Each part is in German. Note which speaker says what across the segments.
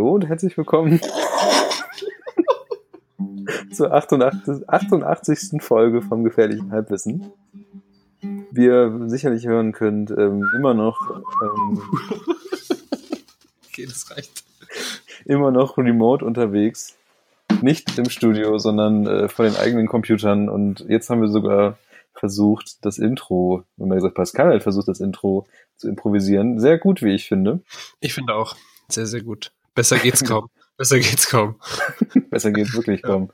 Speaker 1: hallo und herzlich willkommen zur 88, 88. Folge vom gefährlichen Halbwissen. Wie ihr sicherlich hören könnt, ähm, immer noch ähm,
Speaker 2: Okay, das reicht.
Speaker 1: immer noch remote unterwegs. Nicht im Studio, sondern äh, vor den eigenen Computern. Und jetzt haben wir sogar versucht, das Intro, wenn man gesagt, Pascal hat versucht, das Intro zu improvisieren. Sehr gut, wie ich finde.
Speaker 2: Ich finde auch. Sehr, sehr gut. Besser geht's kaum. Besser geht's kaum.
Speaker 1: Besser geht's wirklich kaum.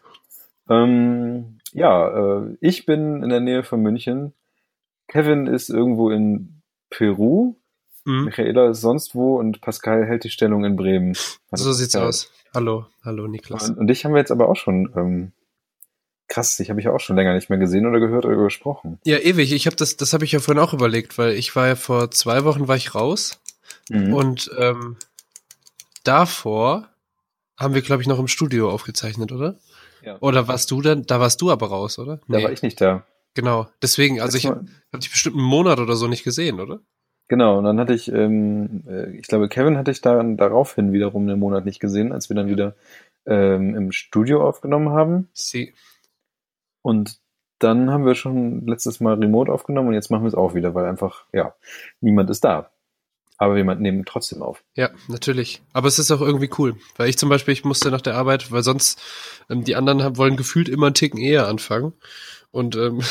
Speaker 1: Ähm, ja, äh, ich bin in der Nähe von München. Kevin ist irgendwo in Peru.
Speaker 2: Mhm.
Speaker 1: Michaela ist sonst wo und Pascal hält die Stellung in Bremen. Hallo,
Speaker 2: So sieht's
Speaker 1: Pascal.
Speaker 2: aus. Hallo, hallo Niklas.
Speaker 1: Und, und dich haben wir jetzt aber auch schon, ähm, krass, dich habe ich auch schon länger nicht mehr gesehen oder gehört oder gesprochen.
Speaker 2: Ja, ewig. Ich habe das, das habe ich ja vorhin auch überlegt, weil ich war ja vor zwei Wochen war ich raus
Speaker 1: Mhm.
Speaker 2: und ähm, davor haben wir, glaube ich, noch im Studio aufgezeichnet, oder?
Speaker 1: Ja.
Speaker 2: Oder warst du dann? Da warst du aber raus, oder?
Speaker 1: Da war ich nicht da.
Speaker 2: Genau. Deswegen, also ich habe hab dich bestimmt einen Monat oder so nicht gesehen, oder?
Speaker 1: Genau, und dann hatte ich, ähm, äh, ich glaube, Kevin hatte ich dann daraufhin wiederum einen Monat nicht gesehen, als wir dann wieder ähm, im Studio aufgenommen haben.
Speaker 2: Sie.
Speaker 1: Und dann haben wir schon letztes Mal remote aufgenommen und jetzt machen wir es auch wieder, weil einfach, ja, niemand ist da. Aber wir nehmen trotzdem auf.
Speaker 2: Ja, natürlich. Aber es ist auch irgendwie cool, weil ich zum Beispiel, ich musste nach der Arbeit, weil sonst ähm, die anderen haben, wollen gefühlt immer einen Ticken eher anfangen. Und ähm,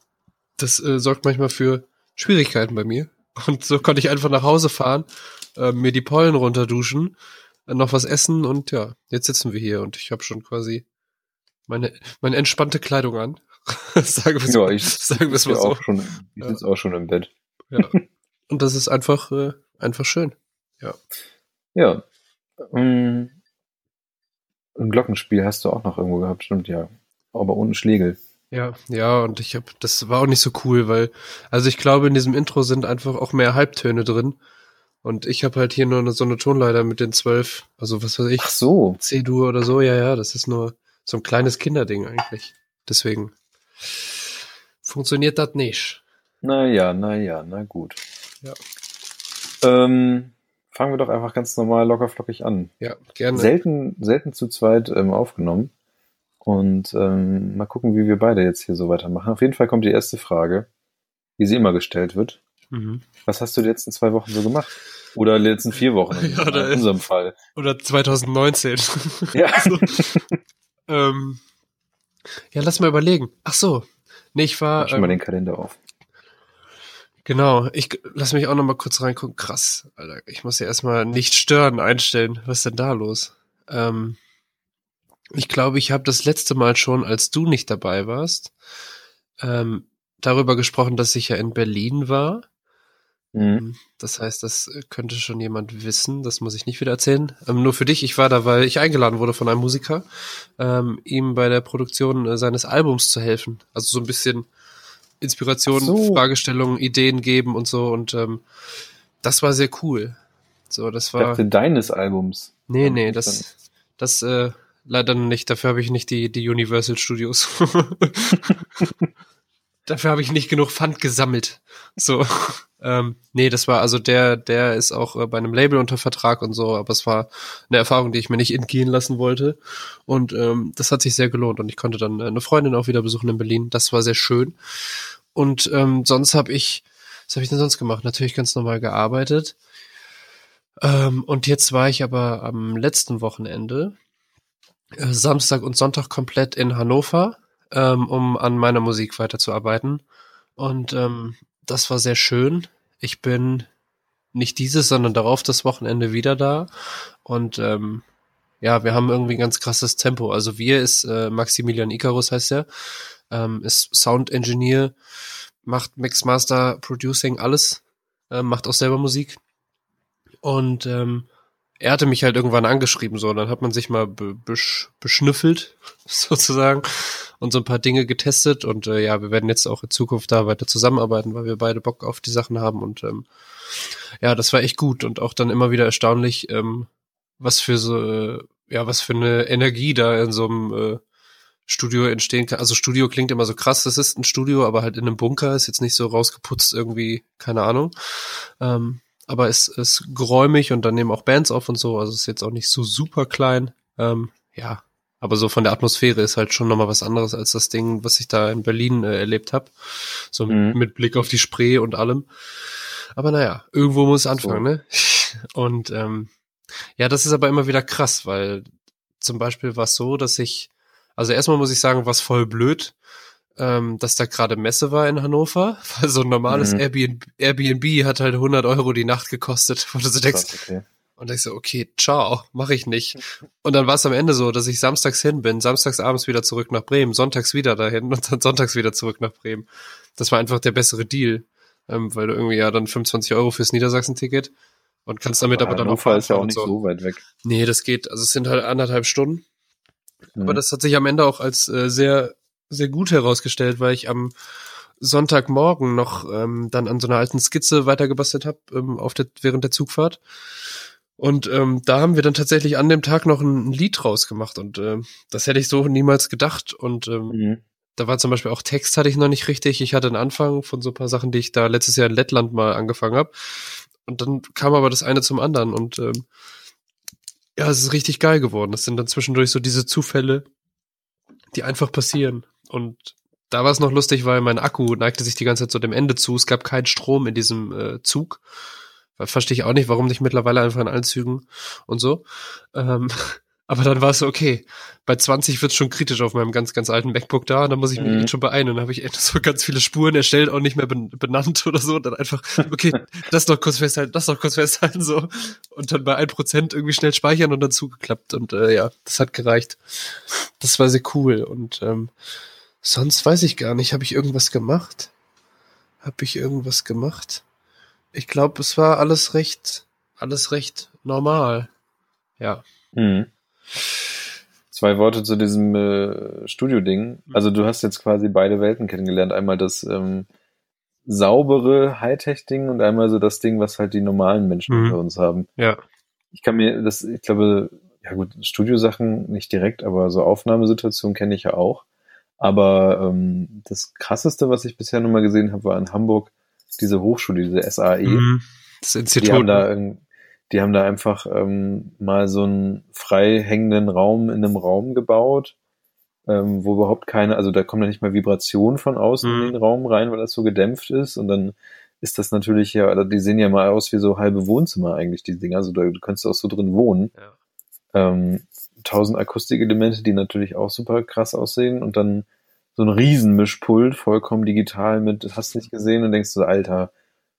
Speaker 2: das äh, sorgt manchmal für Schwierigkeiten bei mir. Und so konnte ich einfach nach Hause fahren, äh, mir die Pollen runterduschen, äh, noch was essen und ja, jetzt sitzen wir hier und ich habe schon quasi meine, meine entspannte Kleidung an. sagen wir
Speaker 1: Ja, ich
Speaker 2: sagen wir es
Speaker 1: sitze
Speaker 2: mal so.
Speaker 1: auch schon, ich
Speaker 2: Ja.
Speaker 1: sitze auch schon im Bett.
Speaker 2: Ja. Und das ist einfach, äh, einfach schön.
Speaker 1: Ja. Ähm, ein Glockenspiel hast du auch noch irgendwo gehabt, stimmt ja. Aber ohne Schlegel.
Speaker 2: Ja, ja, und ich habe, das war auch nicht so cool, weil, also ich glaube, in diesem Intro sind einfach auch mehr Halbtöne drin. Und ich habe halt hier nur eine, so eine Tonleiter mit den zwölf, also was weiß ich,
Speaker 1: Ach so.
Speaker 2: C-Dur oder so, ja, ja, das ist nur so ein kleines Kinderding eigentlich. Deswegen funktioniert das nicht.
Speaker 1: Naja, naja, na gut.
Speaker 2: Ja.
Speaker 1: Ähm, fangen wir doch einfach ganz normal lockerflockig an.
Speaker 2: Ja, gerne.
Speaker 1: Selten, selten zu zweit ähm, aufgenommen. Und ähm, mal gucken, wie wir beide jetzt hier so weitermachen. Auf jeden Fall kommt die erste Frage, wie sie immer gestellt wird.
Speaker 2: Mhm.
Speaker 1: Was hast du die letzten zwei Wochen so gemacht? Oder die letzten vier Wochen in,
Speaker 2: Ja,
Speaker 1: in unserem Fall.
Speaker 2: Oder 2019.
Speaker 1: Ja.
Speaker 2: ähm, ja, lass mal überlegen. Ach so. Nee, ich war.
Speaker 1: Mach schon mal
Speaker 2: ähm,
Speaker 1: den Kalender auf.
Speaker 2: Genau, ich lass mich auch noch mal kurz reingucken. Krass, Alter, ich muss ja erstmal nicht stören einstellen. Was ist denn da los? Ähm, ich glaube, ich habe das letzte Mal schon, als du nicht dabei warst, ähm, darüber gesprochen, dass ich ja in Berlin war.
Speaker 1: Mhm.
Speaker 2: Das heißt, das könnte schon jemand wissen. Das muss ich nicht wieder erzählen. Ähm, nur für dich, ich war da, weil ich eingeladen wurde von einem Musiker, ähm, ihm bei der Produktion äh, seines Albums zu helfen. Also so ein bisschen Inspiration,
Speaker 1: so.
Speaker 2: Fragestellungen, Ideen geben und so. Und ähm, das war sehr cool. So, das
Speaker 1: Ich
Speaker 2: war.
Speaker 1: dachte, deines Albums.
Speaker 2: Nee, nee,
Speaker 1: ich
Speaker 2: das, das äh, leider nicht. Dafür habe ich nicht die, die Universal Studios. Dafür habe ich nicht genug Pfand gesammelt. So. Ähm, nee, das war also der, der ist auch äh, bei einem Label unter Vertrag und so, aber es war eine Erfahrung, die ich mir nicht entgehen lassen wollte. Und ähm, das hat sich sehr gelohnt und ich konnte dann äh, eine Freundin auch wieder besuchen in Berlin. Das war sehr schön. Und ähm, sonst habe ich, was habe ich denn sonst gemacht? Natürlich ganz normal gearbeitet. Ähm, und jetzt war ich aber am letzten Wochenende, äh, Samstag und Sonntag komplett in Hannover, ähm, um an meiner Musik weiterzuarbeiten. Und ähm, das war sehr schön. Ich bin nicht dieses, sondern darauf das Wochenende wieder da. Und ähm, ja, wir haben irgendwie ein ganz krasses Tempo. Also wir ist äh, Maximilian Icarus heißt er, ähm, ist Sound Engineer, macht Mixmaster, Producing, alles, äh, macht auch selber Musik. Und ähm, er hatte mich halt irgendwann angeschrieben, so, und dann hat man sich mal be besch beschnüffelt, sozusagen, und so ein paar Dinge getestet. Und äh, ja, wir werden jetzt auch in Zukunft da weiter zusammenarbeiten, weil wir beide Bock auf die Sachen haben. Und ähm, ja, das war echt gut und auch dann immer wieder erstaunlich, ähm, was für so, äh, ja, was für eine Energie da in so einem äh, Studio entstehen kann. Also Studio klingt immer so krass, das ist ein Studio, aber halt in einem Bunker, ist jetzt nicht so rausgeputzt irgendwie, keine Ahnung. Ähm, aber es ist geräumig und dann nehmen auch Bands auf und so, also ist jetzt auch nicht so super klein. Ähm, ja, aber so von der Atmosphäre ist halt schon nochmal was anderes als das Ding, was ich da in Berlin äh, erlebt habe. So mhm. mit Blick auf die Spree und allem. Aber naja, irgendwo muss es anfangen, so. ne? Und ähm, ja, das ist aber immer wieder krass, weil zum Beispiel war es so, dass ich, also erstmal muss ich sagen, was voll blöd, ähm, dass da gerade Messe war in Hannover, weil so ein normales mhm. Airbnb, Airbnb hat halt 100 Euro die Nacht gekostet, wo du so denkst, okay. Und ich so, okay, ciao, mache ich nicht. Und dann war es am Ende so, dass ich samstags hin bin, samstags abends wieder zurück nach Bremen, sonntags wieder dahin und dann sonntags wieder zurück nach Bremen. Das war einfach der bessere Deal, ähm, weil du irgendwie ja dann 25 Euro fürs Niedersachsen-Ticket und kannst damit aber, aber dann
Speaker 1: auch fahren. ist ja auch nicht so. so weit weg.
Speaker 2: Nee, das geht, also es sind halt anderthalb Stunden. Mhm. Aber das hat sich am Ende auch als äh, sehr sehr gut herausgestellt, weil ich am Sonntagmorgen noch ähm, dann an so einer alten Skizze weitergebastelt habe ähm, auf der, während der Zugfahrt. Und ähm, da haben wir dann tatsächlich an dem Tag noch ein, ein Lied rausgemacht und äh, das hätte ich so niemals gedacht. Und ähm, mhm. da war zum Beispiel auch Text hatte ich noch nicht richtig. Ich hatte einen Anfang von so ein paar Sachen, die ich da letztes Jahr in Lettland mal angefangen habe. Und dann kam aber das eine zum anderen und ähm, ja, es ist richtig geil geworden. Das sind dann zwischendurch so diese Zufälle, die einfach passieren. Und da war es noch lustig, weil mein Akku neigte sich die ganze Zeit so dem Ende zu. Es gab keinen Strom in diesem äh, Zug. Verstehe ich auch nicht, warum nicht mittlerweile einfach in allen Zügen und so. Ähm, aber dann war es so, okay, bei 20 wird es schon kritisch auf meinem ganz, ganz alten MacBook da und dann muss ich mich mhm. jetzt schon beeilen. Und dann habe ich so ganz viele Spuren erstellt, auch nicht mehr benannt oder so. Und dann einfach, okay, das noch kurz festhalten, das noch kurz festhalten, so. Und dann bei 1% irgendwie schnell speichern und dann zugeklappt. Und äh, ja, das hat gereicht. Das war sehr cool. Und ähm, sonst weiß ich gar nicht, habe ich irgendwas gemacht? Habe ich irgendwas gemacht? Ich glaube, es war alles recht, alles recht normal. Ja. Mhm.
Speaker 1: Zwei Worte zu diesem äh, Studio-Ding. Also du hast jetzt quasi beide Welten kennengelernt. Einmal das ähm, saubere Hightech-Ding und einmal so das Ding, was halt die normalen Menschen mhm. unter uns haben.
Speaker 2: Ja.
Speaker 1: Ich kann mir das, ich glaube, ja gut, Studiosachen nicht direkt, aber so Aufnahmesituationen kenne ich ja auch. Aber ähm, das krasseste, was ich bisher nur mal gesehen habe, war in Hamburg diese Hochschule, diese SAE. Mhm.
Speaker 2: Das Institut.
Speaker 1: Die haben da die haben da einfach ähm, mal so einen frei hängenden Raum in einem Raum gebaut, ähm, wo überhaupt keine, also da kommt ja nicht mal Vibration von außen mhm. in den Raum rein, weil das so gedämpft ist. Und dann ist das natürlich ja, also die sehen ja mal aus wie so halbe Wohnzimmer eigentlich, die Dinger. Also da, du könntest auch so drin wohnen. Ja. Ähm, tausend Akustikelemente, die natürlich auch super krass aussehen. Und dann so ein Riesenmischpult, vollkommen digital mit, hast nicht gesehen und denkst so, Alter,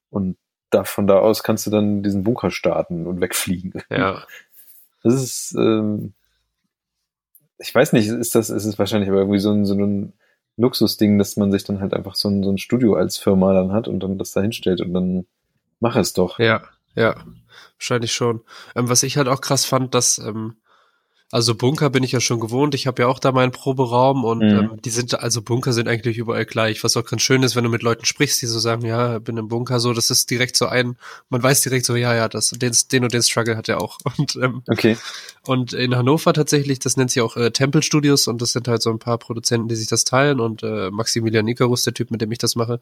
Speaker 1: und da von da aus kannst du dann diesen Bunker starten und wegfliegen.
Speaker 2: Ja.
Speaker 1: Das ist, ähm, ich weiß nicht, ist das, ist es wahrscheinlich aber irgendwie so ein, so ein Luxusding, dass man sich dann halt einfach so ein, so ein Studio als Firma dann hat und dann das da hinstellt und dann mach es doch.
Speaker 2: Ja, ja, wahrscheinlich schon. Ähm, was ich halt auch krass fand, dass ähm, also Bunker bin ich ja schon gewohnt. Ich habe ja auch da meinen Proberaum und mhm. ähm, die sind, also Bunker sind eigentlich überall gleich. Was auch ganz schön ist, wenn du mit Leuten sprichst, die so sagen, ja, bin im Bunker, so, das ist direkt so ein, man weiß direkt so, ja, ja, das, den, den und den Struggle hat er auch. Und, ähm,
Speaker 1: okay.
Speaker 2: Und in Hannover tatsächlich, das nennt sich auch äh, Temple Studios und das sind halt so ein paar Produzenten, die sich das teilen und äh, Maximilian Icarus, der Typ, mit dem ich das mache,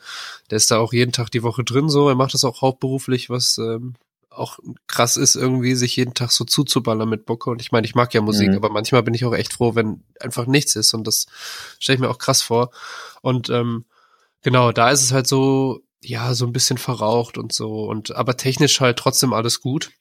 Speaker 2: der ist da auch jeden Tag die Woche drin so. Er macht das auch hauptberuflich, was ähm, auch krass ist, irgendwie sich jeden Tag so zuzuballern mit Bocke. Und ich meine, ich mag ja Musik, mhm. aber manchmal bin ich auch echt froh, wenn einfach nichts ist. Und das stelle ich mir auch krass vor. Und ähm, genau, da ist es halt so, ja, so ein bisschen verraucht und so. Und aber technisch halt trotzdem alles gut.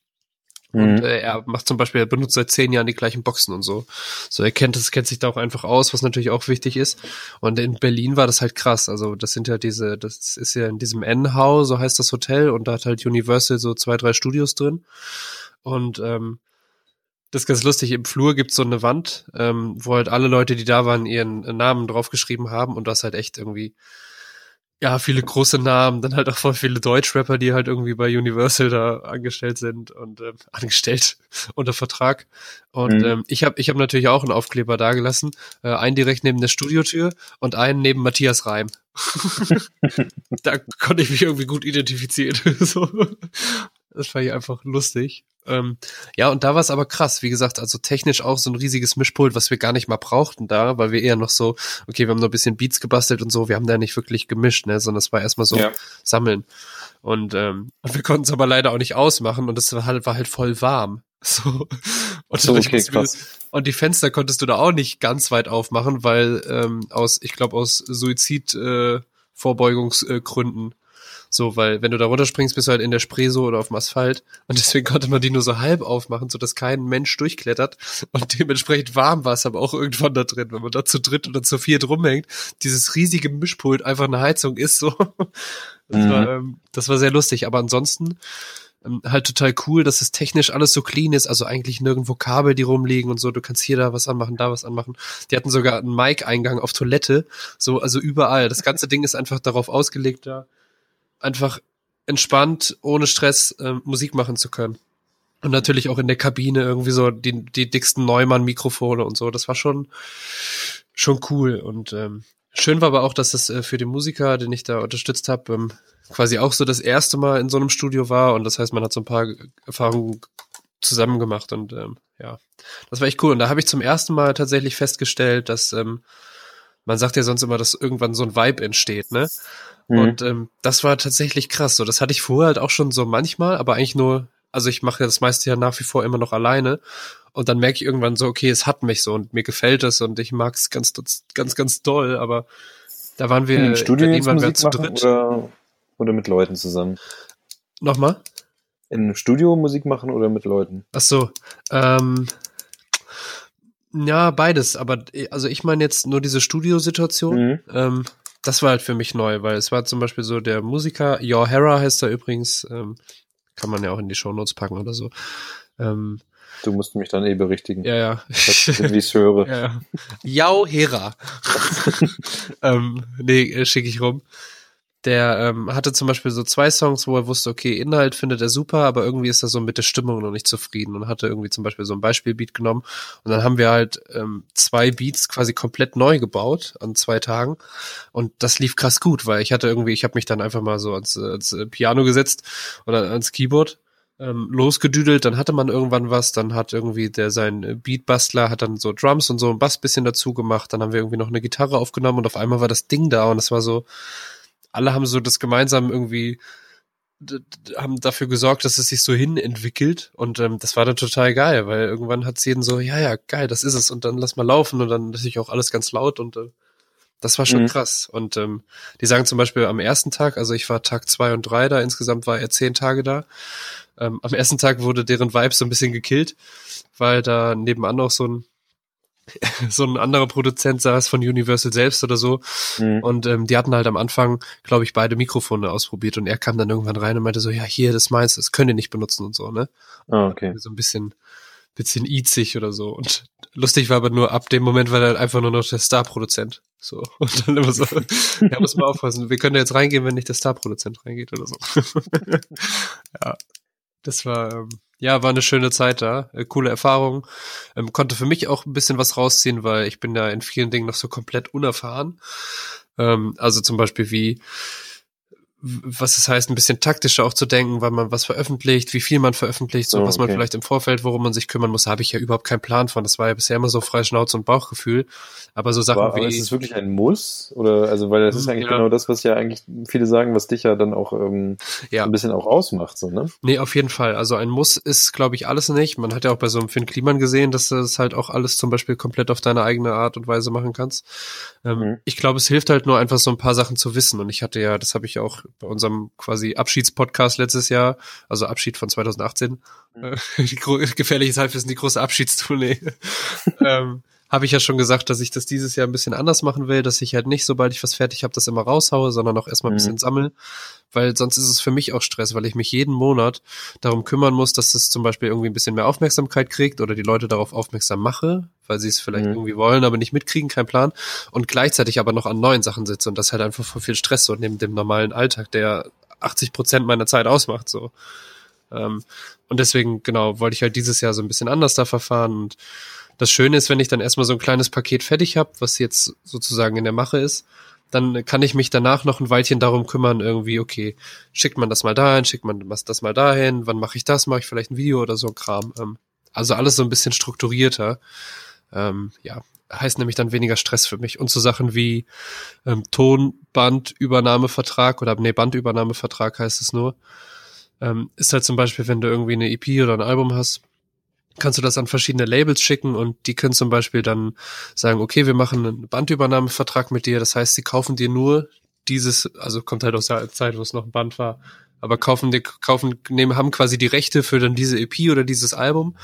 Speaker 2: Und mhm. äh, er macht zum Beispiel, er benutzt seit zehn Jahren die gleichen Boxen und so. So, er kennt es, kennt sich da auch einfach aus, was natürlich auch wichtig ist. Und in Berlin war das halt krass. Also, das sind ja diese, das ist ja in diesem N-Hau, so heißt das Hotel, und da hat halt Universal so zwei, drei Studios drin. Und ähm, das ist ganz lustig. Im Flur gibt's so eine Wand, ähm, wo halt alle Leute, die da waren, ihren Namen draufgeschrieben haben und das halt echt irgendwie ja, viele große Namen, dann halt auch voll viele Deutschrapper, die halt irgendwie bei Universal da angestellt sind und ähm, angestellt unter Vertrag. Und mhm. ähm, ich habe ich hab natürlich auch einen Aufkleber da gelassen, äh, einen direkt neben der Studiotür und einen neben Matthias Reim. da konnte ich mich irgendwie gut identifizieren. so. Das fand ich einfach lustig. Ähm, ja, und da war es aber krass. Wie gesagt, also technisch auch so ein riesiges Mischpult, was wir gar nicht mal brauchten da, weil wir eher noch so, okay, wir haben noch ein bisschen Beats gebastelt und so, wir haben da nicht wirklich gemischt, ne, sondern es war erstmal so
Speaker 1: Ja.
Speaker 2: sammeln. Und, ähm, wir konnten es aber leider auch nicht ausmachen und es war halt, war halt voll warm. So. Und,
Speaker 1: So, okay, krass.
Speaker 2: und die Fenster konntest du da auch nicht ganz weit aufmachen, weil ähm, aus, ich glaube, aus Suizid äh, Vorbeugungsgründen. So, weil wenn du da runterspringst, bist du halt in der Spree so oder auf dem Asphalt. Und deswegen konnte man die nur so halb aufmachen, so dass kein Mensch durchklettert. Und dementsprechend warm war es aber auch irgendwann da drin, wenn man da zu dritt oder zu viert rumhängt. Dieses riesige Mischpult einfach eine Heizung ist so. Das,
Speaker 1: Mhm.
Speaker 2: war, ähm, das war sehr lustig. Aber ansonsten ähm, halt total cool, dass es technisch alles so clean ist. Also eigentlich nirgendwo Kabel, die rumliegen und so. Du kannst hier da was anmachen, da was anmachen. Die hatten sogar einen Mic-Eingang auf Toilette. So, also überall. Das ganze Ding ist einfach darauf ausgelegt, da einfach entspannt, ohne Stress ähm, Musik machen zu können. Und natürlich auch in der Kabine irgendwie so die, die dicksten Neumann-Mikrofone und so. Das war schon, schon cool. Und ähm, schön war aber auch, dass das äh, für den Musiker, den ich da unterstützt habe, ähm, quasi auch so das erste Mal in so einem Studio war. Und das heißt, man hat so ein paar Erfahrungen zusammen gemacht. Und ähm, ja, das war echt cool. Und da habe ich zum ersten Mal tatsächlich festgestellt, dass ähm, man sagt ja sonst immer, dass irgendwann so ein Vibe entsteht, ne?
Speaker 1: Mhm.
Speaker 2: Und ähm, das war tatsächlich krass. So, das hatte ich vorher halt auch schon so manchmal, aber eigentlich nur, also ich mache ja das meiste ja nach wie vor immer noch alleine. Und dann merke ich irgendwann so, okay, es hat mich so und mir gefällt es und ich mag es ganz, ganz, ganz doll, aber da waren wir,
Speaker 1: Im Studio jetzt
Speaker 2: irgendwann waren wir
Speaker 1: Musik
Speaker 2: zu
Speaker 1: machen
Speaker 2: dritt.
Speaker 1: oder, oder mit Leuten zusammen?
Speaker 2: Nochmal?
Speaker 1: In einem Studio Musik machen oder mit Leuten?
Speaker 2: Ach so, ähm, ja, beides, aber äh, also ich meine jetzt nur diese Studiosituation.
Speaker 1: Mhm.
Speaker 2: Ähm, das war halt für mich neu, weil es war zum Beispiel so der Musiker, Your Hera heißt er übrigens, ähm, kann man ja auch in die Shownotes packen oder so. Ähm,
Speaker 1: Du musst mich dann eh berichtigen,
Speaker 2: ja, ja.
Speaker 1: wie ich es höre.
Speaker 2: ja, ja. Yao Hera. ähm, nee, äh, schicke ich rum. Der ähm, hatte zum Beispiel so zwei Songs, wo er wusste, okay, Inhalt findet er super, aber irgendwie ist er so mit der Stimmung noch nicht zufrieden und hatte irgendwie zum Beispiel so ein Beispielbeat genommen. Und dann haben wir halt ähm, zwei Beats quasi komplett neu gebaut an zwei Tagen. Und das lief krass gut, weil ich hatte irgendwie, ich habe mich dann einfach mal so ans, ans äh, Piano gesetzt oder ans Keyboard ähm, losgedüdelt, dann hatte man irgendwann was, dann hat irgendwie der sein Beatbastler hat dann so Drums und so ein Bass bisschen dazu gemacht, dann haben wir irgendwie noch eine Gitarre aufgenommen und auf einmal war das Ding da und es war so, alle haben so das gemeinsam irgendwie haben dafür gesorgt, dass es sich so hin entwickelt und ähm, das war dann total geil, weil irgendwann hat jeden so, ja, ja, geil, das ist es und dann lass mal laufen und dann natürlich auch alles ganz laut und äh, das war schon
Speaker 1: Mhm.
Speaker 2: krass. Und ähm, die sagen zum Beispiel am ersten Tag, also ich war Tag zwei und drei da, insgesamt war er zehn Tage da. Ähm, am ersten Tag wurde deren Vibe so ein bisschen gekillt, weil da nebenan noch so ein so ein anderer Produzent saß von Universal selbst oder so.
Speaker 1: Mhm.
Speaker 2: Und ähm, die hatten halt am Anfang, glaube ich, beide Mikrofone ausprobiert und er kam dann irgendwann rein und meinte so, ja, hier, das meins, das könnt ihr nicht benutzen und so, ne?
Speaker 1: Ah, okay.
Speaker 2: So ein bisschen, bisschen izig oder so. Und lustig war aber nur ab dem Moment war er halt einfach nur noch der Star-Produzent. So. Und dann immer so, ja, muss man aufpassen. Wir können da jetzt reingehen, wenn nicht der Star-Produzent reingeht oder so. ja. Das war, ähm, ja, war eine schöne Zeit da. Äh, coole Erfahrung. Ähm, konnte für mich auch ein bisschen was rausziehen, weil ich bin da in vielen Dingen noch so komplett unerfahren. Ähm, also zum Beispiel wie, was es heißt, ein bisschen taktischer auch zu denken, weil man was veröffentlicht, wie viel man veröffentlicht, so
Speaker 1: Oh,
Speaker 2: was man
Speaker 1: okay.
Speaker 2: vielleicht im Vorfeld, worum man sich kümmern muss, habe ich ja überhaupt keinen Plan von. Das war ja bisher immer so frei Schnauze und Bauchgefühl. Aber so Sachen
Speaker 1: Aber, aber
Speaker 2: wie.
Speaker 1: ist es wirklich ein Muss? Oder, also, weil das ist
Speaker 2: Mhm,
Speaker 1: eigentlich
Speaker 2: ja.
Speaker 1: genau das, was ja eigentlich viele sagen, was dich ja dann auch ähm,
Speaker 2: Ja.
Speaker 1: ein bisschen auch ausmacht, so, ne?
Speaker 2: Nee, auf jeden Fall. Also ein Muss ist, glaube ich, alles nicht. Man hat ja auch bei so einem Finn Kliman gesehen, dass du das halt auch alles zum Beispiel komplett auf deine eigene Art und Weise machen kannst. Ähm,
Speaker 1: Mhm.
Speaker 2: Ich glaube, es hilft halt nur einfach so ein paar Sachen zu wissen. Und ich hatte ja, das habe ich auch bei unserem quasi Abschiedspodcast letztes Jahr, also Abschied von 2018,
Speaker 1: Mhm.
Speaker 2: die gefährliches Halbwissen, die große Abschiedstournee. ähm, habe ich ja schon gesagt, dass ich das dieses Jahr ein bisschen anders machen will, dass ich halt nicht, sobald ich was fertig habe, das immer raushaue, sondern auch erstmal ein
Speaker 1: Mhm.
Speaker 2: bisschen sammeln, weil sonst ist es für mich auch Stress, weil ich mich jeden Monat darum kümmern muss, dass es zum Beispiel irgendwie ein bisschen mehr Aufmerksamkeit kriegt oder die Leute darauf aufmerksam mache, weil sie es vielleicht
Speaker 1: Mhm.
Speaker 2: irgendwie wollen, aber nicht mitkriegen, kein Plan und gleichzeitig aber noch an neuen Sachen sitze und das halt einfach voll viel Stress so neben dem normalen Alltag, der 80 Prozent meiner Zeit ausmacht, so. Ähm, und deswegen, genau, wollte ich halt dieses Jahr so ein bisschen anders da verfahren. Und das Schöne ist, wenn ich dann erstmal so ein kleines Paket fertig habe, was jetzt sozusagen in der Mache ist, dann kann ich mich danach noch ein Weilchen darum kümmern, irgendwie, okay, schickt man das mal dahin, schickt man das mal dahin, wann mache ich das, mache ich vielleicht ein Video oder so ein Kram. Ähm, also alles so ein bisschen strukturierter. Ähm, ja, heißt nämlich dann weniger Stress für mich. Und so Sachen wie ähm, Tonbandübernahmevertrag oder nee, Bandübernahmevertrag heißt es nur. Ähm, ist halt zum Beispiel, wenn du irgendwie eine EP oder ein Album hast, kannst du das an verschiedene Labels schicken und die können zum Beispiel dann sagen, okay, wir machen einen Bandübernahmevertrag mit dir. Das heißt, sie kaufen dir nur dieses, also kommt halt aus der Zeit, wo es noch ein Band war, aber kaufen die, kaufen, nehmen, haben quasi die Rechte für dann diese EP oder dieses Album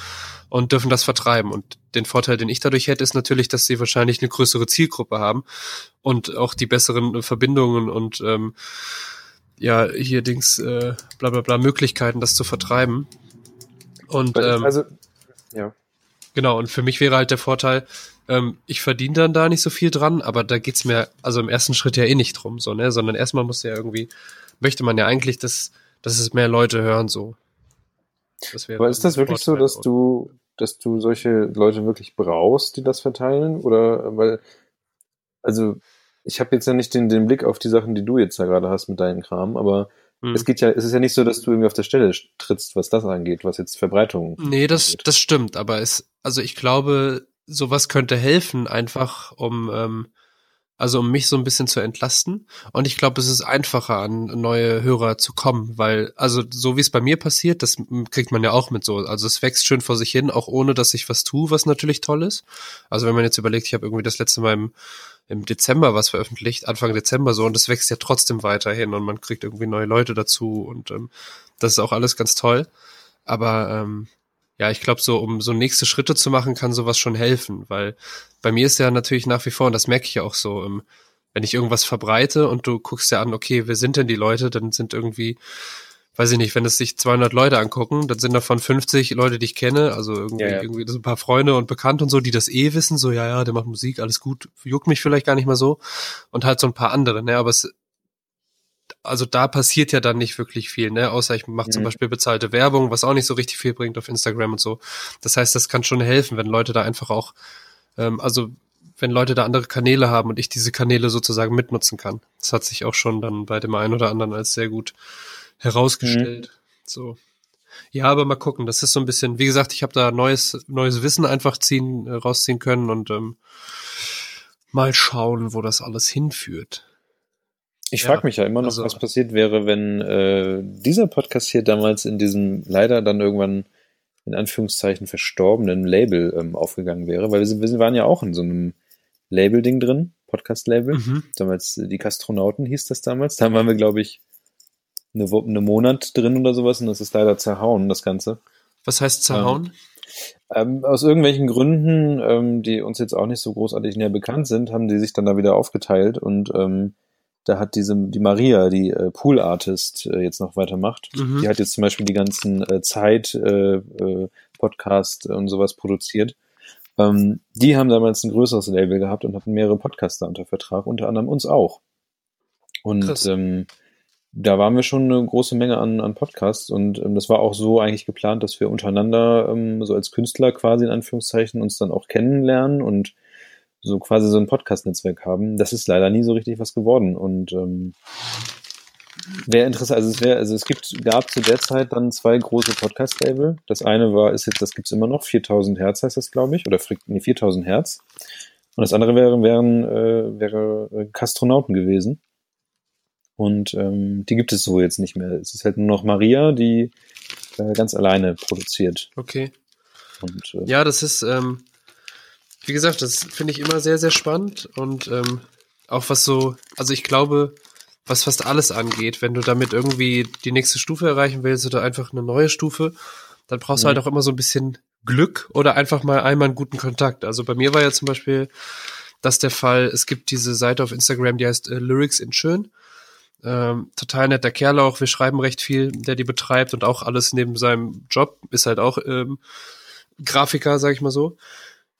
Speaker 2: und dürfen das vertreiben. Und den Vorteil, den ich dadurch hätte, ist natürlich, dass sie wahrscheinlich eine größere Zielgruppe haben und auch die besseren Verbindungen und ähm, ja, hier Dings, äh, bla bla bla, Möglichkeiten, das zu vertreiben. Und ähm, also, ja. Genau, und für mich wäre halt der Vorteil, ähm, ich verdiene dann da nicht so viel dran, aber da geht's mir also im ersten Schritt ja eh nicht drum, so, ne? Sondern erstmal muss ja irgendwie möchte man ja eigentlich, dass, dass es mehr Leute hören so.
Speaker 1: Das wäre Aber ist das wirklich so, dass du, dass du solche Leute wirklich brauchst, die das verteilen? Oder weil, also ich habe jetzt ja nicht den, den Blick auf die Sachen, die du jetzt da gerade hast mit deinem Kram, aber hm. es geht ja, es ist ja nicht so, dass du irgendwie auf der Stelle trittst, was das angeht, was jetzt Verbreitung.
Speaker 2: Nee, das, angeht. das stimmt, aber es, also ich glaube, sowas könnte helfen, einfach um ähm, also um mich so ein bisschen zu entlasten. Und ich glaube, es ist einfacher, an neue Hörer zu kommen, weil, also so wie es bei mir passiert, das kriegt man ja auch mit so. Also es wächst schön vor sich hin, auch ohne dass ich was tue, was natürlich toll ist. Also wenn man jetzt überlegt, ich habe irgendwie das letzte Mal im, im Dezember was veröffentlicht, Anfang Dezember so, und das wächst ja trotzdem weiterhin und man kriegt irgendwie neue Leute dazu und ähm, das ist auch alles ganz toll. Aber ähm, ja, ich glaube, so um so nächste Schritte zu machen, kann sowas schon helfen, weil bei mir ist ja natürlich nach wie vor, und das merke ich ja auch so, um, wenn ich irgendwas verbreite und du guckst ja an, okay, wer sind denn die Leute, dann sind irgendwie, weiß ich nicht, wenn es sich 200 Leute angucken, dann sind davon 50 Leute, die ich kenne, also irgendwie, ja, ja. irgendwie so ein paar Freunde und Bekannte und so, die das eh wissen, so, ja, ja, der macht Musik, alles gut, juckt mich vielleicht gar nicht mal so, und halt so ein paar andere, ne, aber es also da passiert ja dann nicht wirklich viel, ne? Außer ich mache mhm. zum Beispiel bezahlte Werbung, was auch nicht so richtig viel bringt auf Instagram und so. Das heißt, das kann schon helfen, wenn Leute da einfach auch, ähm, also wenn Leute da andere Kanäle haben und ich diese Kanäle sozusagen mitnutzen kann. Das hat sich auch schon dann bei dem einen oder anderen als sehr gut herausgestellt. Mhm. So. Ja, aber mal gucken. Das ist so ein bisschen, wie gesagt, ich habe da neues, neues Wissen einfach ziehen, äh, rausziehen können und ähm, mal schauen, wo das alles hinführt.
Speaker 1: Ich frage mich ja immer noch, also, was passiert wäre, wenn äh, dieser Podcast hier damals in diesem leider dann irgendwann in Anführungszeichen verstorbenen Label ähm, aufgegangen wäre, weil wir, sind, wir waren ja auch in so einem Label-Ding drin, Podcast-Label. Mhm. Damals äh, die Kastronauten hieß das damals. Da waren wir, glaube ich, eine, eine Monat drin oder sowas und das ist leider zerhauen, das Ganze.
Speaker 2: Was heißt zerhauen?
Speaker 1: Ähm, ähm, aus irgendwelchen Gründen, ähm, die uns jetzt auch nicht so großartig näher bekannt sind, haben die sich dann da wieder aufgeteilt und ähm, da hat diese die Maria, die äh, Pool Artist, äh, jetzt noch weitermacht. Mhm. Die hat jetzt zum Beispiel die ganzen äh, Zeit äh, äh, Podcast und sowas produziert. Ähm, die haben damals ein größeres Label gehabt und hatten mehrere Podcaster unter Vertrag, unter anderem uns auch. Und ähm, da waren wir schon eine große Menge an, an Podcasts und ähm, das war auch so eigentlich geplant, dass wir untereinander ähm, so als Künstler quasi in Anführungszeichen uns dann auch kennenlernen und so quasi so ein Podcast-Netzwerk haben. Das ist leider nie so richtig was geworden. Und ähm, wäre interessant, also es wäre, also es gibt, gab zu der Zeit dann zwei große Podcast-Label. Das eine war, ist jetzt, das gibt's immer noch, 4000 Hertz heißt das, glaube ich, oder nee, 4000 Hertz. Und das andere wäre, wären, äh, wäre Kastronauten gewesen. Und ähm, die gibt es so jetzt nicht mehr. Es ist halt nur noch Maria, die äh, ganz alleine produziert.
Speaker 2: Okay. Und, äh, ja, das ist, ähm, wie gesagt, das finde ich immer sehr, sehr spannend und ähm, auch was so, also ich glaube, was fast alles angeht, wenn du damit irgendwie die nächste Stufe erreichen willst oder einfach eine neue Stufe, dann brauchst mhm. du halt auch immer so ein bisschen Glück oder einfach mal einmal einen guten Kontakt. Also bei mir war ja zum Beispiel das der Fall, es gibt diese Seite auf Instagram, die heißt äh, Lyrics in Schön. Ähm, total netter Kerl auch, wir schreiben recht viel, der die betreibt und auch alles neben seinem Job, ist halt auch ähm, Grafiker, sag ich mal so.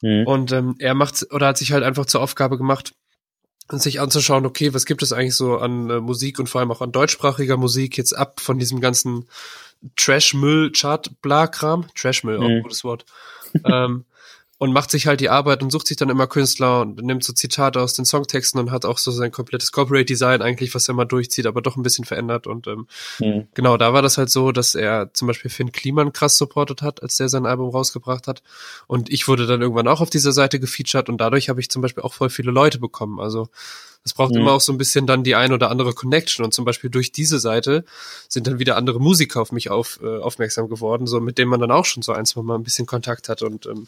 Speaker 2: Mhm. Und ähm, er macht oder hat sich halt einfach zur Aufgabe gemacht, sich anzuschauen, okay, was gibt es eigentlich so an äh, Musik und vor allem auch an deutschsprachiger Musik jetzt ab von diesem ganzen Trash-Müll-Chart-Bla-Kram. Trash-Müll, auch ein gutes Wort. ähm, und macht sich halt die Arbeit und sucht sich dann immer Künstler und nimmt so Zitate aus den Songtexten und hat auch so sein komplettes Corporate Design eigentlich, was er mal durchzieht, aber doch ein bisschen verändert. Und ähm, mhm. genau, da war das halt so, dass er zum Beispiel Finn Kliman krass supportet hat, als der sein Album rausgebracht hat. Und ich wurde dann irgendwann auch auf dieser Seite gefeatured und dadurch habe ich zum Beispiel auch voll viele Leute bekommen, also es braucht mhm. immer auch so ein bisschen dann die ein oder andere Connection. Und zum Beispiel durch diese Seite sind dann wieder andere Musiker auf mich auf, äh, aufmerksam geworden, so mit denen man dann auch schon so ein, zwei Mal ein bisschen Kontakt hat. Und ähm,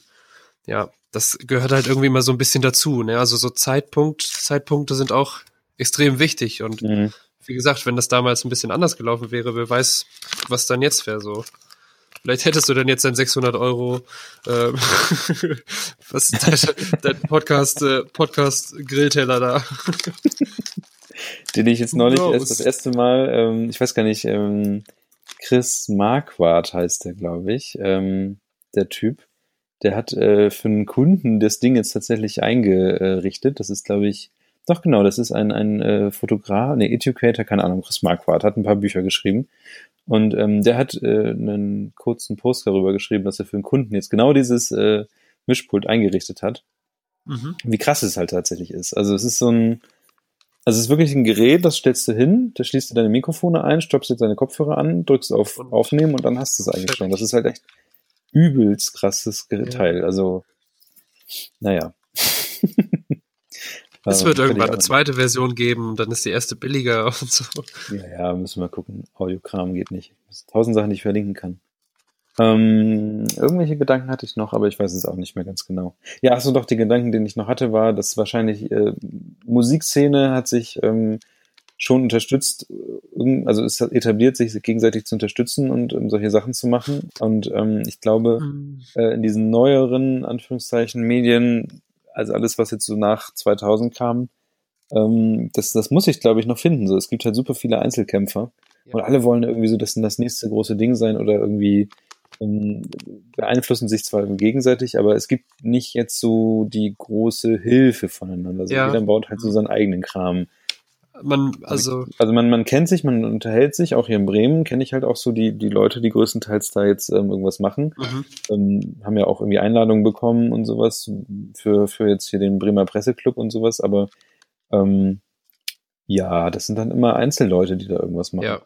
Speaker 2: ja, das gehört halt irgendwie mal so ein bisschen dazu. Ne? Also so Zeitpunkt, Zeitpunkte sind auch extrem wichtig und mhm. wie gesagt, wenn das damals ein bisschen anders gelaufen wäre, wer weiß, was dann jetzt wäre so. Vielleicht hättest du dann jetzt dein 600 Euro, äh, was dein, dein Podcast, äh, Podcast Grillteller da.
Speaker 1: Den ich jetzt neulich erst das erste Mal, ähm, ich weiß gar nicht, ähm, Chris Marquardt heißt der, glaube ich, ähm, der Typ. Der hat äh, für einen Kunden das Ding jetzt tatsächlich eingerichtet. Das ist, glaube ich, doch genau, das ist ein, ein äh, Fotograf, ne, Educator, keine Ahnung, Chris Marquardt, hat ein paar Bücher geschrieben. Und ähm, der hat äh, einen kurzen Post darüber geschrieben, dass er für einen Kunden jetzt genau dieses äh, Mischpult eingerichtet hat. Mhm. Wie krass es halt tatsächlich ist. Also es ist so ein, also es ist wirklich ein Gerät, das stellst du hin, da schließt du deine Mikrofone ein, stoppst jetzt deine Kopfhörer an, drückst auf Aufnehmen und dann hast du es eigentlich schon. Das ist halt echt übelst krasses Teil. Also, naja.
Speaker 2: Es wird irgendwann eine zweite Version geben, dann ist die erste billiger und so.
Speaker 1: Ja, ja, müssen wir gucken. Audiokram geht nicht. Tausend Sachen, die ich verlinken kann. Ähm, irgendwelche Gedanken hatte ich noch, aber ich weiß es auch nicht mehr ganz genau. Ja, achso, doch, die Gedanken, den ich noch hatte, war, dass wahrscheinlich äh, Musikszene hat sich ähm, schon unterstützt, also es etabliert sich gegenseitig zu unterstützen und um solche Sachen zu machen. Und ähm, ich glaube, mhm. äh, in diesen neueren, Anführungszeichen, Medien, also alles, was jetzt so nach 2000 kam, ähm, das, das muss ich, glaube ich, noch finden. So, es gibt halt super viele Einzelkämpfer ja. und alle wollen irgendwie so, dass das nächste große Ding sein oder irgendwie ähm, beeinflussen sich zwar gegenseitig, aber es gibt nicht jetzt so die große Hilfe voneinander. Also ja. jeder baut halt so seinen eigenen Kram.
Speaker 2: Man, also,
Speaker 1: also man, man kennt sich, man unterhält sich, auch hier in Bremen kenne ich halt auch so die, die Leute, die größtenteils da jetzt ähm, irgendwas machen. Mhm. Ähm, haben ja auch irgendwie Einladungen bekommen und sowas für, für jetzt hier den Bremer Presseclub und sowas, aber ähm, ja, das sind dann immer Einzelleute, die da irgendwas machen. Ja.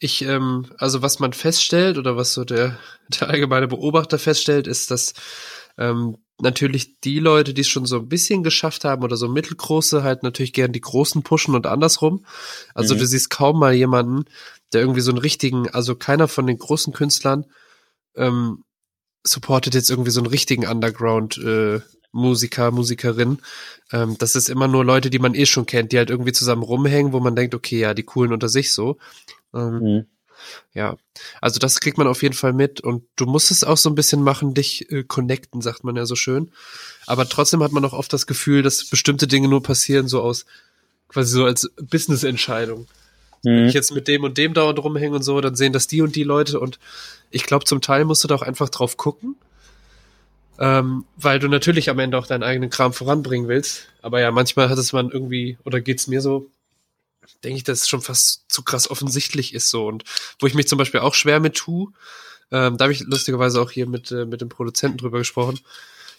Speaker 2: Ich, ähm, also was man feststellt oder was so der, der allgemeine Beobachter feststellt, ist, dass ähm, natürlich die Leute, die es schon so ein bisschen geschafft haben oder so mittelgroße, halt natürlich gern die Großen pushen und andersrum. Also mhm. du siehst kaum mal jemanden, der irgendwie so einen richtigen, also keiner von den großen Künstlern ähm, supportet jetzt irgendwie so einen richtigen Underground äh, Musiker, Musikerin. Ähm, das ist immer nur Leute, die man eh schon kennt, die halt irgendwie zusammen rumhängen, wo man denkt, okay, ja, die coolen unter sich so. Ähm, mhm. Ja, also das kriegt man auf jeden Fall mit und du musst es auch so ein bisschen machen, dich äh, connecten, sagt man ja so schön. Aber trotzdem hat man auch oft das Gefühl, dass bestimmte Dinge nur passieren, so aus, quasi so als Business-Entscheidung. Mhm. Wenn ich jetzt mit dem und dem dauernd rumhänge und so, dann sehen das die und die Leute und ich glaube, zum Teil musst du da auch einfach drauf gucken. Ähm, weil du natürlich am Ende auch deinen eigenen Kram voranbringen willst. Aber ja, manchmal hat es man irgendwie, oder geht's mir so, denke ich, dass es schon fast zu krass offensichtlich ist so. Und wo ich mich zum Beispiel auch schwer mit tue, ähm, da habe ich lustigerweise auch hier mit, äh, mit dem Produzenten drüber gesprochen.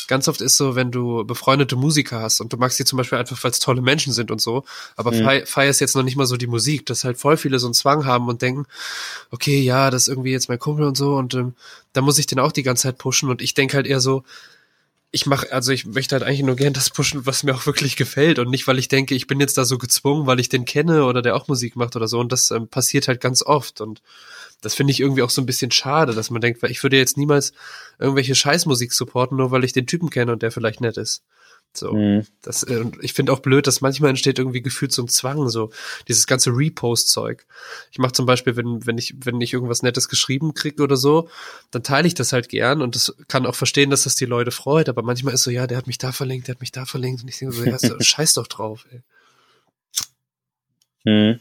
Speaker 2: Ganz oft ist so, wenn du befreundete Musiker hast und du magst die zum Beispiel einfach, weil es tolle Menschen sind und so, aber mhm. feierst jetzt noch nicht mal so die Musik, dass halt voll viele so einen Zwang haben und denken, okay, ja, das ist irgendwie jetzt mein Kumpel und so und ähm, da muss ich den auch die ganze Zeit pushen und ich denke halt eher so, ich mache, also ich möchte halt eigentlich nur gern das pushen, was mir auch wirklich gefällt und nicht, weil ich denke, ich bin jetzt da so gezwungen, weil ich den kenne oder der auch Musik macht oder so und das ähm, passiert halt ganz oft und das finde ich irgendwie auch so ein bisschen schade, dass man denkt, weil ich würde jetzt niemals irgendwelche Scheißmusik supporten, nur weil ich den Typen kenne und der vielleicht nett ist. So, mhm. das, äh, und ich finde auch blöd, dass manchmal entsteht irgendwie gefühlt so ein Zwang, so dieses ganze Repost-Zeug. Ich mache zum Beispiel, wenn, wenn ich, wenn ich irgendwas Nettes geschrieben kriege oder so, dann teile ich das halt gern und das kann auch verstehen, dass das die Leute freut, aber manchmal ist so, ja, der hat mich da verlinkt, der hat mich da verlinkt und ich denke so, ja, so, scheiß doch drauf, ey.
Speaker 1: Mhm.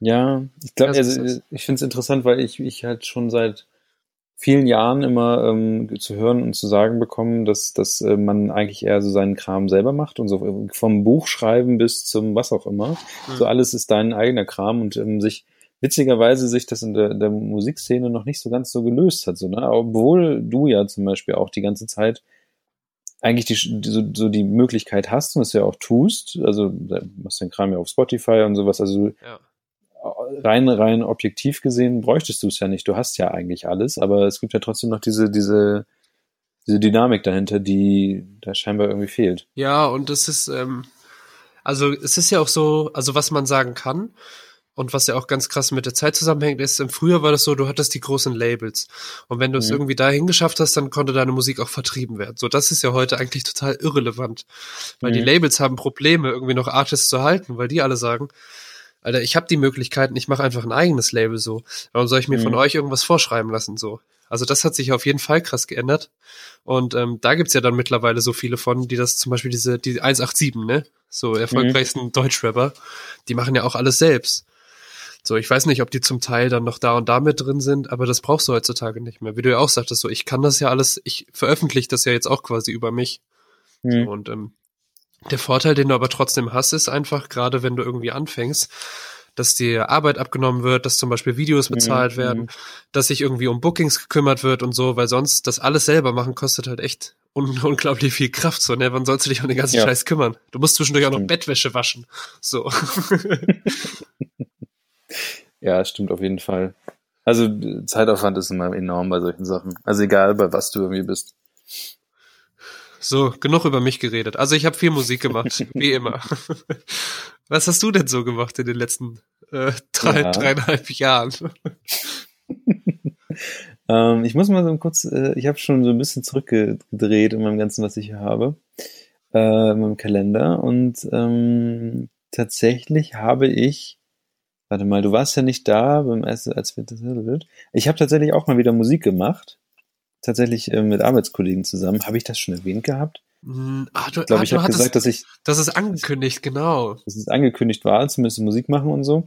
Speaker 1: Ja, ich glaube, also, ich finde es interessant, weil ich, ich halt schon seit vielen Jahren immer ähm, zu hören und zu sagen bekommen, dass, dass äh, man eigentlich eher so seinen Kram selber macht und so vom Buchschreiben bis zum was auch immer. Mhm. So alles ist dein eigener Kram und ähm, sich witzigerweise sich das in der, der Musikszene noch nicht so ganz so gelöst hat. So, ne? Obwohl du ja zum Beispiel auch die ganze Zeit eigentlich die, so, so die Möglichkeit hast und es ja auch tust, also machst den Kram ja auf Spotify und sowas, also ja. Rein, rein objektiv gesehen bräuchtest du es ja nicht. Du hast ja eigentlich alles, aber es gibt ja trotzdem noch diese, diese, diese Dynamik dahinter, die da scheinbar irgendwie fehlt.
Speaker 2: Ja, und das ist, ähm, also es ist ja auch so, also was man sagen kann, und was ja auch ganz krass mit der Zeit zusammenhängt, ist, im Frühjahr war das so, du hattest die großen Labels. Und wenn du es mhm. irgendwie dahin geschafft hast, dann konnte deine Musik auch vertrieben werden. So, das ist ja heute eigentlich total irrelevant. Weil mhm. die Labels haben Probleme, irgendwie noch Artists zu halten, weil die alle sagen, Alter, ich habe die Möglichkeiten, ich mache einfach ein eigenes Label so. Warum soll ich mir mhm. von euch irgendwas vorschreiben lassen so? Also das hat sich auf jeden Fall krass geändert. Und ähm, da gibt's ja dann mittlerweile so viele von, die das zum Beispiel diese, die 187, ne? So erfolgreichsten mhm. Deutschrapper, die machen ja auch alles selbst. So, ich weiß nicht, ob die zum Teil dann noch da und da mit drin sind, aber das brauchst du heutzutage nicht mehr. Wie du ja auch sagtest, so, ich kann das ja alles, ich veröffentliche das ja jetzt auch quasi über mich. Mhm. So, und ähm, der Vorteil, den du aber trotzdem hast, ist einfach, gerade wenn du irgendwie anfängst, dass dir Arbeit abgenommen wird, dass zum Beispiel Videos mhm, bezahlt mhm. werden, dass sich irgendwie um Bookings gekümmert wird und so, weil sonst das alles selber machen kostet halt echt un unglaublich viel Kraft. So, ne? Wann sollst du dich um den ganzen ja. Scheiß kümmern? Du musst zwischendurch auch noch Bettwäsche waschen. So.
Speaker 1: Ja, stimmt auf jeden Fall. Also Zeitaufwand ist immer enorm bei solchen Sachen. Also egal, bei was du irgendwie bist.
Speaker 2: So, genug über mich geredet. Also ich habe viel Musik gemacht, wie immer. Was hast du denn so gemacht in den letzten äh, drei, ja. dreieinhalb Jahren?
Speaker 1: ähm, ich muss mal so kurz, äh, ich habe schon so ein bisschen zurückgedreht in meinem Ganzen, was ich hier habe, äh, in meinem Kalender. Und ähm, tatsächlich habe ich Warte mal, du warst ja nicht da beim ersten, als wir das Ich habe tatsächlich auch mal wieder Musik gemacht. Tatsächlich äh, mit Arbeitskollegen zusammen. Habe ich das schon erwähnt gehabt?
Speaker 2: Hm, ah, du, ich glaube, ah, ich habe gesagt, dass ich. Das ist angekündigt, genau.
Speaker 1: Dass es angekündigt war, zumindest Musik machen und so.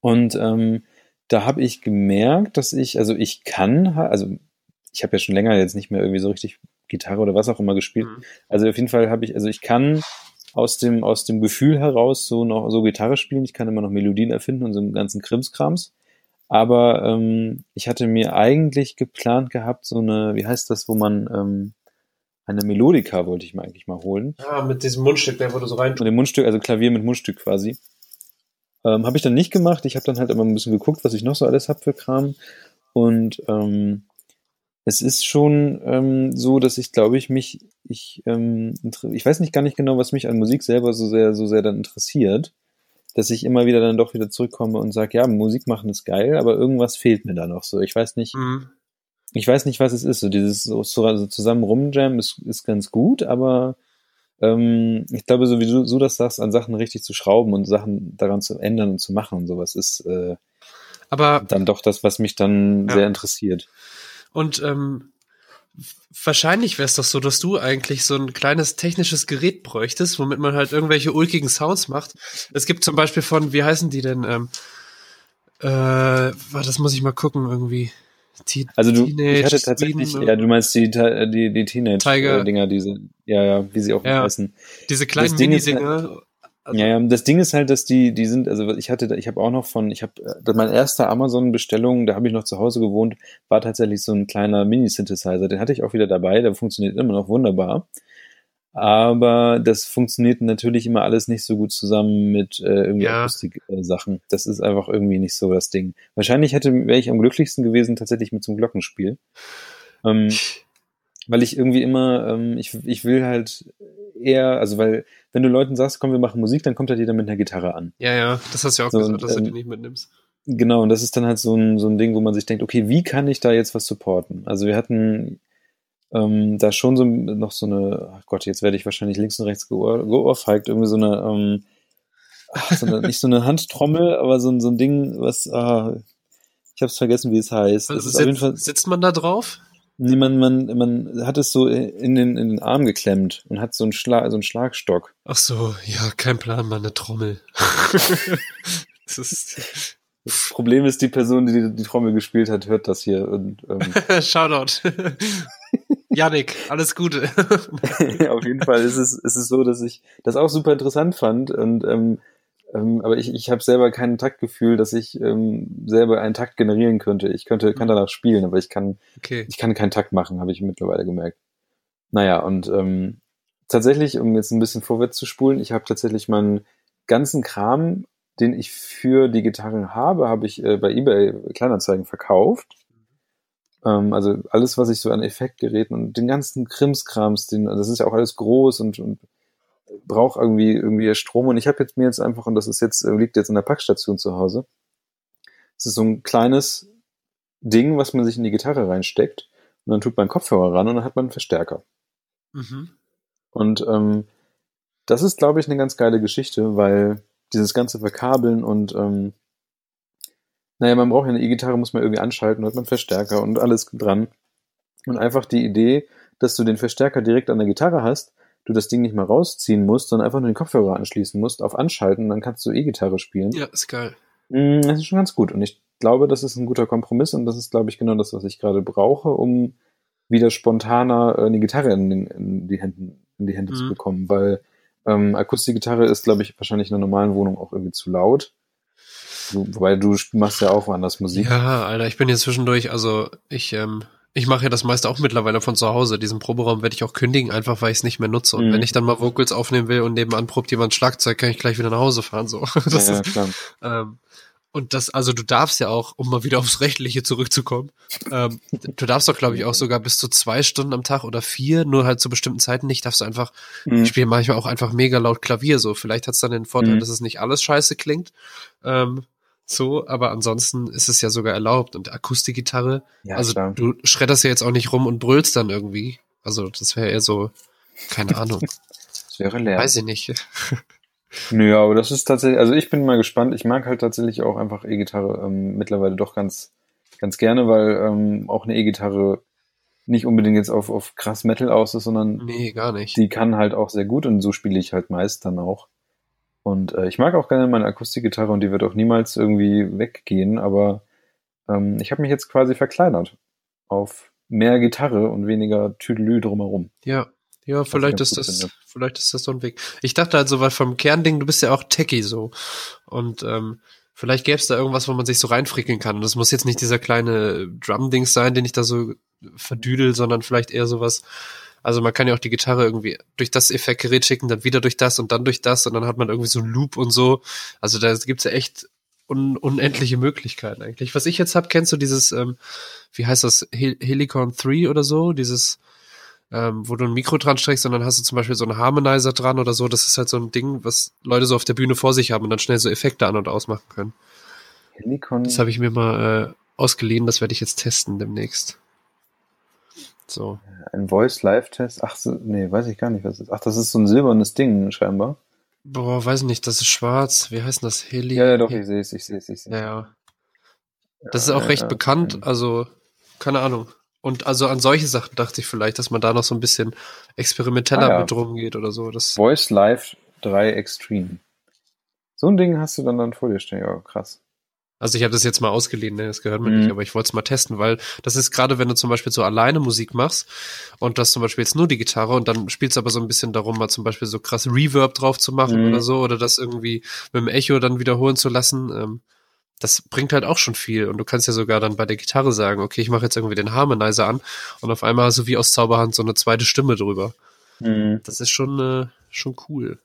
Speaker 1: Und ähm, da habe ich gemerkt, dass ich, also ich kann, also ich habe ja schon länger jetzt nicht mehr irgendwie so richtig Gitarre oder was auch immer gespielt. Mhm. Also auf jeden Fall habe ich, also ich kann aus dem, aus dem Gefühl heraus so noch so Gitarre spielen. Ich kann immer noch Melodien erfinden und so einen ganzen Krimskrams. Aber ähm, ich hatte mir eigentlich geplant gehabt, so eine, wie heißt das, wo man ähm, eine Melodika wollte ich mir eigentlich mal holen.
Speaker 2: Ja, mit diesem Mundstück, der wurde so rein. Mit
Speaker 1: dem Mundstück, also Klavier mit Mundstück quasi. Ähm, habe ich dann nicht gemacht. Ich habe dann halt immer ein bisschen geguckt, was ich noch so alles hab für Kram. Und ähm, es ist schon ähm, so, dass ich glaube ich mich, ich, ähm, ich weiß nicht gar nicht genau, was mich an Musik selber so sehr, so sehr dann interessiert, dass ich immer wieder dann doch wieder zurückkomme und sage, ja, Musik machen ist geil, aber irgendwas fehlt mir da noch so. Ich weiß nicht, mhm. ich weiß nicht, was es ist. So dieses so, so zusammen rumjam ist, ist ganz gut, aber ähm, ich glaube, so wie du so das sagst, an Sachen richtig zu schrauben und Sachen daran zu ändern und zu machen und sowas ist äh, aber dann doch das, was mich dann ja. sehr interessiert.
Speaker 2: Und ähm, wahrscheinlich wäre es doch so, dass du eigentlich so ein kleines technisches Gerät bräuchtest, womit man halt irgendwelche ulkigen Sounds macht. Es gibt zum Beispiel von, wie heißen die denn? Ähm, äh, das muss ich mal gucken irgendwie.
Speaker 1: T also du, Teenage ich hatte tatsächlich, ja, du meinst die, die, die Teenage-Dinger, diese, ja, ja, wie sie auch ja, heißen.
Speaker 2: Diese kleinen Mini-Dinger,
Speaker 1: also ja, ja, das Ding ist halt, dass die, die sind, also ich hatte, ich habe auch noch von, ich habe, äh, meine erste Amazon-Bestellung, da habe ich noch zu Hause gewohnt, war tatsächlich so ein kleiner Mini-Synthesizer. Den hatte ich auch wieder dabei, der funktioniert immer noch wunderbar. Aber das funktioniert natürlich immer alles nicht so gut zusammen mit äh, irgendwie ja. Akustik-Sachen. Das ist einfach irgendwie nicht so das Ding. Wahrscheinlich hätte wäre ich am glücklichsten gewesen tatsächlich mit so einem Glockenspiel. Ähm, weil ich irgendwie immer, ähm, ich, ich will halt eher, also weil, wenn du Leuten sagst, komm, wir machen Musik, dann kommt halt jeder mit einer Gitarre an.
Speaker 2: Ja, ja, das hast du ja auch so, gesagt, und, dass du ähm, die nicht mitnimmst.
Speaker 1: Genau, und das ist dann halt so ein, so ein Ding, wo man sich denkt, okay, wie kann ich da jetzt was supporten? Also wir hatten ähm, da schon so noch so eine, ach Gott, jetzt werde ich wahrscheinlich links und rechts geohrfeigt, irgendwie so eine, ähm, ach, so eine, nicht so eine Handtrommel, aber so, so ein Ding, was, ah, ich habe es vergessen, wie es heißt.
Speaker 2: Also sitzt, sitzt man da drauf?
Speaker 1: Nee, man, man, man hat es so in den, in den Arm geklemmt und hat so einen, Schlag, so einen Schlagstock.
Speaker 2: Ach so, ja, kein Plan, mal eine Trommel.
Speaker 1: das, ist das Problem ist, die Person, die die Trommel gespielt hat, hört das hier. Und,
Speaker 2: ähm Shoutout. Janik, alles Gute.
Speaker 1: Auf jeden Fall ist es, ist es so, dass ich das auch super interessant fand und ähm, Ähm, aber ich, ich habe selber kein Taktgefühl, dass ich ähm, selber einen Takt generieren könnte. Ich könnte, kann danach spielen, aber ich kann,
Speaker 2: Okay.
Speaker 1: ich kann keinen Takt machen, habe ich mittlerweile gemerkt. Naja, und ähm, tatsächlich, um jetzt ein bisschen vorwärts zu spulen, ich habe tatsächlich meinen ganzen Kram, den ich für die Gitarren habe, habe ich äh, bei eBay Kleinanzeigen verkauft. Ähm, also alles, was ich so an Effektgeräten und den ganzen Krimskrams, den, das ist ja auch alles groß und, und braucht irgendwie irgendwie Strom. Und ich habe jetzt mir jetzt einfach, und das ist jetzt, äh, liegt jetzt in der Packstation zu Hause, es ist so ein kleines Ding, was man sich in die Gitarre reinsteckt. Und dann tut man Kopfhörer ran und dann hat man einen Verstärker.
Speaker 2: Mhm.
Speaker 1: Und ähm, das ist, glaube ich, eine ganz geile Geschichte, weil dieses ganze Verkabeln und ähm, naja, man braucht ja eine E-Gitarre, muss man irgendwie anschalten, hat man einen Verstärker und alles dran. Und einfach die Idee, dass du den Verstärker direkt an der Gitarre hast, du das Ding nicht mal rausziehen musst, sondern einfach nur den Kopfhörer anschließen musst, auf Anschalten, dann kannst du E-Gitarre spielen.
Speaker 2: Ja, ist geil.
Speaker 1: Mm, Das ist schon ganz gut. Und ich glaube, das ist ein guter Kompromiss und das ist, glaube ich, genau das, was ich gerade brauche, um wieder spontaner äh, eine Gitarre in, den, in die Hände, in die Hände zu
Speaker 2: Mhm.
Speaker 1: bekommen, weil ähm, Akustikgitarre ist, glaube ich, wahrscheinlich in einer normalen Wohnung auch irgendwie zu laut. Wobei du machst ja auch woanders Musik.
Speaker 2: Ja, Alter, ich bin hier zwischendurch, also ich, ähm, ich mache ja das meiste auch mittlerweile von zu Hause. Diesen Proberaum werde ich auch kündigen, einfach weil ich es nicht mehr nutze. Und
Speaker 1: Mhm.
Speaker 2: wenn ich dann mal Vocals aufnehmen will und nebenan probt jemand Schlagzeug, kann ich gleich wieder nach Hause fahren. So. Das
Speaker 1: ja,
Speaker 2: ist,
Speaker 1: klar.
Speaker 2: ähm, und das, also du darfst ja auch, um mal wieder aufs Rechtliche zurückzukommen, ähm, du darfst doch, glaube ich, auch sogar bis zu zwei Stunden am Tag oder vier, nur halt zu bestimmten Zeiten nicht, darfst du einfach,
Speaker 1: Mhm.
Speaker 2: ich spiele manchmal auch einfach mega laut Klavier so. Vielleicht hat's dann den Vorteil,
Speaker 1: Mhm.
Speaker 2: dass es nicht alles scheiße klingt. Ähm, so, aber ansonsten ist es ja sogar erlaubt. Und Akustikgitarre,
Speaker 1: Ja,
Speaker 2: also
Speaker 1: klar.
Speaker 2: du schredderst ja jetzt auch nicht rum und brüllst dann irgendwie. Also das wäre eher so, keine Ahnung,
Speaker 1: Das wäre leer.
Speaker 2: weiß ich nicht.
Speaker 1: Nö, aber das ist tatsächlich, also ich bin mal gespannt. Ich mag halt tatsächlich auch einfach E-Gitarre ähm, mittlerweile doch ganz, ganz gerne, weil ähm, auch eine E-Gitarre nicht unbedingt jetzt auf, auf krass Metal aus ist, sondern
Speaker 2: Nee, gar nicht.
Speaker 1: die kann halt auch sehr gut und so spiele ich halt meist dann auch. Und äh, ich mag auch gerne meine Akustikgitarre und die wird auch niemals irgendwie weggehen, aber ähm, ich habe mich jetzt quasi verkleinert auf mehr Gitarre und weniger Tüdelü drumherum.
Speaker 2: Ja. Ja, vielleicht ist das,
Speaker 1: finde.
Speaker 2: vielleicht ist das so ein Weg. Ich dachte halt so, weil vom Kernding, du bist ja auch Techie so. Und ähm, vielleicht gäbe es da irgendwas, wo man sich so reinfrickeln kann. Und das muss jetzt nicht dieser kleine Drum-Dings sein, den ich da so verdüdel, sondern vielleicht eher sowas. Also man kann ja auch die Gitarre irgendwie durch das Effektgerät schicken, dann wieder durch das und dann durch das und dann hat man irgendwie so einen Loop und so. Also da gibt's ja echt un unendliche Möglichkeiten eigentlich. Was ich jetzt hab, kennst du dieses, ähm, wie heißt das, Hel Helicon 3 oder so? Dieses, ähm, wo du ein Mikro dran steckst und dann hast du zum Beispiel so einen Harmonizer dran oder so. Das ist halt so ein Ding, was Leute so auf der Bühne vor sich haben und dann schnell so Effekte an- und ausmachen können.
Speaker 1: Helicon.
Speaker 2: Das habe ich mir mal äh, ausgeliehen, das werde ich jetzt testen demnächst. So.
Speaker 1: Ein Voice-Live-Test? Ach, so, nee, weiß ich gar nicht, was das ist. Ach, das ist so ein silbernes Ding scheinbar.
Speaker 2: Boah, weiß nicht, das ist schwarz. Wie heißt denn das? Heli?
Speaker 1: Ja, ja, doch, ich sehe es, ich sehe es, ich sehe
Speaker 2: Ja,
Speaker 1: es.
Speaker 2: ja. Das ist auch
Speaker 1: Ja,
Speaker 2: recht
Speaker 1: ja,
Speaker 2: bekannt,
Speaker 1: ja.
Speaker 2: also keine Ahnung. Und also an solche Sachen dachte ich vielleicht, dass man da noch so ein bisschen experimenteller
Speaker 1: Ah, ja.
Speaker 2: mit rumgeht oder so. Das,
Speaker 1: Voice Live 3 Extreme. So ein Ding hast du dann dann vor dir stehen. Ja, krass.
Speaker 2: Also ich habe das jetzt mal ausgeliehen, ne? das gehört mir
Speaker 1: Mhm.
Speaker 2: nicht, aber ich wollte es mal testen, weil das ist gerade, wenn du zum Beispiel so alleine Musik machst und du hast zum Beispiel jetzt nur die Gitarre und dann spielst du aber so ein bisschen darum, mal zum Beispiel so krass Reverb drauf zu machen
Speaker 1: Mhm.
Speaker 2: oder so oder das irgendwie mit dem Echo dann wiederholen zu lassen. Ähm, das bringt halt auch schon viel und du kannst ja sogar dann bei der Gitarre sagen, okay, ich mache jetzt irgendwie den Harmonizer an und auf einmal du wie aus Zauberhand so eine zweite Stimme drüber.
Speaker 1: Mhm.
Speaker 2: Das ist schon, äh, schon cool.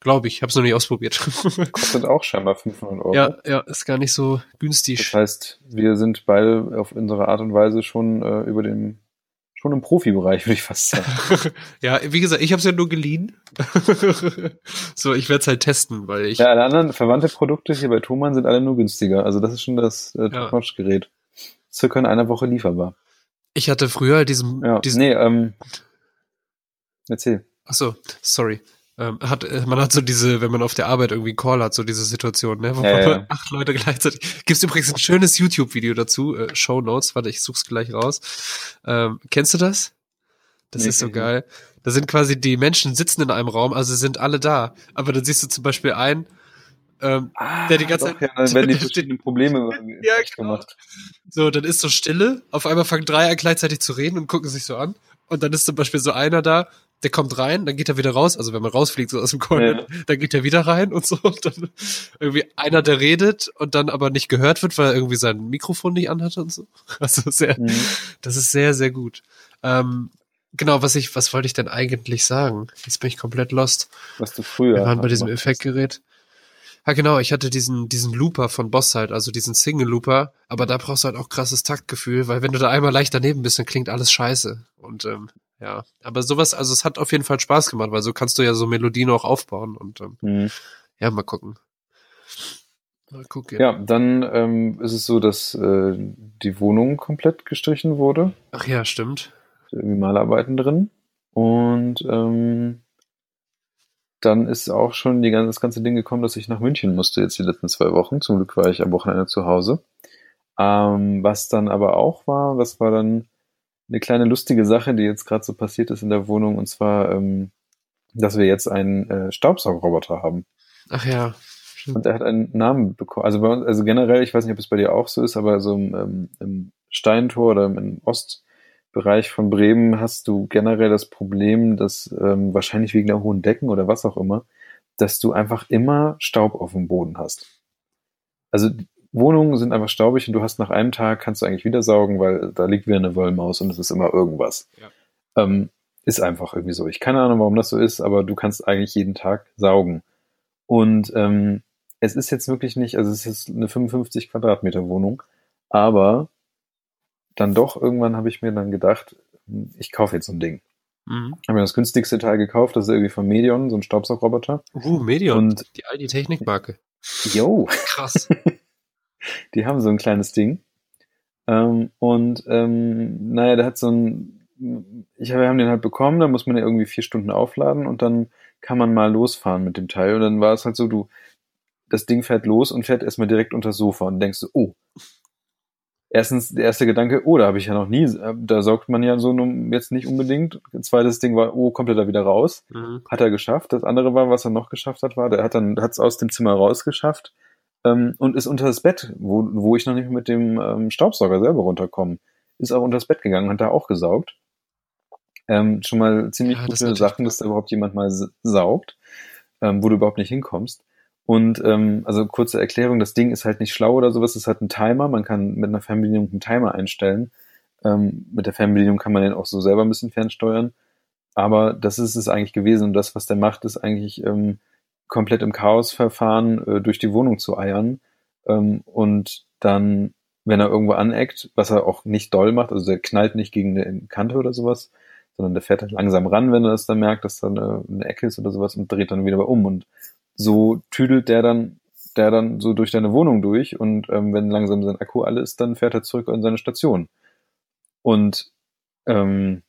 Speaker 2: Glaube ich, habe es noch nicht ausprobiert.
Speaker 1: Kostet auch scheinbar 500 Euro.
Speaker 2: ja, ja, ist gar nicht so
Speaker 1: Das
Speaker 2: günstig.
Speaker 1: heißt, wir sind beide auf unsere Art und Weise schon äh, über dem, schon im Profibereich, würde ich fast sagen.
Speaker 2: ja, wie gesagt, ich habe es ja nur geliehen. so, ich werde es halt testen, weil ich.
Speaker 1: Ja, alle anderen verwandte Produkte hier bei Thomann sind alle nur günstiger. Also das ist schon das äh,
Speaker 2: Ja.
Speaker 1: Top-Notch-Gerät. Circa in einer Woche lieferbar.
Speaker 2: Ich hatte früher diesen,
Speaker 1: Ja,
Speaker 2: diesen
Speaker 1: nee, ähm, erzähl.
Speaker 2: Ach so, sorry. Ähm, hat, äh, man hat so diese, wenn man auf der Arbeit irgendwie einen Call hat, so diese Situation, ne? Wo
Speaker 1: Ja,
Speaker 2: man
Speaker 1: ja.
Speaker 2: acht Leute gleichzeitig. Gibt's übrigens ein schönes YouTube-Video dazu, äh, Show Notes, warte, ich such's gleich raus. Ähm, kennst du das? Das
Speaker 1: Nee,
Speaker 2: ist so geil. Da sind quasi die Menschen sitzen in einem Raum, also sind alle da. Aber dann siehst du zum Beispiel einen, ähm,
Speaker 1: Ah,
Speaker 2: Der die ganze
Speaker 1: doch,
Speaker 2: Zeit-
Speaker 1: ja, werden die verschiedenen Probleme
Speaker 2: Ja, genau.
Speaker 1: gemacht.
Speaker 2: So, dann ist so Stille. Auf einmal fangen drei an gleichzeitig zu reden und gucken sich so an. Und dann ist zum Beispiel so einer da, der kommt rein, dann geht er wieder raus, also wenn man rausfliegt so aus dem Call, ja. dann geht er wieder rein und so, und dann irgendwie einer, der redet und dann aber nicht gehört wird, weil er irgendwie sein Mikrofon nicht anhatte und so. Also sehr, mhm. das ist sehr, sehr gut. Ähm, genau, was ich, was wollte ich denn eigentlich sagen? Jetzt bin ich komplett lost.
Speaker 1: Was du früher.
Speaker 2: Wir waren bei diesem Effektgerät. Ja, genau, ich hatte diesen, diesen Looper von Boss halt, also diesen Single-Looper, aber da brauchst du halt auch krasses Taktgefühl, weil wenn du da einmal leicht daneben bist, dann klingt alles scheiße. Und ähm, ja, aber sowas, also es hat auf jeden Fall Spaß gemacht, weil so kannst du ja so Melodien auch aufbauen und ähm, mhm. ja, mal gucken.
Speaker 1: Mal gucken. Ja, dann ähm, ist es so, dass äh, die Wohnung komplett gestrichen wurde.
Speaker 2: Ach ja, stimmt.
Speaker 1: Irgendwie Malarbeiten drin. Und ähm, dann ist auch schon die, das ganze Ding gekommen, dass ich nach München musste jetzt die letzten zwei Wochen. Zum Glück war ich am Wochenende zu Hause. Ähm, was dann aber auch war, was war dann eine kleine lustige Sache, die jetzt gerade so passiert ist in der Wohnung, und zwar, ähm, dass wir jetzt einen äh, Staubsaugerroboter haben.
Speaker 2: Ach ja.
Speaker 1: Und er hat einen Namen bekommen. Also bei uns, also generell, ich weiß nicht, ob es bei dir auch so ist, aber so im, ähm, im Steintor oder im Ostbereich von Bremen hast du generell das Problem, dass ähm, wahrscheinlich wegen der hohen Decken oder was auch immer, dass du einfach immer Staub auf dem Boden hast. Also Wohnungen sind einfach staubig und du hast nach einem Tag kannst du eigentlich wieder saugen, weil da liegt wieder eine Wollmaus und es ist immer irgendwas. Ja. Ähm, ist einfach irgendwie so. Ich keine Ahnung, warum das so ist, aber du kannst eigentlich jeden Tag saugen. Und ähm, es ist jetzt wirklich nicht, also es ist eine 55 Quadratmeter Wohnung, aber dann doch irgendwann habe ich mir dann gedacht, ich kaufe jetzt so ein Ding. Mhm. Habe mir das günstigste Teil gekauft, das ist irgendwie von Medion, so ein Staubsaugroboter.
Speaker 2: Uh, Medion, und die alte Technikmarke.
Speaker 1: Jo. Krass. Die haben so ein kleines Ding. Ähm, und ähm, naja, der hat so ein, ich wir haben den halt bekommen, da muss man ja irgendwie vier Stunden aufladen und dann kann man mal losfahren mit dem Teil. Und dann war es halt so, du, das Ding fährt los und fährt erstmal direkt unter das Sofa und denkst so, oh. Erstens, der erste Gedanke, oh, da habe ich ja noch nie, äh, da saugt man ja so jetzt nicht unbedingt. Zweites Ding war, oh, kommt er da wieder raus? Mhm. Hat er geschafft. Das andere war, was er noch geschafft hat, war, der hat dann, hat es aus dem Zimmer rausgeschafft, ähm, und ist unter das Bett, wo, wo ich noch nicht mit dem ähm, Staubsauger selber runterkomme. Ist auch unter das Bett gegangen, hat da auch gesaugt. Ähm, schon mal ziemlich ja, gute Sachen, dass da überhaupt jemand mal saugt, ähm, wo du überhaupt nicht hinkommst. Und ähm, also kurze Erklärung, das Ding ist halt nicht schlau oder sowas, es hat einen Timer, man kann mit einer Fernbedienung einen Timer einstellen. Ähm, mit der Fernbedienung kann man den auch so selber ein bisschen fernsteuern. Aber das ist es eigentlich gewesen und das, was der macht, ist eigentlich ähm, komplett im Chaosverfahren äh, durch die Wohnung zu eiern ähm, und dann, wenn er irgendwo aneckt, was er auch nicht doll macht, also der knallt nicht gegen eine Kante oder sowas, sondern der fährt halt langsam ran, wenn er es dann merkt, dass da eine, eine Ecke ist oder sowas und dreht dann wieder um und so tüdelt der dann der dann so durch deine Wohnung durch und ähm, wenn langsam sein Akku alle ist, dann fährt er zurück an seine Station. Und ähm,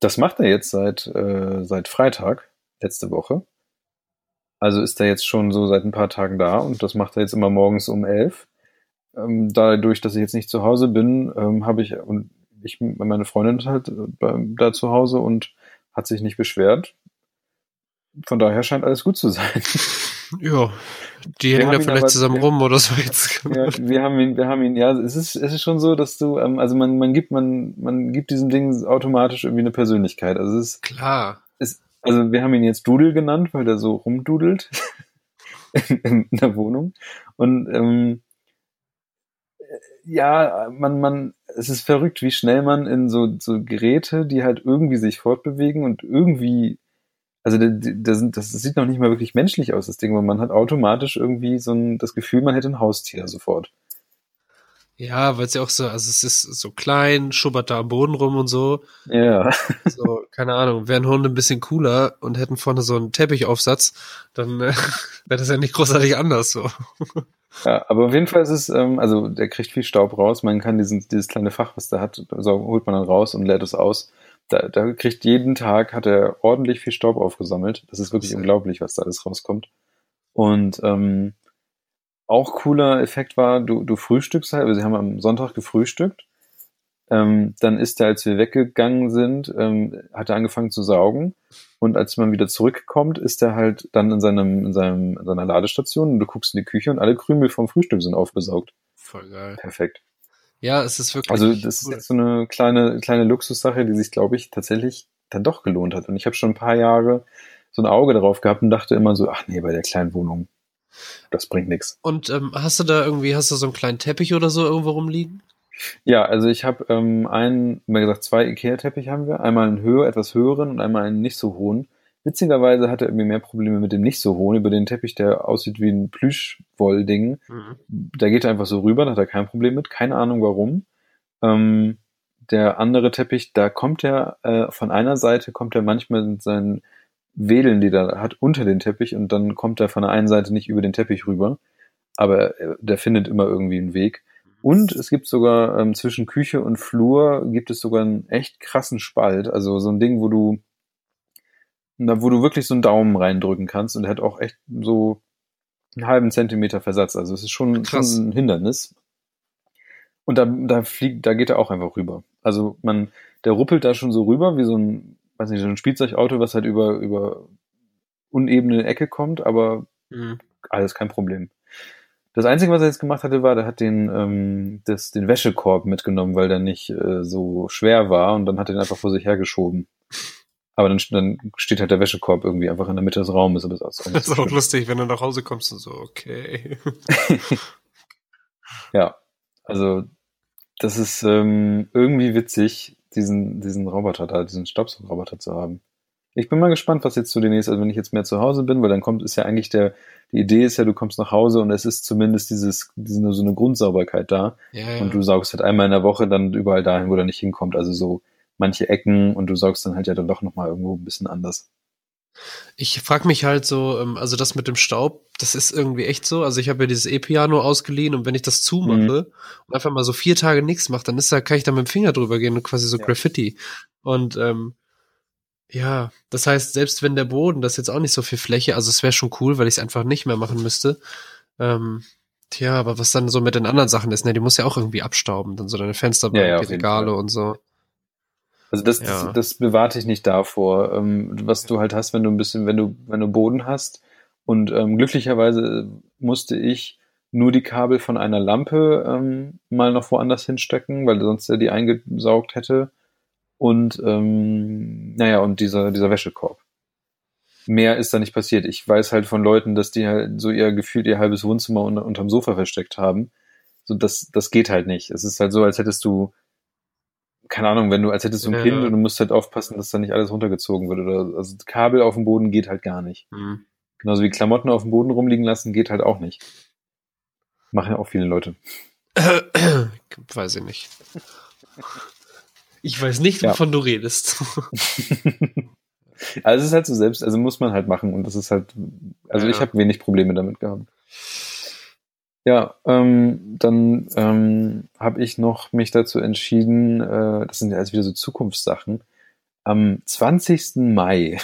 Speaker 1: das macht er jetzt seit, äh, seit Freitag, letzte Woche. Also ist er jetzt schon so seit ein paar Tagen da und das macht er jetzt immer morgens um elf. Ähm, dadurch, dass ich jetzt nicht zu Hause bin, ähm, habe ich und ich meine Freundin ist halt äh, da zu Hause und hat sich nicht beschwert. Von daher scheint alles gut zu sein.
Speaker 2: Ja, die hängen da vielleicht aber, zusammen wir, rum oder so jetzt.
Speaker 1: Ja, wir haben ihn, wir haben ihn, ja, es ist, es ist schon so, dass du, ähm, also man, man gibt, man, man gibt diesem Ding automatisch irgendwie eine Persönlichkeit. Also es ist
Speaker 2: klar.
Speaker 1: Es, also wir haben ihn jetzt Dudel genannt, weil der so rumdudelt in, in, der Wohnung. Und ähm, ja, man, man, es ist verrückt, wie schnell man in so, so Geräte, die halt irgendwie sich fortbewegen und irgendwie, also das, das sieht noch nicht mal wirklich menschlich aus, das Ding, aber man hat automatisch irgendwie so ein, das Gefühl, man hätte ein Haustier sofort.
Speaker 2: Ja, weil es ja auch so, also es ist so klein, schubbert da am Boden rum und so.
Speaker 1: Ja.
Speaker 2: So, keine Ahnung, wären Hunde ein bisschen cooler und hätten vorne so einen Teppichaufsatz, dann äh, wäre das ja nicht großartig anders so.
Speaker 1: Ja, aber auf jeden Fall ist es, ähm, also der kriegt viel Staub raus. Man kann diesen, dieses kleine Fach, was der hat, so holt man dann raus und lädt es aus. Da, da kriegt jeden Tag, hat er ordentlich viel Staub aufgesammelt. Das ist wirklich das unglaublich, was da alles rauskommt. Und ähm, auch cooler Effekt war, du, du frühstückst halt, also sie haben am Sonntag gefrühstückt. Ähm, dann ist er, als wir weggegangen sind, ähm, hat er angefangen zu saugen. Und als man wieder zurückkommt, ist er halt dann in seinem, in seinem, in seiner Ladestation und du guckst in die Küche und alle Krümel vom Frühstück sind aufgesaugt.
Speaker 2: Voll geil.
Speaker 1: Perfekt.
Speaker 2: Ja, es ist wirklich.
Speaker 1: Also, das cool. ist jetzt so eine kleine, kleine Luxussache, die sich, glaube ich, tatsächlich dann doch gelohnt hat. Und ich habe schon ein paar Jahre so ein Auge darauf gehabt und dachte immer so, ach nee, bei der kleinen Wohnung, das bringt nichts.
Speaker 2: Und ähm, hast du da irgendwie, hast du so einen kleinen Teppich oder so irgendwo rumliegen?
Speaker 1: Ja, also ich habe ähm, einen, wie gesagt, zwei Ikea-Teppich haben wir. Einmal einen höher, etwas höheren und einmal einen nicht so hohen. Witzigerweise hat er irgendwie mehr Probleme mit dem nicht so hohen. Über den Teppich, der aussieht wie ein Plüschwollding, mhm. da geht er einfach so rüber, da hat er kein Problem mit. Keine Ahnung warum. Ähm, der andere Teppich, da kommt er äh, von einer Seite, kommt er manchmal mit seinen Wedeln, die er hat, unter den Teppich und dann kommt er von der einen Seite nicht über den Teppich rüber. Aber der findet immer irgendwie einen Weg. Und es gibt sogar ähm, zwischen Küche und Flur gibt es sogar einen echt krassen Spalt. Also so ein Ding, wo du, wo du wirklich so einen Daumen reindrücken kannst und der hat auch echt so einen halben Zentimeter Versatz. Also es ist schon, schon ein Hindernis. Und da, da fliegt, da geht er auch einfach rüber. Also man, der ruppelt da schon so rüber wie so ein, weiß nicht, so ein Spielzeugauto, was halt über, über unebene Ecke kommt, aber mhm. alles kein Problem. Das Einzige, was er jetzt gemacht hatte, war, der hat den, ähm, das, den Wäschekorb mitgenommen, weil der nicht äh, so schwer war und dann hat er den einfach vor sich hergeschoben. Aber dann, dann steht halt der Wäschekorb irgendwie einfach in der Mitte des Raumes. Aber das,
Speaker 2: ist, das ist auch lustig, wenn du nach Hause kommst und so, okay.
Speaker 1: ja, also das ist ähm, irgendwie witzig, diesen, diesen Roboter da, diesen Staubsaugerroboter zu haben. Ich bin mal gespannt, was jetzt so demnächst, also wenn ich jetzt mehr zu Hause bin, weil dann kommt, ist ja eigentlich der, die Idee ist ja, du kommst nach Hause und es ist zumindest dieses, diese, so eine Grundsauberkeit da. Ja, ja. Und du saugst halt einmal in der Woche dann überall dahin, wo der nicht hinkommt. Also so manche Ecken und du saugst dann halt ja dann doch nochmal irgendwo ein bisschen anders.
Speaker 2: Ich frage mich halt so, ähm, also das mit dem Staub, das ist irgendwie echt so. Also ich habe ja dieses E-Piano ausgeliehen und wenn ich das zumache mhm. und einfach mal so vier Tage nichts mache, dann ist da, kann ich da mit dem Finger drüber gehen und quasi so ja. Graffiti. Und ähm, ja, das heißt, selbst wenn der Boden, das ist jetzt auch nicht so viel Fläche, also es wäre schon cool, weil ich es einfach nicht mehr machen müsste. Ähm, tja, aber was dann so mit den anderen Sachen ist, ne, die muss ja auch irgendwie abstauben, dann so deine Fenster, ja, ja, die Regale und so.
Speaker 1: Also das, ja. das, das bewahrt dich nicht davor. Ähm, was du halt hast, wenn du ein bisschen, wenn du, wenn du Boden hast. Und ähm, glücklicherweise musste ich nur die Kabel von einer Lampe ähm, mal noch woanders hinstecken, weil sonst er die eingesaugt hätte und ähm, naja, und dieser, dieser Wäschekorb. Mehr ist da nicht passiert. Ich weiß halt von Leuten, dass die halt so ihr gefühlt ihr halbes Wohnzimmer unter, unterm Sofa versteckt haben. So, das, das geht halt nicht. Es ist halt so, als hättest du, keine Ahnung, wenn du, als hättest du ein ja. Kind und du musst halt aufpassen, dass da nicht alles runtergezogen wird. Oder, also Kabel auf dem Boden geht halt gar nicht. Mhm. Genauso wie Klamotten auf dem Boden rumliegen lassen, geht halt auch nicht. Machen ja auch viele Leute.
Speaker 2: Weiß ich nicht. Ich weiß nicht, wovon ja. du redest.
Speaker 1: also es ist halt so selbst, also muss man halt machen und das ist halt, also ja. ich habe wenig Probleme damit gehabt. Ja, ähm, dann ähm, habe ich noch mich dazu entschieden, äh, das sind ja jetzt wieder so Zukunftssachen, am 20. Mai.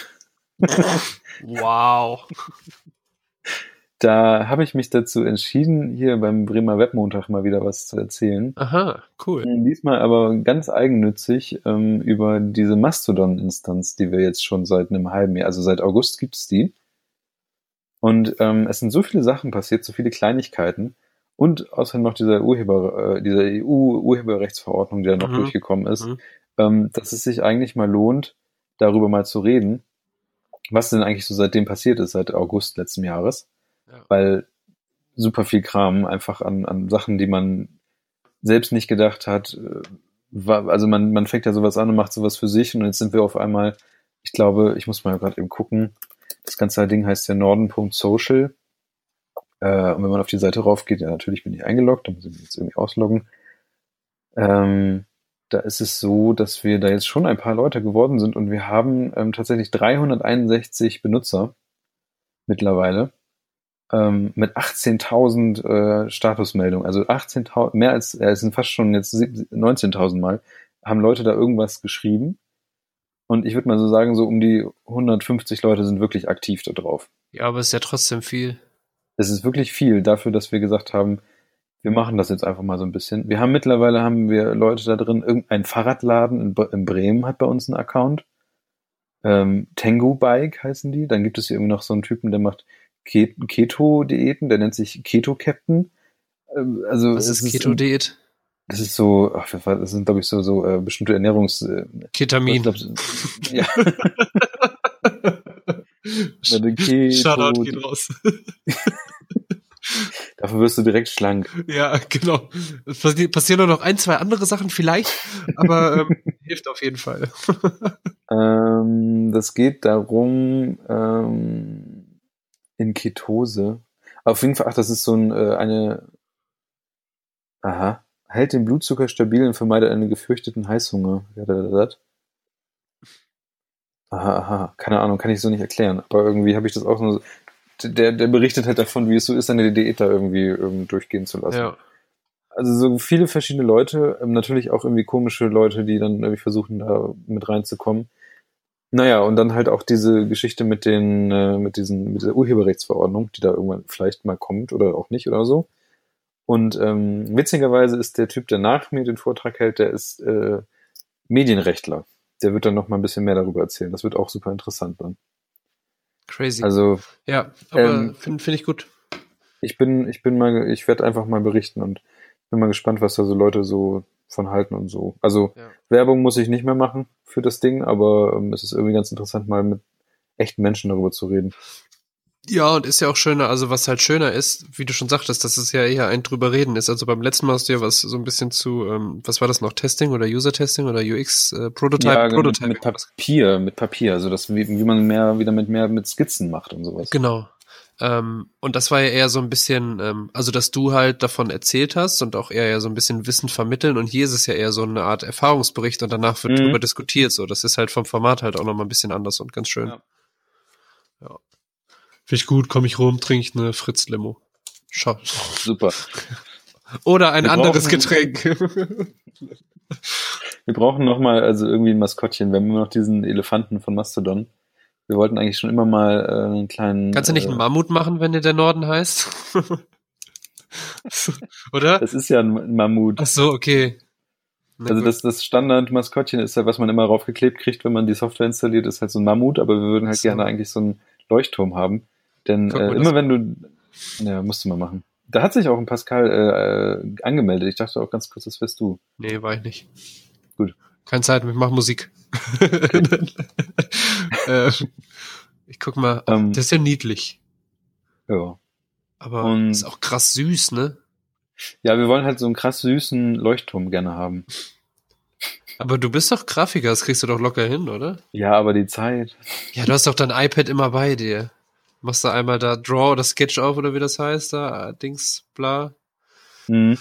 Speaker 2: wow.
Speaker 1: Da habe ich mich dazu entschieden, hier beim Bremer Webmontag mal wieder was zu erzählen.
Speaker 2: Aha, cool.
Speaker 1: Hm, diesmal aber ganz eigennützig ähm, über diese Mastodon-Instanz, die wir jetzt schon seit einem halben Jahr, also seit August gibt's die. Und ähm, es sind so viele Sachen passiert, so viele Kleinigkeiten. Und außerdem noch dieser Urheber, äh, dieser EU-Urheberrechtsverordnung, die da noch mhm. durchgekommen ist, mhm. ähm, dass es sich eigentlich mal lohnt, darüber mal zu reden, was denn eigentlich so seitdem passiert ist, seit August letzten Jahres. Ja. Weil super viel Kram einfach an, an Sachen, die man selbst nicht gedacht hat. Äh, war, also man, man fängt ja sowas an und macht sowas für sich und jetzt sind wir auf einmal, ich glaube, ich muss mal gerade eben gucken, das ganze Ding heißt ja norden.social. Äh, und wenn man auf die Seite raufgeht, ja natürlich bin ich eingeloggt, da muss ich mich jetzt irgendwie ausloggen. Ähm, da ist es so, dass wir da jetzt schon ein paar Leute geworden sind und wir haben ähm, tatsächlich 361 Benutzer mittlerweile ähm, mit 18.000 äh, Statusmeldungen, also 18.000, mehr als, äh, es sind fast schon jetzt 19.000 Mal, haben Leute da irgendwas geschrieben. Und ich würde mal so sagen, so um die 150 Leute sind wirklich aktiv da drauf.
Speaker 2: Ja, aber es ist ja trotzdem viel.
Speaker 1: Es ist wirklich viel dafür, dass wir gesagt haben, wir machen das jetzt einfach mal so ein bisschen. Wir haben mittlerweile haben wir Leute da drin, irgendein Fahrradladen in, in Bremen hat bei uns einen Account. Ähm, Tengu Bike heißen die. Dann gibt es hier irgendwie noch so einen Typen, der macht Keto-Diäten, der nennt sich Keto-Captain.
Speaker 2: Ähm, also Was ist Keto-Diät?
Speaker 1: Das ist so, ach, das sind, glaube ich, so, so äh, bestimmte Ernährungs... Äh,
Speaker 2: Ketamin.
Speaker 1: glaub, ja. Keto,
Speaker 2: Shoutout geht raus.
Speaker 1: Dafür wirst du direkt schlank.
Speaker 2: Ja, genau. Es passi- passieren nur noch ein, zwei andere Sachen vielleicht, aber ähm, hilft auf jeden Fall.
Speaker 1: Ähm, das geht darum, ähm, in Ketose. Auf jeden Fall, ach, das ist so ein, äh, eine, aha, hält den Blutzucker stabil und vermeidet einen gefürchteten Heißhunger. Ja, da, da, da. Aha, aha, keine Ahnung, kann ich so nicht erklären. Aber irgendwie habe ich das auch so, der, der berichtet halt davon, wie es so ist, seine Diät da irgendwie ähm, durchgehen zu lassen.
Speaker 2: Ja.
Speaker 1: Also so viele verschiedene Leute, ähm, natürlich auch irgendwie komische Leute, die dann irgendwie versuchen, da mit reinzukommen. Naja, und dann halt auch diese Geschichte mit den, äh, mit diesen, mit der Urheberrechtsverordnung, die da irgendwann vielleicht mal kommt oder auch nicht oder so. Und ähm, witzigerweise ist der Typ, der nach mir den Vortrag hält, der ist äh, Medienrechtler. Der wird dann noch mal ein bisschen mehr darüber erzählen. Das wird auch super interessant dann.
Speaker 2: Crazy.
Speaker 1: Also
Speaker 2: ja, aber
Speaker 1: ähm,
Speaker 2: finde find ich gut.
Speaker 1: ich bin, ich bin mal, ich werde einfach mal berichten und bin mal gespannt, was da so Leute so von halten und so. Also
Speaker 2: Ja.
Speaker 1: Werbung muss ich nicht mehr machen für das Ding, aber ähm, es ist irgendwie ganz interessant, mal mit echten Menschen darüber zu reden.
Speaker 2: Ja, und ist ja auch schöner, also was halt schöner ist, wie du schon sagtest, dass es ja eher ein drüber reden ist. Also beim letzten Mal hast du ja was so ein bisschen zu, ähm, was war das noch, Testing oder User-Testing oder UX, äh, Prototype,
Speaker 1: ja, genau, mit,
Speaker 2: Prototype.
Speaker 1: mit Papier, mit Papier, also das, wie, wie man mehr, wieder mit mehr mit Skizzen macht und sowas.
Speaker 2: Genau. Ähm, und das war ja eher so ein bisschen, ähm, also dass du halt davon erzählt hast und auch eher ja so ein bisschen Wissen vermitteln. Und hier ist es ja eher so eine Art Erfahrungsbericht und danach wird
Speaker 1: Mhm.
Speaker 2: drüber diskutiert. So, das ist halt vom Format halt auch nochmal ein bisschen anders und ganz schön.
Speaker 1: Ja.
Speaker 2: Ja. Finde ich gut, komme ich rum, trinke ich eine Fritz-Limo. Schau.
Speaker 1: Super.
Speaker 2: Oder ein
Speaker 1: Wir
Speaker 2: anderes
Speaker 1: brauchen-
Speaker 2: Getränk.
Speaker 1: Wir brauchen noch mal also irgendwie ein Maskottchen. Wir haben immer noch diesen Elefanten von Mastodon. Wir wollten eigentlich schon immer mal äh, einen kleinen.
Speaker 2: Kannst du nicht
Speaker 1: äh,
Speaker 2: einen Mammut machen, wenn dir der Norden heißt? Oder?
Speaker 1: Das ist ja ein Mammut.
Speaker 2: Ach so, okay. Na
Speaker 1: Also
Speaker 2: gut.
Speaker 1: das, das Standard-Maskottchen ist ja, was man immer raufgeklebt kriegt, wenn man die Software installiert, ist halt so ein Mammut, aber wir würden halt
Speaker 2: So.
Speaker 1: gerne eigentlich so einen Leuchtturm haben. Denn äh, immer wenn du. Ja, musst du mal machen. Da hat sich auch ein Pascal äh, äh, angemeldet. Ich dachte auch ganz kurz, das wärst du.
Speaker 2: Nee, war ich nicht.
Speaker 1: Gut.
Speaker 2: Keine Zeit, ich mach Musik. äh, ich guck mal, oh,
Speaker 1: Ähm.
Speaker 2: das ist ja niedlich.
Speaker 1: Ja.
Speaker 2: Aber
Speaker 1: Und-
Speaker 2: ist auch krass süß, ne?
Speaker 1: Ja, wir wollen halt so einen krass süßen Leuchtturm gerne haben.
Speaker 2: Aber du bist doch Grafiker, das kriegst du doch locker hin, oder?
Speaker 1: Ja, aber die Zeit.
Speaker 2: Ja, du hast doch dein iPad immer bei dir. Machst du einmal da Draw oder Sketch auf oder wie das heißt, da Dings, bla.
Speaker 1: Hm.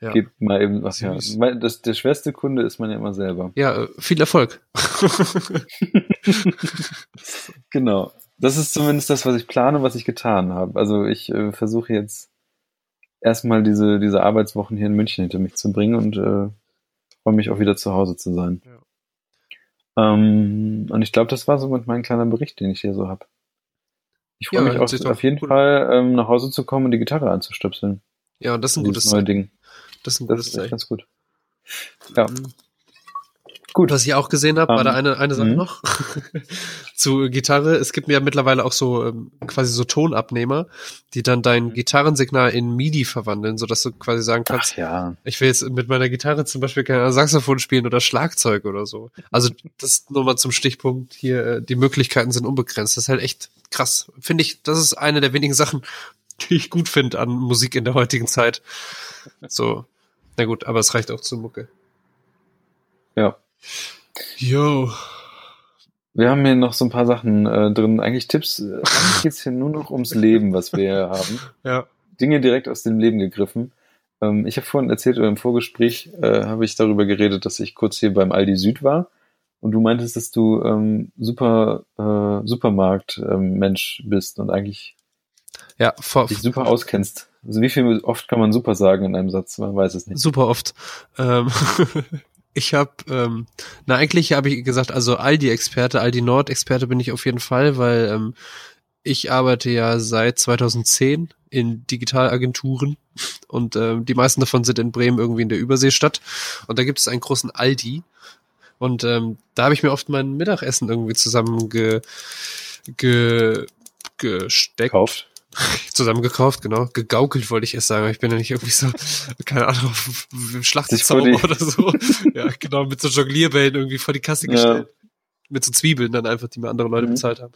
Speaker 2: Ja.
Speaker 1: Geht mal eben was, ja. Das, der schwerste Kunde ist man ja immer selber.
Speaker 2: Ja, äh, viel Erfolg.
Speaker 1: Genau. Das ist zumindest das, was ich plane, was ich getan habe. Also ich äh, versuche jetzt erstmal diese, diese Arbeitswochen hier in München hinter mich zu bringen und äh, freue mich auch wieder zu Hause zu sein. Ähm, und ich glaube, das war so mit mein kleiner Bericht, den ich hier so habe. Ich freue
Speaker 2: Ja,
Speaker 1: mich
Speaker 2: doch
Speaker 1: auf jeden
Speaker 2: gut
Speaker 1: Fall, ähm, nach Hause zu kommen und die Gitarre anzustöpseln.
Speaker 2: ja, und das ist ein
Speaker 1: Dieses
Speaker 2: gutes
Speaker 1: neue. Ding.
Speaker 2: Das ist ein
Speaker 1: Das
Speaker 2: gutes
Speaker 1: ist echt ganz gut. Ja,
Speaker 2: Mhm.
Speaker 1: Gut.
Speaker 2: Was ich auch gesehen habe, war
Speaker 1: Ähm,
Speaker 2: da eine, eine Sache
Speaker 1: mhm.
Speaker 2: noch zu Gitarre. Es gibt ja mittlerweile auch so ähm, quasi so Tonabnehmer, die dann dein Gitarrensignal in MIDI verwandeln, sodass du quasi sagen
Speaker 1: Ach
Speaker 2: kannst,
Speaker 1: ja.
Speaker 2: ich will jetzt mit meiner Gitarre zum Beispiel Ahnung, Saxophon spielen oder Schlagzeug oder so. Also das nur mal zum Stichpunkt hier, äh, die Möglichkeiten sind unbegrenzt. Das ist halt echt krass. Finde ich, das ist eine der wenigen Sachen, die ich gut finde an Musik in der heutigen Zeit. So, na gut, aber es reicht auch zur Mucke.
Speaker 1: Ja.
Speaker 2: Yo.
Speaker 1: Wir haben hier noch so ein paar Sachen äh, drin. Eigentlich Tipps. Äh, eigentlich geht's hier nur noch ums Leben, was wir hier haben.
Speaker 2: Ja.
Speaker 1: Dinge direkt aus dem Leben gegriffen. Ähm, ich habe vorhin erzählt oder im Vorgespräch äh, habe ich darüber geredet, dass ich kurz hier beim Aldi Süd war. Und du meintest, dass du ähm, super äh, Supermarkt-Mensch bist und eigentlich
Speaker 2: Ja, vor,
Speaker 1: dich super auskennst. Also wie viel oft kann man super sagen in einem Satz? Man weiß es nicht.
Speaker 2: super oft. Ähm, ich habe, ähm, na eigentlich habe ich gesagt, also Aldi-Experte, Aldi Nord-Experte bin ich auf jeden Fall, weil ähm, ich arbeite ja seit 2010 in Digitalagenturen und ähm, die meisten davon sind in Bremen irgendwie in der Überseestadt und da gibt es einen großen Aldi und ähm, da habe ich mir oft mein Mittagessen irgendwie zusammen ge, ge, gesteckt
Speaker 1: Kauft.
Speaker 2: Zusammengekauft, genau. Gegaukelt wollte ich erst sagen. Ich bin ja nicht irgendwie so, keine Ahnung, Schlachtzauber oder so. Ja, genau, mit so Jonglierbällen irgendwie vor die Kasse
Speaker 1: Ja.
Speaker 2: gestellt. Mit so Zwiebeln dann einfach, die mir andere Leute
Speaker 1: Mhm.
Speaker 2: bezahlt haben.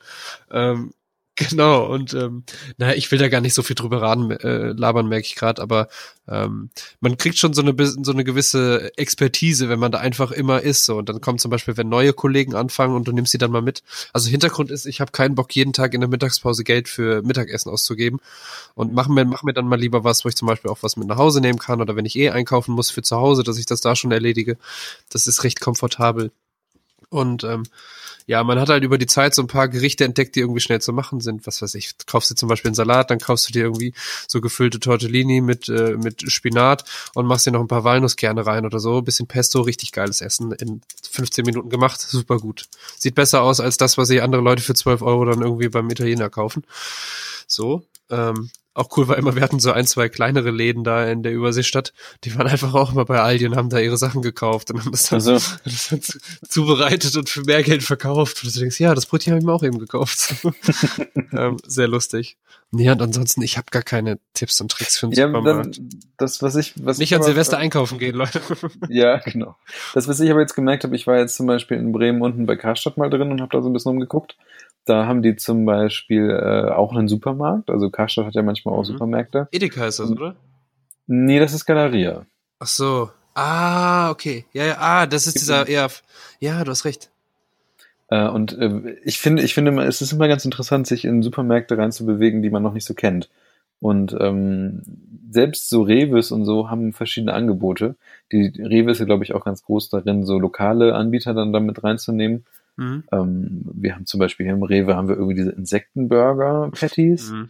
Speaker 2: Ähm, genau, und ähm, naja, ich will da gar nicht so viel drüber raten, äh, labern, merke ich gerade, aber ähm, man kriegt schon so eine, so eine gewisse Expertise, wenn man da einfach immer ist. So. Und dann kommt zum Beispiel, wenn neue Kollegen anfangen und du nimmst sie dann mal mit. Also Hintergrund ist, ich habe keinen Bock, jeden Tag in der Mittagspause Geld für Mittagessen auszugeben. Und mach mir, mach mir dann mal lieber was, wo ich zum Beispiel auch was mit nach Hause nehmen kann oder wenn ich eh einkaufen muss für zu Hause, dass ich das da schon erledige. Das ist recht komfortabel. Und ähm, ja, man hat halt über die Zeit so ein paar Gerichte entdeckt, die irgendwie schnell zu machen sind. Was weiß ich, kaufst du zum Beispiel einen Salat, dann kaufst du dir irgendwie so gefüllte Tortellini mit, äh, mit Spinat und machst dir noch ein paar Walnusskerne rein oder so. Bisschen Pesto, richtig geiles Essen. In 15 Minuten gemacht, super gut. Sieht besser aus als das, was sich andere Leute für 12 Euro dann irgendwie beim Italiener kaufen. So. Ähm, auch cool war immer, wir hatten so ein, zwei kleinere Läden da in der Überseestadt, die waren einfach auch immer bei Aldi und haben da ihre Sachen gekauft und haben das dann,
Speaker 1: Also,
Speaker 2: das dann zu- zubereitet und für mehr Geld verkauft. Und du denkst, ja, das Brötchen habe ich mir auch eben gekauft. ähm, sehr lustig. Nee, und ansonsten, ich habe gar keine Tipps und Tricks für den
Speaker 1: ja,
Speaker 2: Supermarkt.
Speaker 1: dann, das, was ich, was
Speaker 2: Nicht
Speaker 1: ich
Speaker 2: an Silvester einkaufen gehen, Leute.
Speaker 1: Ja, genau. Das, was ich aber jetzt gemerkt habe, ich war jetzt zum Beispiel in Bremen unten bei Karstadt mal drin und habe da so ein bisschen umgeguckt. Da haben die zum Beispiel äh, auch einen Supermarkt. Also Karstadt hat ja manchmal auch
Speaker 2: Mhm.
Speaker 1: Supermärkte.
Speaker 2: Edeka ist das, oder?
Speaker 1: Nee, das ist Galeria.
Speaker 2: Ach so. Ah, okay. Ja, ja, ah, das ist dieser, ja, ja, du hast recht.
Speaker 1: Äh, und äh, ich finde, ich finde, es ist immer ganz interessant, sich in Supermärkte reinzubewegen, die man noch nicht so kennt. Und ähm, selbst so Reves und so haben verschiedene Angebote. Die Rewe ist ja, glaube ich, auch ganz groß darin, so lokale Anbieter dann damit reinzunehmen.
Speaker 2: Mhm.
Speaker 1: Ähm, wir haben zum Beispiel hier im Rewe haben wir irgendwie diese Insektenburger-Patties.
Speaker 2: Mhm.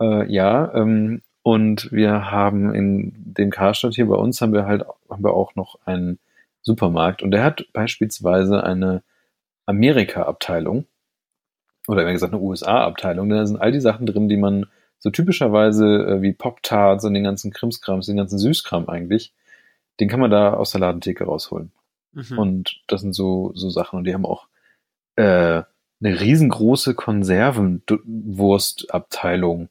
Speaker 1: Äh, ja, ähm, und wir haben in dem Karstadt hier bei uns haben wir halt haben wir auch noch einen Supermarkt und der hat beispielsweise eine Amerika-Abteilung oder wie gesagt eine USA-Abteilung. Da sind all die Sachen drin, die man so typischerweise äh, wie Pop-Tarts und den ganzen Krimskrams, den ganzen Süßkram eigentlich, den kann man da aus der Ladentheke rausholen.
Speaker 2: Mhm.
Speaker 1: Und das sind so, so Sachen. Und die haben auch äh, eine riesengroße Konservenwurstabteilung.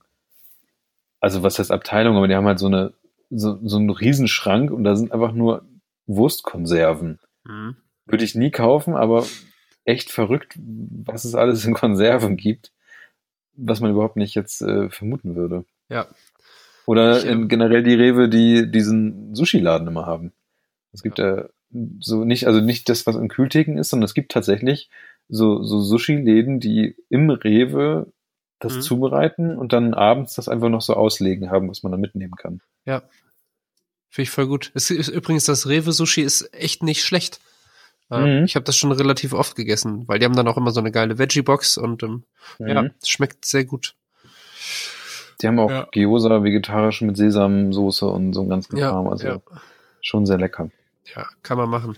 Speaker 1: Also was heißt Abteilung, aber die haben halt so eine so, so einen Riesenschrank und da sind einfach nur Wurstkonserven.
Speaker 2: Mhm.
Speaker 1: Würde ich nie kaufen, aber echt verrückt, was es alles in Konserven gibt, was man überhaupt nicht jetzt äh, vermuten würde.
Speaker 2: Ja.
Speaker 1: Oder
Speaker 2: Ich,
Speaker 1: in, generell die Rewe, die diesen Sushi-Laden immer haben. Es gibt ja so nicht, also nicht das, was in Kühltheken ist, sondern es gibt tatsächlich so, so Sushi-Läden, die im Rewe das
Speaker 2: Mhm.
Speaker 1: zubereiten und dann abends das einfach noch so auslegen haben, was man da mitnehmen kann.
Speaker 2: Ja. Finde ich voll gut. Es ist übrigens, das Rewe-Sushi ist echt nicht schlecht. Ähm,
Speaker 1: Mhm.
Speaker 2: Ich habe das schon relativ oft gegessen, weil die haben dann auch immer so eine geile Veggie-Box und ähm, ja,
Speaker 1: Mhm.
Speaker 2: es schmeckt sehr gut.
Speaker 1: Die haben auch
Speaker 2: Ja.
Speaker 1: Gyoza vegetarisch mit Sesamsoße und so einen ganzen
Speaker 2: Ja,
Speaker 1: Kram. Also
Speaker 2: ja.
Speaker 1: schon sehr lecker.
Speaker 2: Ja, kann man machen.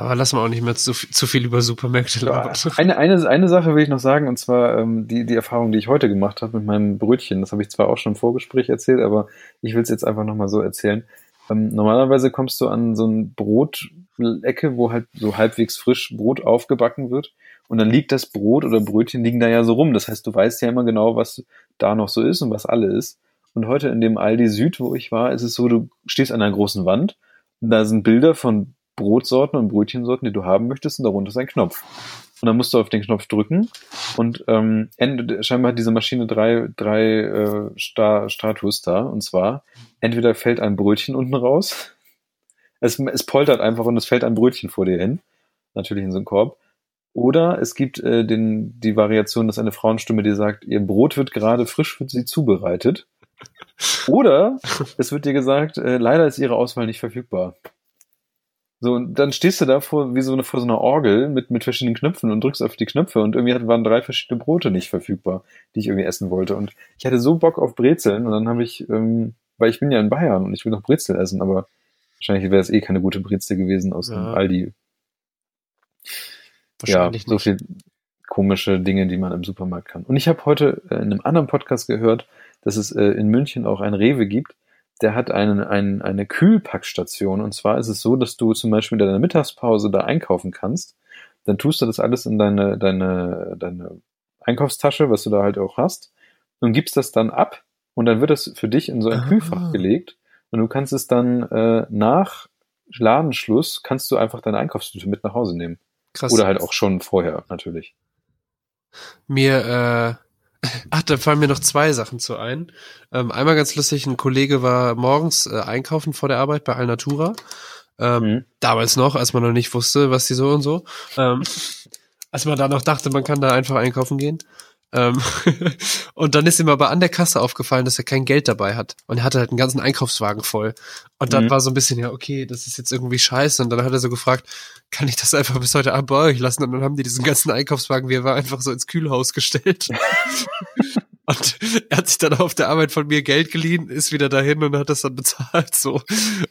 Speaker 2: Aber lassen wir auch nicht mehr zu, viel- zu viel über Supermärkte labern.
Speaker 1: Eine, eine, eine Sache will ich noch sagen, und zwar ähm, die, die Erfahrung, die ich heute gemacht habe mit meinem Brötchen. Das habe ich zwar auch schon im Vorgespräch erzählt, aber ich will es jetzt einfach nochmal so erzählen. Ähm, normalerweise kommst du an so ein Brotelecke, wo halt so halbwegs frisch Brot aufgebacken wird. Und dann liegt das Brot oder Brötchen liegen da ja so rum. Das heißt, du weißt ja immer genau, was da noch so ist und was alle ist. Und heute in dem Aldi Süd, wo ich war, ist es so, du stehst an einer großen Wand und da sind Bilder von Brotsorten und Brötchensorten, die du haben möchtest, und darunter ist ein Knopf. Und dann musst du auf den Knopf drücken und ähm, ent- scheinbar hat diese Maschine drei, drei äh, Sta Status da. Und zwar, entweder fällt ein Brötchen unten raus, es, es poltert einfach und es fällt ein Brötchen vor dir hin, natürlich in so einen Korb. Oder es gibt äh, den, die Variation, dass eine Frauenstimme dir sagt, ihr Brot wird gerade frisch für sie zubereitet. Oder es wird dir gesagt, äh, leider ist ihre Auswahl nicht verfügbar. So, und dann stehst du da vor, wie so eine, vor so einer Orgel mit, mit verschiedenen Knöpfen und drückst auf die Knöpfe und irgendwie waren drei verschiedene Brote nicht verfügbar, die ich irgendwie essen wollte. Und ich hatte so Bock auf Brezeln und dann habe ich, ähm, weil ich bin ja in Bayern und ich will noch Brezel essen, aber wahrscheinlich wäre es eh keine gute Brezel gewesen aus dem
Speaker 2: Ja.
Speaker 1: Aldi. Ja,
Speaker 2: Wahrscheinlich
Speaker 1: so
Speaker 2: nicht.
Speaker 1: viel komische Dinge, die man im Supermarkt kann. Und ich habe heute äh, in einem anderen Podcast gehört, dass es äh, in München auch ein Rewe gibt, der hat einen, einen, eine Kühlpackstation. Und zwar ist es so, dass du zum Beispiel in deiner Mittagspause da einkaufen kannst. Dann tust du das alles in deine, deine, deine Einkaufstasche, was du da halt auch hast. und gibst das dann ab und dann wird das für dich in so ein
Speaker 2: Ah.
Speaker 1: Kühlfach gelegt und du kannst es dann äh, nach Ladenschluss kannst du einfach deine Einkaufstüte mit nach Hause nehmen.
Speaker 2: Krass.
Speaker 1: Oder halt auch schon vorher, natürlich.
Speaker 2: Mir, äh, ach, da fallen mir noch zwei Sachen zu ein. Ähm, einmal ganz lustig, ein Kollege war morgens äh, einkaufen vor der Arbeit bei Alnatura. Ähm,
Speaker 1: Mhm.
Speaker 2: Damals noch, als man noch nicht wusste, was die so und so. Ähm, als man da noch dachte, man kann da einfach einkaufen gehen. Ähm, und dann ist ihm aber an der Kasse aufgefallen, dass er kein Geld dabei hat. Und er hatte halt einen ganzen Einkaufswagen voll. Und dann
Speaker 1: Mhm.
Speaker 2: war so ein bisschen, ja, okay, das ist jetzt irgendwie scheiße. Und dann hat er so gefragt, kann ich das einfach bis heute Abend bei euch lassen? Und dann haben die diesen ganzen Einkaufswagen, wie er war, einfach so ins Kühlhaus gestellt. und er hat sich dann auf der Arbeit von mir Geld geliehen, ist wieder dahin und hat das dann bezahlt, so.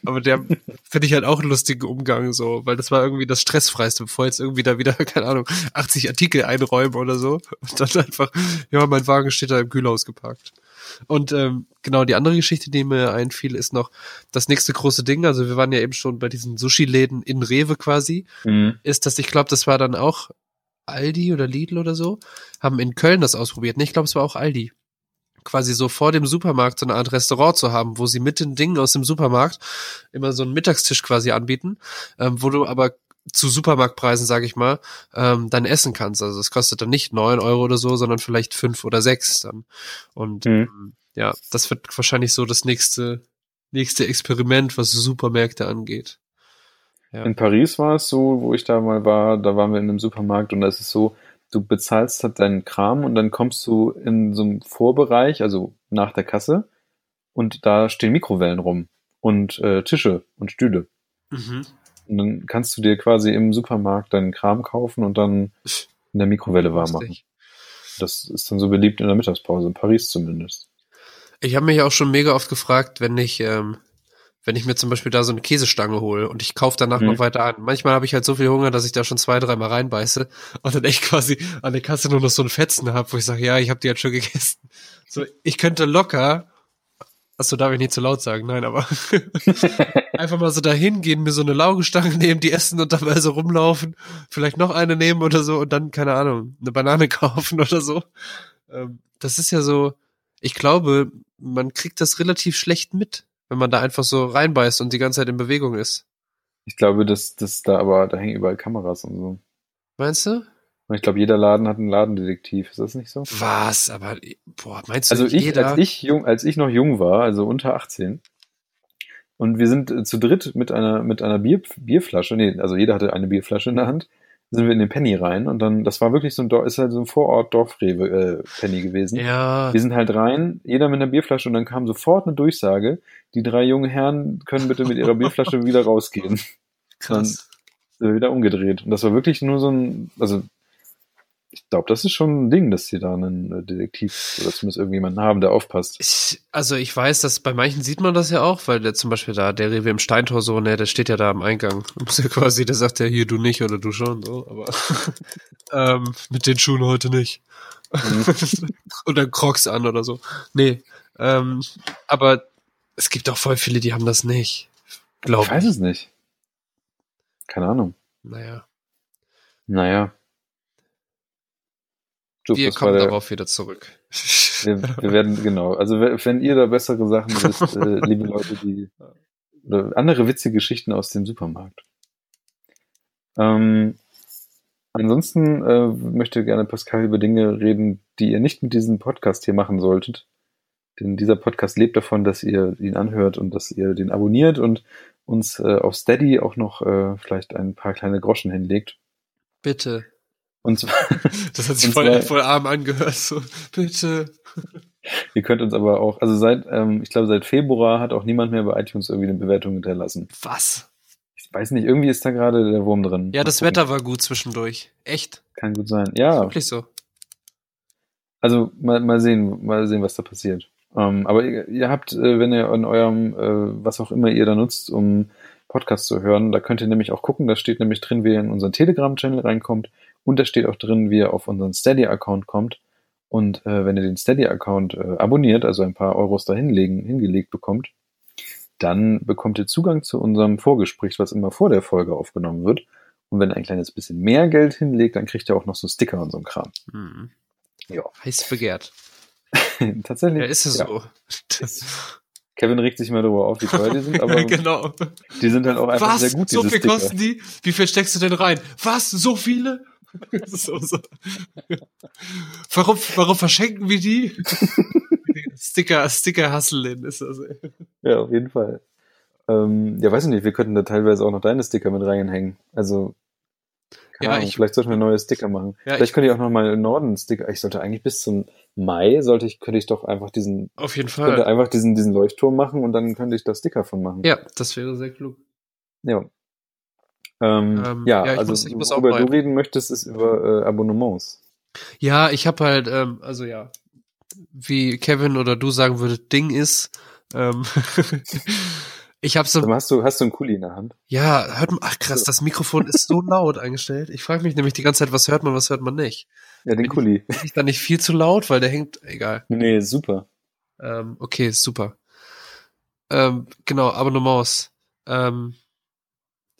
Speaker 2: Aber der finde ich halt auch einen lustigen Umgang, so, weil das war irgendwie das stressfreiste, bevor jetzt irgendwie da wieder, keine Ahnung, 80 Artikel einräumen oder so. Und dann einfach, ja, mein Wagen steht da im Kühlhaus geparkt. Und ähm, genau, die andere Geschichte, die mir einfiel, ist noch das nächste große Ding. Also wir waren ja eben schon bei diesen Sushi-Läden in Rewe quasi.
Speaker 1: Mhm.
Speaker 2: Ist das, ich glaube, das war dann auch Aldi oder Lidl oder so, haben in Köln das ausprobiert. Nee, ich glaube, es war auch Aldi. Quasi so vor dem Supermarkt so eine Art Restaurant zu haben, wo sie mit den Dingen aus dem Supermarkt immer so einen Mittagstisch quasi anbieten, ähm, wo du aber zu Supermarktpreisen, sage ich mal, ähm, dann essen kannst. Also es kostet dann nicht neun Euro oder so, sondern vielleicht fünf oder sechs dann. Und
Speaker 1: Mhm.
Speaker 2: ähm, ja, das wird wahrscheinlich so das nächste nächste Experiment, was Supermärkte angeht. Ja.
Speaker 1: In Paris war es so, wo ich da mal war, da waren wir in einem Supermarkt und da ist es so, du bezahlst halt deinen Kram und dann kommst du in so einem Vorbereich, also nach der Kasse, und da stehen Mikrowellen rum und äh, Tische und Stühle.
Speaker 2: Mhm.
Speaker 1: Und dann kannst du dir quasi im Supermarkt deinen Kram kaufen und dann in der Mikrowelle warm machen. Das ist dann so beliebt in der Mittagspause, in Paris zumindest.
Speaker 2: Ich habe mich auch schon mega oft gefragt, wenn ich, ähm, wenn ich mir zum Beispiel da so eine Käsestange hole und ich kaufe danach
Speaker 1: Mhm.
Speaker 2: noch weiter an. Manchmal habe ich halt so viel Hunger, dass ich da schon zwei, dreimal reinbeiße und dann echt quasi an der Kasse nur noch so einen Fetzen habe, wo ich sage, ja, ich habe die jetzt schon gegessen. So, ich könnte locker, achso, darf ich nicht zu laut sagen, nein, aber einfach mal so dahin gehen, mir so eine Laugenstange nehmen, die essen und dabei so rumlaufen, vielleicht noch eine nehmen oder so und dann, keine Ahnung, eine Banane kaufen oder so. Ähm, das ist ja so, ich glaube, man kriegt das relativ schlecht mit, wenn man da einfach so reinbeißt und die ganze Zeit in Bewegung ist.
Speaker 1: Ich glaube, dass das da aber, da hängen überall Kameras und so.
Speaker 2: Meinst du?
Speaker 1: Und ich glaube, jeder Laden hat einen Ladendetektiv. Ist das nicht so?
Speaker 2: Was? Aber, boah, meinst du,
Speaker 1: Also ich,
Speaker 2: jeder?
Speaker 1: als ich jung, als ich noch jung war, also unter 18, und wir sind äh, zu dritt mit einer, mit einer Bier, Bierflasche, nee, also jeder hatte eine Bierflasche in der Hand, sind wir in den Penny rein und dann, das war wirklich so ein, ist halt so ein Vorort Dorfrewe äh, Penny gewesen.
Speaker 2: ja,
Speaker 1: Wir sind halt rein, jeder mit einer Bierflasche und dann kam sofort eine Durchsage, die drei jungen Herren können bitte mit ihrer Bierflasche wieder rausgehen.
Speaker 2: krass.
Speaker 1: Äh, wieder umgedreht. Und das war wirklich nur so ein, also ich glaube, das ist schon ein Ding, dass sie da einen äh, Detektiv oder zumindest irgendjemanden haben, der aufpasst.
Speaker 2: Ich, also ich weiß, dass bei manchen sieht man das ja auch, weil der zum Beispiel da, der Rewe im Steintor so, ne, der steht ja da am Eingang. Du musst ja quasi, der sagt ja hier, du nicht oder du schon, so, aber ähm, mit den Schuhen heute nicht. oder Crocs an oder so. Nee. Ähm, aber es gibt auch voll viele, die haben das nicht.
Speaker 1: Ich
Speaker 2: Glaube
Speaker 1: weiß
Speaker 2: ich.
Speaker 1: es nicht. Keine Ahnung.
Speaker 2: Naja.
Speaker 1: Naja. Jupp,
Speaker 2: Wir kommen
Speaker 1: der-
Speaker 2: darauf wieder zurück.
Speaker 1: Wir, wir werden, genau. Also we- wenn ihr da bessere Sachen wisst, äh, liebe Leute, die oder andere witzige Geschichten aus dem Supermarkt. Ähm, ansonsten äh, möchte gerne Pascal über Dinge reden, die ihr nicht mit diesem Podcast hier machen solltet. Denn dieser Podcast lebt davon, dass ihr ihn anhört und dass ihr den abonniert und uns äh, auf Steady auch noch äh, vielleicht ein paar kleine Groschen hinlegt.
Speaker 2: Bitte.
Speaker 1: Und zwar,
Speaker 2: Das hat sich voll,
Speaker 1: zwar-
Speaker 2: voll arm angehört. So, bitte.
Speaker 1: Ihr könnt uns aber auch, also seit, ähm, ich glaube, seit Februar hat auch niemand mehr bei iTunes irgendwie eine Bewertung hinterlassen.
Speaker 2: Was?
Speaker 1: Ich weiß nicht, irgendwie ist da gerade der Wurm drin.
Speaker 2: Ja,
Speaker 1: Mal
Speaker 2: das
Speaker 1: gucken.
Speaker 2: Wetter war gut zwischendurch. Echt?
Speaker 1: Kann gut sein. Ja,
Speaker 2: Wirklich so.
Speaker 1: also mal, mal sehen, mal sehen, was da passiert. Ähm, aber ihr, ihr habt, äh, wenn ihr an eurem, äh, was auch immer ihr da nutzt, um Podcast zu hören, da könnt ihr nämlich auch gucken, da steht nämlich drin, wie ihr in unseren Telegram-Channel reinkommt und da steht auch drin, wie ihr auf unseren Steady-Account kommt. Und äh, wenn ihr den Steady-Account äh, abonniert, also ein paar Euros da hingelegt bekommt, dann bekommt ihr Zugang zu unserem Vorgespräch, was immer vor der Folge aufgenommen wird. Und wenn ihr ein kleines bisschen mehr Geld hinlegt, dann kriegt ihr auch noch so Sticker und so ein Kram.
Speaker 2: Mhm.
Speaker 1: Ja.
Speaker 2: Heiß begehrt.
Speaker 1: Tatsächlich.
Speaker 2: Ja, ist es
Speaker 1: ja.
Speaker 2: so.
Speaker 1: Kevin regt sich mal darüber auf, wie teuer die sind, aber
Speaker 2: genau.
Speaker 1: die sind halt auch einfach
Speaker 2: Was?
Speaker 1: sehr gut,
Speaker 2: so
Speaker 1: diese
Speaker 2: viel
Speaker 1: Sticker.
Speaker 2: kosten die? Wie viel steckst du denn rein? Was? So viele? so, so. Warum, warum verschenken wir die? Sticker, Sticker Hustlin ist das. ey.
Speaker 1: Ja, auf jeden Fall. Ähm, ja, weiß ich nicht, wir könnten da teilweise auch noch deine Sticker mit reinhängen. Also,
Speaker 2: Ja,
Speaker 1: Ahnung,
Speaker 2: ich-
Speaker 1: vielleicht sollten wir neue Sticker machen.
Speaker 2: Ja,
Speaker 1: vielleicht könnte ich auch noch mal im Norden Sticker. Ich sollte eigentlich bis zum Mai sollte ich, könnte ich doch einfach diesen,
Speaker 2: Auf jeden
Speaker 1: könnte
Speaker 2: Fall.
Speaker 1: einfach diesen, diesen Leuchtturm machen und dann könnte ich da Sticker von machen.
Speaker 2: Ja, das wäre sehr klug.
Speaker 1: Ja. Ähm,
Speaker 2: Ähm,
Speaker 1: ja,
Speaker 2: ja, ich
Speaker 1: also
Speaker 2: muss- ich muss auch
Speaker 1: worüber du reden möchtest, ist über äh, Abonnements.
Speaker 2: Ja, ich habe halt, ähm, also ja, wie Kevin oder du sagen würdet, Ding ist, ähm, ich habe so
Speaker 1: Hast du, hast du einen Kuli in der Hand?
Speaker 2: Ja, hört man, ach krass, das Mikrofon ist so laut eingestellt. Ich frage mich nämlich die ganze Zeit, was hört man, was hört man nicht.
Speaker 1: Ja, den
Speaker 2: Bin
Speaker 1: Kuli.
Speaker 2: Bin ich da nicht viel zu laut, weil der hängt, egal.
Speaker 1: Nee, super.
Speaker 2: Ähm, okay, super. Ähm, genau, Abonnements. Ähm,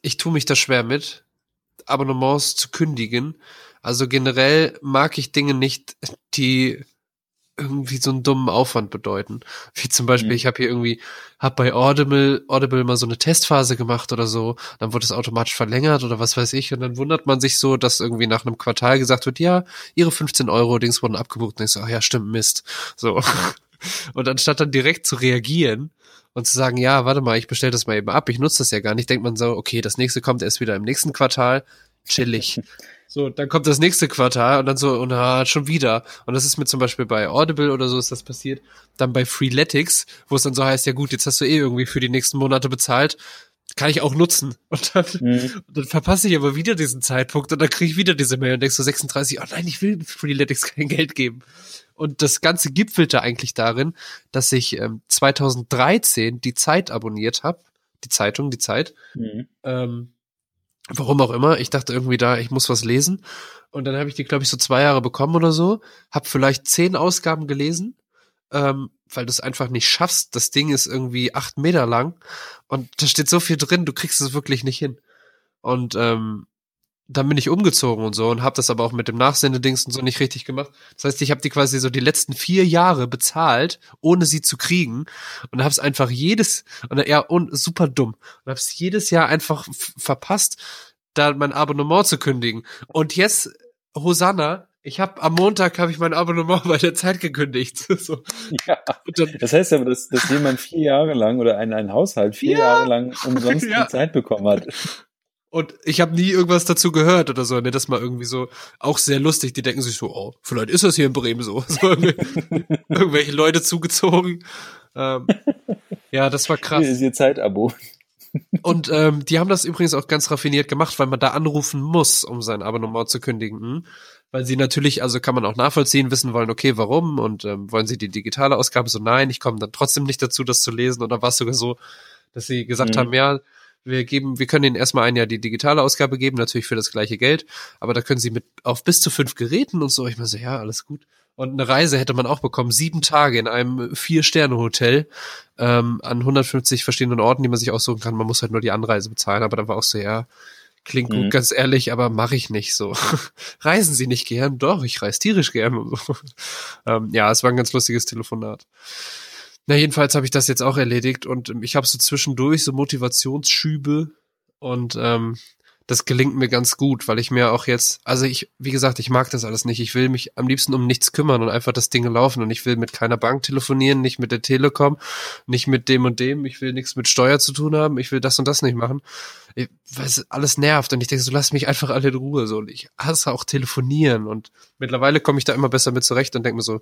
Speaker 2: ich tue mich da schwer mit, Abonnements zu kündigen. Also generell mag ich Dinge nicht, die irgendwie so einen dummen Aufwand bedeuten. Wie zum Beispiel,
Speaker 1: Mhm.
Speaker 2: ich habe hier irgendwie, hab bei Audible, Audible mal so eine Testphase gemacht oder so, dann wurde es automatisch verlängert oder was weiß ich und dann wundert man sich so, dass irgendwie nach einem Quartal gesagt wird, ja, ihre 15 Euro Dings wurden abgebucht und ich so, ach ja, stimmt, Mist. So. Und anstatt dann direkt zu reagieren und zu sagen, ja, warte mal, ich bestelle das mal eben ab, ich nutze das ja gar nicht, denkt man so, okay, das nächste kommt erst wieder im nächsten Quartal, chillig. So, dann kommt das nächste Quartal und dann so, und ah, schon wieder. Und das ist mir zum Beispiel bei Audible oder so ist das passiert. Dann bei Freeletics, wo es dann so heißt, ja gut, jetzt hast du eh irgendwie für die nächsten Monate bezahlt, kann ich auch nutzen. Und dann,
Speaker 1: Mhm.
Speaker 2: und dann verpasse ich aber wieder diesen Zeitpunkt und dann kriege ich wieder diese Mail und denkst so 36, oh nein, ich will Freeletics kein Geld geben. Und das Ganze gipfelte eigentlich darin, dass ich ähm, 2013 die Zeit abonniert habe, die Zeitung, die Zeit,
Speaker 1: Mhm.
Speaker 2: ähm, warum auch immer. Ich dachte irgendwie da, ich muss was lesen. Und dann habe ich die, glaube ich, so zwei Jahre bekommen oder so. Hab vielleicht zehn Ausgaben gelesen, ähm, weil du es einfach nicht schaffst. Das Ding ist irgendwie acht Meter lang und da steht so viel drin, du kriegst es wirklich nicht hin. Und ähm, dann bin ich umgezogen und so und habe das aber auch mit dem Nachsendedings und so nicht richtig gemacht. Das heißt, ich habe die quasi so die letzten vier Jahre bezahlt, ohne sie zu kriegen und habe es einfach jedes und ja und super dumm und habe es jedes Jahr einfach verpasst, da mein Abonnement zu kündigen. Und jetzt Hosanna, ich habe am Montag habe ich mein Abonnement bei der Zeit gekündigt. so.
Speaker 1: Ja. Das heißt aber, dass, dass jemand vier Jahre lang oder ein, ein Haushalt vier
Speaker 2: Ja.
Speaker 1: Jahre lang umsonst
Speaker 2: Ja.
Speaker 1: die Zeit bekommen hat.
Speaker 2: Und ich habe nie irgendwas dazu gehört oder so. Mir das mal irgendwie so auch sehr lustig. Die denken sich so, oh, vielleicht ist das hier in Bremen so. so irgendwelche Leute zugezogen. Ähm, ja, das war krass.
Speaker 1: Hier ist ihr Zeitabo.
Speaker 2: Und ähm, die haben das übrigens auch ganz raffiniert gemacht, weil man da anrufen muss, um sein Abonnement zu kündigen. Hm? Weil sie natürlich, also kann man auch nachvollziehen, wissen wollen, okay, warum und ähm, wollen sie die digitale Ausgabe? So, nein, ich komme dann trotzdem nicht dazu, das zu lesen. Dann war es sogar so, dass sie gesagt
Speaker 1: Mhm.
Speaker 2: haben, ja, wir geben, wir können ihnen erstmal ein Jahr die digitale Ausgabe geben, natürlich für das gleiche Geld, aber da können sie mit auf bis zu fünf Geräten und so. Ich meine so, ja, alles gut. Und eine Reise hätte man auch bekommen, sieben Tage in einem Vier-Sterne-Hotel ähm, an 150 verschiedenen Orten, die man sich aussuchen kann. Man muss halt nur die Anreise bezahlen, aber dann war auch so, ja, klingt gut,
Speaker 1: Mhm.
Speaker 2: ganz ehrlich, aber mache ich nicht so. Reisen Sie nicht gern? Doch, ich reise tierisch gern. Und so. ähm, ja, es war ein ganz lustiges Telefonat. Na, jedenfalls habe ich das jetzt auch erledigt und ähm, ich habe so zwischendurch so Motivationsschübe und ähm, das gelingt mir ganz gut, weil ich mir auch jetzt, also ich, wie gesagt, ich mag das alles nicht. Ich will mich am liebsten um nichts kümmern und einfach das Ding laufen und ich will mit keiner Bank telefonieren, nicht mit der Telekom, nicht mit dem und dem. Ich will nichts mit Steuer zu tun haben. Ich will das und das nicht machen, weil es alles nervt und ich denke so, lass mich einfach alle in Ruhe so. Und ich hasse auch telefonieren und mittlerweile komme ich da immer besser mit zurecht und denke mir so,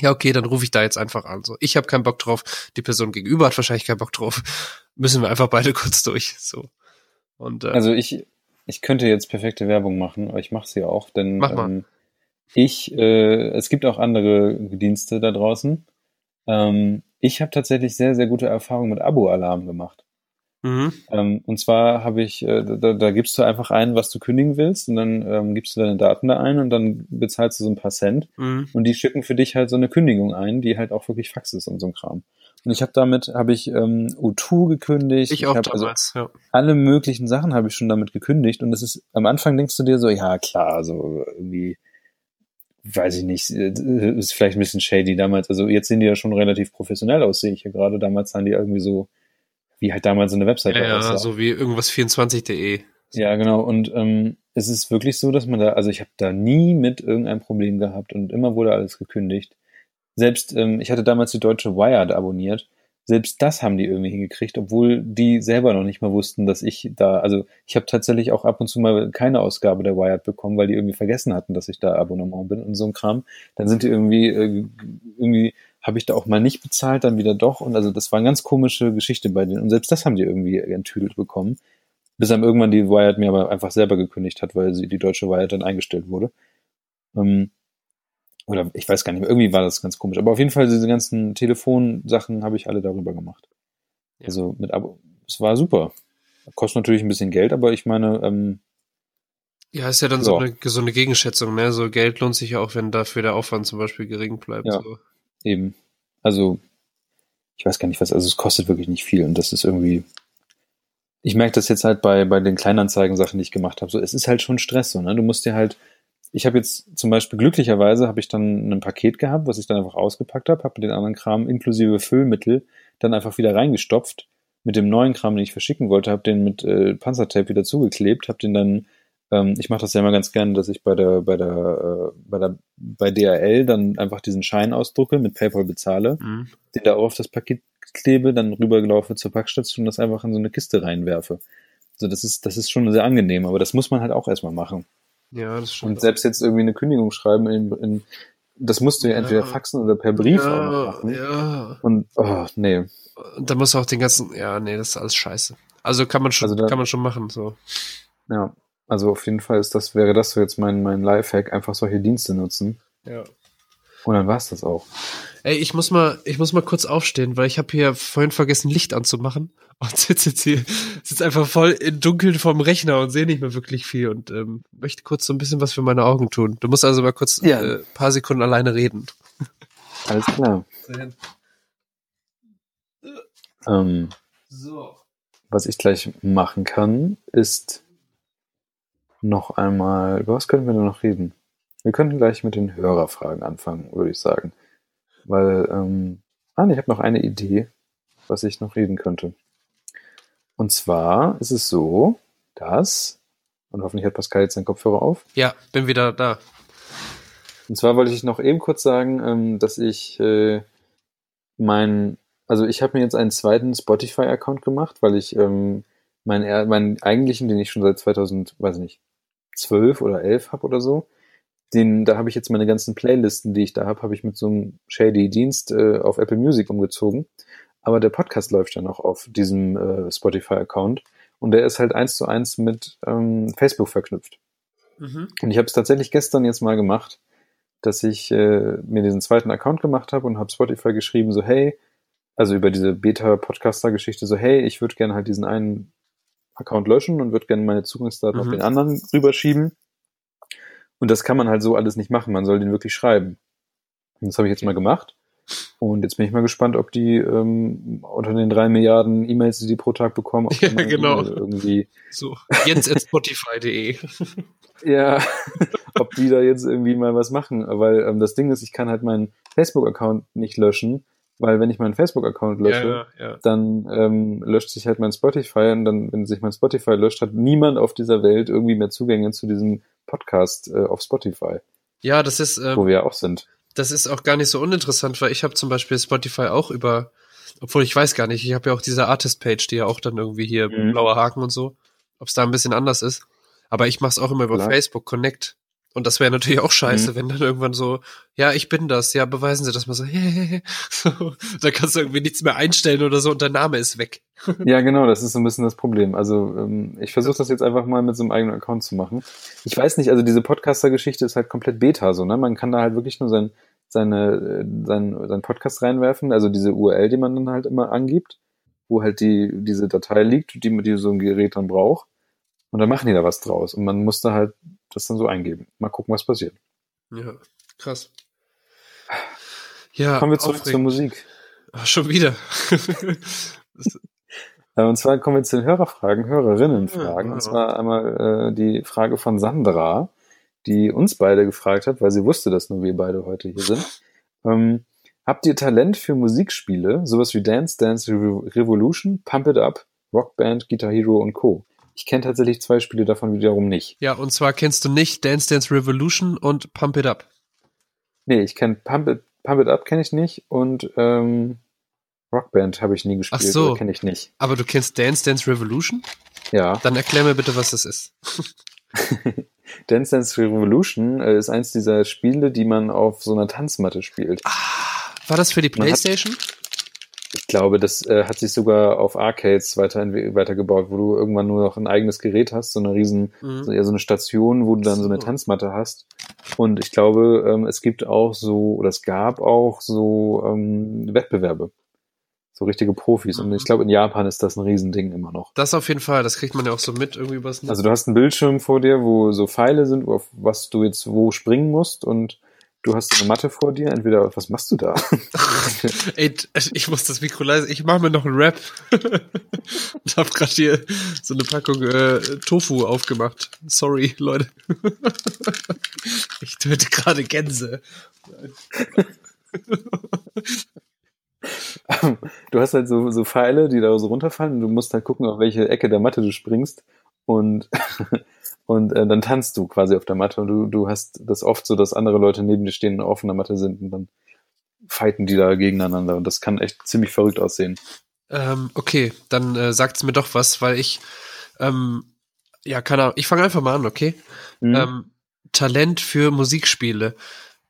Speaker 2: ja, okay, dann rufe ich da jetzt einfach an. So, ich habe keinen Bock drauf, die Person gegenüber hat wahrscheinlich keinen Bock drauf. Müssen wir einfach beide kurz durch. So. Und äh,
Speaker 1: Also ich, ich könnte jetzt perfekte Werbung machen, aber ich mache sie auch, denn
Speaker 2: Mach mal.
Speaker 1: ähm, ich, äh, es gibt auch andere Dienste da draußen. Ähm, ich habe tatsächlich sehr, sehr gute Erfahrungen mit Abo-Alarm gemacht.
Speaker 2: Mhm.
Speaker 1: Ähm, und zwar habe ich, äh, da, da gibst du einfach ein, was du kündigen willst, und dann ähm, gibst du deine Daten da ein und dann bezahlst du so ein paar Cent.
Speaker 2: Mhm.
Speaker 1: Und die schicken für dich halt so eine Kündigung ein, die halt auch wirklich Fax ist und so ein Kram. Und ich habe damit, habe ich ähm, U2 gekündigt.
Speaker 2: Ich auch
Speaker 1: hab also
Speaker 2: damals, ja.
Speaker 1: alle möglichen Sachen habe ich schon damit gekündigt. Und es ist, am Anfang denkst du dir so, ja klar, so irgendwie weiß ich nicht, äh, ist vielleicht ein bisschen shady damals. Also jetzt sehen die ja schon relativ professionell aus, sehe ich hier gerade. Damals sahen die irgendwie so, wie halt damals so eine Webseite
Speaker 2: Ja, ja,
Speaker 1: aussah.
Speaker 2: so wie irgendwas 24.de.
Speaker 1: Ja, genau. Und ähm, es ist wirklich so, dass man da, also ich habe da nie mit irgendeinem Problem gehabt und immer wurde alles gekündigt. Selbst, ähm, ich hatte damals die deutsche Wired abonniert. Selbst das haben die irgendwie hingekriegt, obwohl die selber noch nicht mal wussten, dass ich da, also ich habe tatsächlich auch ab und zu mal keine Ausgabe der Wired bekommen, weil die irgendwie vergessen hatten, dass ich da Abonnement bin und so ein Kram. Dann sind die irgendwie, äh, irgendwie habe ich da auch mal nicht bezahlt, dann wieder doch. Und also das war eine ganz komische Geschichte bei denen. Und selbst das haben die irgendwie enttüdelt bekommen. Bis dann irgendwann die Wired mir aber einfach selber gekündigt hat, weil sie die deutsche Wired dann eingestellt wurde. Ähm, oder ich weiß gar nicht mehr, irgendwie war das ganz komisch. Aber auf jeden Fall diese ganzen Telefonsachen habe ich alle darüber gemacht.
Speaker 2: Ja.
Speaker 1: Also mit Abo. Es war super. Kostet natürlich ein bisschen Geld, aber ich meine, ähm,
Speaker 2: Ja, ist ja dann so
Speaker 1: Ja.
Speaker 2: eine, so eine Gegenschätzung, ne? So Geld lohnt sich ja auch, wenn dafür der Aufwand zum Beispiel gering bleibt.
Speaker 1: Ja.
Speaker 2: So.
Speaker 1: Eben. Also, ich weiß gar nicht was, also es kostet wirklich nicht viel und das ist irgendwie. Ich merke das jetzt halt bei, bei den Kleinanzeigen-Sachen, die ich gemacht habe. So, es ist halt schon Stress so, ne? Du musst dir halt, ich habe jetzt zum Beispiel glücklicherweise habe ich dann ein Paket gehabt, was ich dann einfach ausgepackt habe, habe den anderen Kram inklusive Füllmittel dann einfach wieder reingestopft. Mit dem neuen Kram, den ich verschicken wollte, habe den mit äh, Panzertape wieder zugeklebt, habe den dann ähm, ich mache das ja immer ganz gerne, dass ich bei der, bei der, äh, bei der, bei DRL dann einfach diesen Schein ausdrucke, mit PayPal bezahle,
Speaker 2: Mhm.
Speaker 1: den da auch auf das Paket klebe, dann rübergelaufe zur Packstation und das einfach in so eine Kiste reinwerfe. Also das ist, das ist schon sehr angenehm, aber das muss man halt auch erstmal machen.
Speaker 2: Ja, das stimmt.
Speaker 1: Und selbst jetzt irgendwie eine Kündigung schreiben, in, in, das musst du ja
Speaker 2: Ja.
Speaker 1: entweder faxen oder per Brief auch noch
Speaker 2: ja,
Speaker 1: machen.
Speaker 2: ja.
Speaker 1: Und, oh, nee.
Speaker 2: Und da muss auch den ganzen, ja, nee, das ist alles scheiße. Also kann man schon,
Speaker 1: Also da-
Speaker 2: kann man schon machen, so.
Speaker 1: Ja. Also auf jeden Fall ist das, wäre das so jetzt mein, mein Lifehack, einfach solche Dienste nutzen.
Speaker 2: Ja.
Speaker 1: Und dann war's das auch.
Speaker 2: Ey, ich muss mal, ich muss mal kurz aufstehen, weil ich habe hier vorhin vergessen, Licht anzumachen und sitze jetzt hier, sitze einfach voll im Dunkeln vorm Rechner und sehe nicht mehr wirklich viel und ähm, möchte kurz so ein bisschen was für meine Augen tun. Du musst also mal kurz
Speaker 1: Ja.
Speaker 2: äh, paar Sekunden alleine reden.
Speaker 1: Alles klar. Ähm,
Speaker 2: So.
Speaker 1: was ich gleich machen kann, ist noch einmal, über was können wir denn noch reden? Wir könnten gleich mit den Hörerfragen anfangen, würde ich sagen. Weil, ähm, ah, ich habe noch eine Idee, was ich noch reden könnte. Und zwar ist es so, dass, und hoffentlich hat Pascal jetzt seinen Kopfhörer auf,
Speaker 2: Ja, bin wieder da.
Speaker 1: Und zwar wollte ich noch eben kurz sagen, ähm, dass ich äh, mein, also ich habe mir jetzt einen zweiten Spotify-Account gemacht, weil ich ähm, meinen, meinen eigentlichen, den ich schon seit 2000, weiß ich nicht, 12 oder 11 habe oder so, den, da habe ich jetzt meine ganzen Playlisten, die ich da habe, habe ich mit so einem shady Dienst äh, auf Apple Music umgezogen. Aber der Podcast läuft ja noch auf diesem äh, Spotify-Account und der ist halt eins zu eins mit ähm, Facebook verknüpft.
Speaker 2: Mhm.
Speaker 1: Und ich habe es tatsächlich gestern jetzt mal gemacht, dass ich äh, mir diesen zweiten Account gemacht habe und habe Spotify geschrieben, so hey, also über diese Beta-Podcaster-Geschichte, so hey, ich würde gerne halt diesen einen Account löschen und würde gerne meine Zugangsdaten
Speaker 2: Mhm.
Speaker 1: auf den anderen rüberschieben. Und das kann man halt so alles nicht machen, man soll den wirklich schreiben. Und das habe ich jetzt mal gemacht. Und jetzt bin ich mal gespannt, ob die ähm, unter den drei Milliarden E-Mails, die die pro Tag bekommen, ob
Speaker 2: Ja, genau.
Speaker 1: E-Mail irgendwie
Speaker 2: So. Jens at spotify.de.
Speaker 1: Ja, ob die da jetzt irgendwie mal was machen. Weil ähm, das Ding ist, ich kann halt meinen Facebook-Account nicht löschen, weil wenn ich meinen Facebook-Account lösche,
Speaker 2: ja, ja.
Speaker 1: dann ähm, löscht sich halt mein Spotify und dann, wenn sich mein Spotify löscht, hat niemand auf dieser Welt irgendwie mehr Zugänge zu diesem Podcast äh, auf Spotify,
Speaker 2: Ja, das ist, ähm,
Speaker 1: wo wir ja auch sind.
Speaker 2: das ist auch gar nicht so uninteressant, weil ich habe zum Beispiel Spotify auch über, obwohl ich weiß gar nicht, ich habe ja auch diese Artist-Page, die ja auch dann irgendwie hier
Speaker 1: Mhm.
Speaker 2: blauer Haken und so, ob es da ein bisschen anders ist. Aber ich mache es auch immer über
Speaker 1: Klar.
Speaker 2: Facebook Connect. Und das wäre natürlich auch scheiße,
Speaker 1: Mhm.
Speaker 2: wenn dann irgendwann so, ja, ich bin das, ja, beweisen Sie das mal so, so da kannst du irgendwie nichts mehr einstellen oder so und der Name ist weg.
Speaker 1: Ja, genau, das ist so ein bisschen das Problem. Also ähm, ich versuche das jetzt einfach mal mit so einem eigenen Account zu machen. Ich weiß nicht, also diese Podcaster-Geschichte ist halt komplett Beta, so, ne? Man kann da halt wirklich nur sein, seine, äh, sein, sein Podcast reinwerfen, also diese URL, die man dann halt immer angibt, wo halt die, diese Datei liegt, die, die so ein Gerät dann braucht. Und dann machen die da was draus. Und man muss da halt das dann so eingeben. Mal gucken, was passiert.
Speaker 2: Ja, krass. Ja,
Speaker 1: Kommen wir zurück
Speaker 2: aufregend.
Speaker 1: zur Musik.
Speaker 2: Ach, schon wieder.
Speaker 1: Äh, Und zwar kommen wir zu den Hörerfragen, Hörerinnenfragen.
Speaker 2: Ja,
Speaker 1: Und zwar einmal äh, die Frage von Sandra. die uns beide gefragt hat, weil sie wusste, dass nur wir beide heute hier sind. Ähm, habt ihr Talent für Musikspiele, sowas wie Dance Dance Revolution, Pump It Up, Rock Band, Guitar Hero und Co.? Ich kenne tatsächlich zwei Spiele davon wiederum nicht.
Speaker 2: Ja, und zwar kennst du nicht Dance Dance Revolution und Pump It Up.
Speaker 1: Nee, ich kenne Pump It, Pump It Up kenne ich nicht und ähm, Rockband habe ich nie gespielt.
Speaker 2: Ach so.
Speaker 1: Kenne ich nicht.
Speaker 2: Aber du kennst Dance Dance Revolution?
Speaker 1: Ja.
Speaker 2: Dann erklär mir bitte, was das ist.
Speaker 1: Dance Dance Revolution äh, ist eins dieser Spiele, die man auf so einer Tanzmatte spielt.
Speaker 2: Ah, war das für die Playstation?
Speaker 1: Hat, ich glaube, das äh, hat sich sogar auf Arcades weiter, weitergebaut, wo du irgendwann nur noch ein eigenes Gerät hast, so eine riesen, mhm. so, ja, so eine Station, wo du dann so eine Tanzmatte hast. Und ich glaube, ähm, es gibt auch so, oder es gab auch so ähm, Wettbewerbe. So richtige Profis. Und ich mhm. glaube, in Japan ist das ein Riesending immer noch.
Speaker 2: Das auf jeden Fall, das kriegt man ja auch so mit irgendwie was.
Speaker 1: Also du hast einen Bildschirm vor dir, wo so Pfeile sind, auf was du jetzt wo springen musst und du hast eine Matte vor dir, entweder, was machst du da?
Speaker 2: Ey, ich muss das Mikro leise, ich mache mir noch einen Rap. ich habe gerade hier so eine Packung äh, Tofu aufgemacht. Sorry, Leute. ich töte gerade Gänse.
Speaker 1: du hast halt so, so Pfeile, die da so runterfallen und du musst halt gucken, auf welche Ecke der Matte du springst und, und äh, dann tanzt du quasi auf der Matte und du, du hast das oft so, dass andere Leute neben dir stehen und auf der Matte sind und dann fighten die da gegeneinander und das kann echt ziemlich verrückt aussehen.
Speaker 2: Ähm, okay, dann äh, sagt's mir doch was, weil ich, ähm, ja, keine Ahnung, ich fange einfach mal an, okay? Mhm. Ähm, Talent für Musikspiele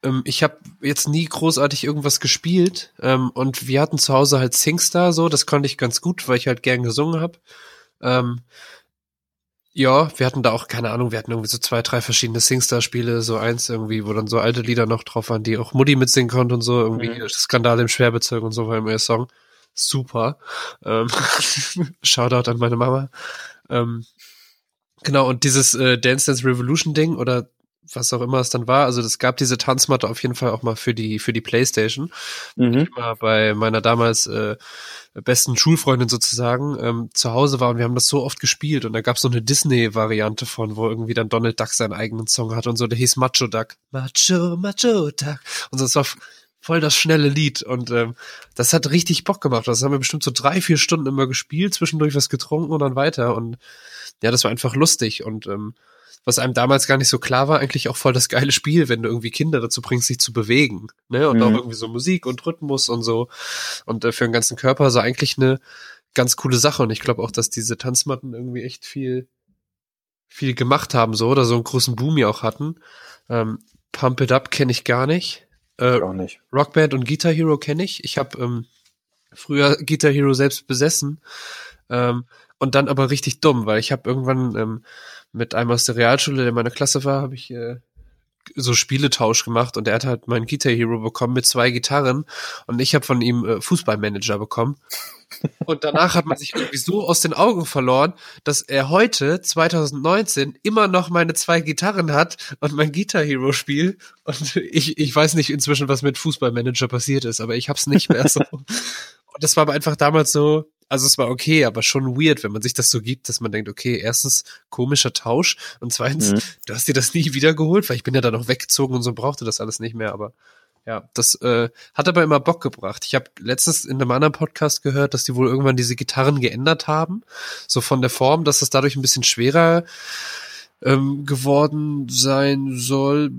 Speaker 2: ähm, ich habe jetzt nie großartig irgendwas gespielt ähm, und wir hatten zu Hause halt Singstar so, das konnte ich ganz gut, weil ich halt gern gesungen habe. Ähm, ja, wir hatten da auch, keine Ahnung, wir hatten irgendwie so zwei, drei verschiedene Singstar-Spiele, so eins irgendwie, wo dann so alte Lieder noch drauf waren, die auch Mutti mitsingen konnte und so, irgendwie mhm. Skandal im Schwerbezirk und so war immer ihr Song. Super. Ähm, Shoutout an meine Mama. Ähm, genau, und dieses äh, Dance Dance Revolution Ding oder was auch immer es dann war. Also es gab diese Tanzmatte auf jeden Fall auch mal für die für die PlayStation. Mhm. Ich mal bei meiner damals äh, besten Schulfreundin sozusagen ähm, zu Hause war und wir haben das so oft gespielt und da gab es so eine Disney-Variante von, wo irgendwie dann Donald Duck seinen eigenen Song hat und so, der hieß Macho Duck. Macho, Macho Duck. Und so, das war voll das schnelle Lied und ähm, das hat richtig Bock gemacht. Das haben wir bestimmt so drei, vier Stunden immer gespielt, zwischendurch was getrunken und dann weiter und ja, das war einfach lustig und ähm, was einem damals gar nicht so klar war, eigentlich auch voll das geile Spiel, wenn du irgendwie Kinder dazu bringst, sich zu bewegen. Ne? Und mhm. auch irgendwie so Musik und Rhythmus und so. Und äh, für den ganzen Körper so eigentlich eine ganz coole Sache. Und ich glaube auch, dass diese Tanzmatten irgendwie echt viel, viel gemacht haben, so, oder so einen großen Boom ja auch hatten. Ähm, Pump It Up kenne ich gar nicht.
Speaker 1: Äh, auch nicht.
Speaker 2: Rockband und Guitar Hero kenne ich. Ich habe ähm, früher Guitar Hero selbst besessen. Ähm, und dann aber richtig dumm, weil ich habe irgendwann ähm, mit einem aus der Realschule, der in meiner Klasse war, habe ich äh, so Spieletausch gemacht und er hat halt meinen Guitar Hero bekommen mit zwei Gitarren und ich habe von ihm äh, Fußballmanager bekommen. Und danach hat man sich irgendwie so aus den Augen verloren, dass er heute, 2019, immer noch meine zwei Gitarren hat und mein Guitar Hero Spiel. Und ich, ich weiß nicht inzwischen, was mit Fußballmanager passiert ist, aber ich hab's nicht mehr so. Und das war aber einfach damals so, also es war okay, aber schon weird, wenn man sich das so gibt, dass man denkt, okay, erstens komischer Tausch und zweitens, mhm. du hast dir das nie wiedergeholt, weil ich bin ja da noch weggezogen und so brauchte das alles nicht mehr, aber ja, das äh, hat aber immer Bock gebracht. Ich habe letztens in einem anderen Podcast gehört, dass die wohl irgendwann diese Gitarren geändert haben, so von der Form, dass es dadurch ein bisschen schwerer ähm, geworden sein soll.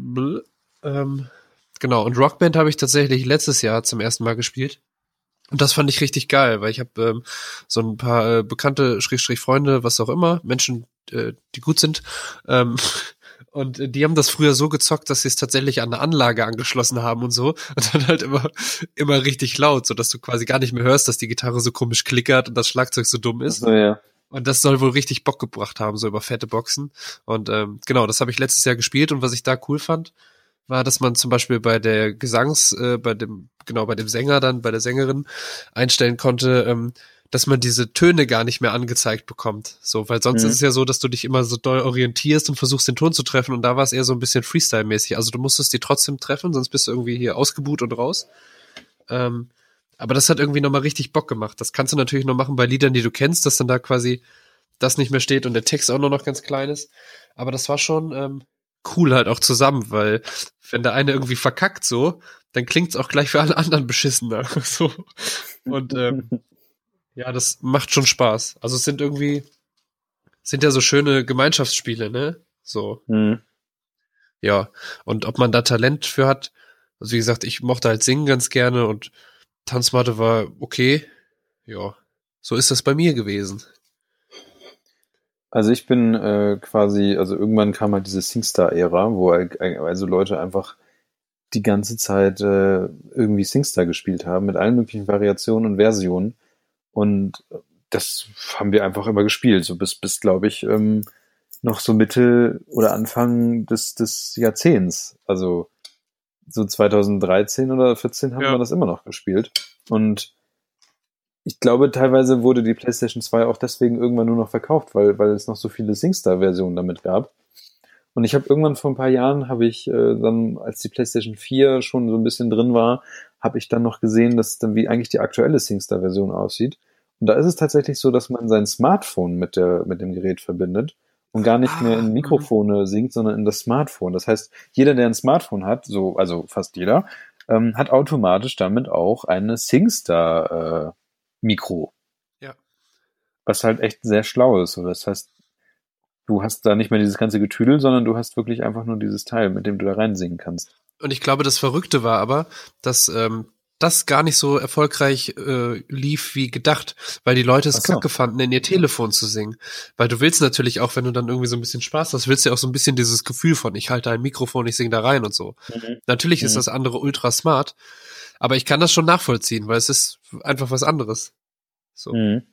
Speaker 2: Ähm, genau, und Rockband habe ich tatsächlich letztes Jahr zum ersten Mal gespielt. Und das fand ich richtig geil, weil ich habe ähm, so ein paar äh, bekannte Schrägstrich Freunde, was auch immer, Menschen, äh, die gut sind. Ähm, und die haben das früher so gezockt, dass sie es tatsächlich an eine Anlage angeschlossen haben und so. Und dann halt immer, immer richtig laut, so dass du quasi gar nicht mehr hörst, dass die Gitarre so komisch klickert und das Schlagzeug so dumm ist.
Speaker 1: So, ja.
Speaker 2: Und das soll wohl richtig Bock gebracht haben, so über fette Boxen. Und ähm, genau, das habe ich letztes Jahr gespielt und was ich da cool fand, war, dass man zum Beispiel bei der Gesangs, äh, bei dem, genau, bei dem Sänger dann, bei der Sängerin einstellen konnte, ähm, dass man diese Töne gar nicht mehr angezeigt bekommt. So, weil sonst mhm. ist es ja so, dass du dich immer so doll orientierst und versuchst, den Ton zu treffen und da war es eher so ein bisschen Freestyle-mäßig. Also du musstest die trotzdem treffen, sonst bist du irgendwie hier ausgebuht und raus. Ähm, aber das hat irgendwie nochmal richtig Bock gemacht. Das kannst du natürlich noch machen bei Liedern, die du kennst, dass dann da quasi das nicht mehr steht und der Text auch nur noch ganz klein ist. Aber das war schon, ähm, cool halt auch zusammen, weil wenn der eine irgendwie verkackt so, dann klingt's auch gleich für alle anderen beschissener. so. Und ähm, ja, das macht schon Spaß. Also es sind irgendwie, sind ja so schöne Gemeinschaftsspiele, ne? So. Mhm. Ja. Und ob man da Talent für hat, also wie gesagt, ich mochte halt singen ganz gerne und Tanzmatte war okay. Ja. So ist das bei mir gewesen.
Speaker 1: Also ich bin äh, quasi, also irgendwann kam halt diese Singstar-Ära, wo also Leute einfach die ganze Zeit äh, irgendwie Singstar gespielt haben, mit allen möglichen Variationen und Versionen. Und das haben wir einfach immer gespielt, so bis, bis glaube ich, ähm, noch so Mitte oder Anfang des, des Jahrzehnts. Also so 2013 oder 14 haben ja. wir das immer noch gespielt. Und ich glaube, teilweise wurde die PlayStation 2 auch deswegen irgendwann nur noch verkauft, weil, weil es noch so viele SingStar-Versionen damit gab. Und ich habe irgendwann vor ein paar Jahren, habe ich äh, dann, als die PlayStation 4 schon so ein bisschen drin war, habe ich dann noch gesehen, dass dann wie eigentlich die aktuelle SingStar-Version aussieht. Und da ist es tatsächlich so, dass man sein Smartphone mit, der, mit dem Gerät verbindet und gar nicht mehr in ah, Mikrofone singt, sondern in das Smartphone. Das heißt, jeder, der ein Smartphone hat, so, also fast jeder, ähm, hat automatisch damit auch eine SingStar äh, Mikro.
Speaker 2: Ja.
Speaker 1: Was halt echt sehr schlau ist. So. Das heißt, du hast da nicht mehr dieses ganze Getüdel, sondern du hast wirklich einfach nur dieses Teil, mit dem du da reinsingen kannst.
Speaker 2: Und ich glaube, das Verrückte war aber, dass ähm, das gar nicht so erfolgreich äh, lief wie gedacht, weil die Leute es so. kacke fanden, in ihr Telefon zu singen. Weil du willst natürlich auch, wenn du dann irgendwie so ein bisschen Spaß hast, willst du ja auch so ein bisschen dieses Gefühl von, ich halte ein Mikrofon, ich singe da rein und so. Mhm. Natürlich mhm. ist das andere ultra smart, aber ich kann das schon nachvollziehen, weil es ist einfach was anderes. So. Mhm.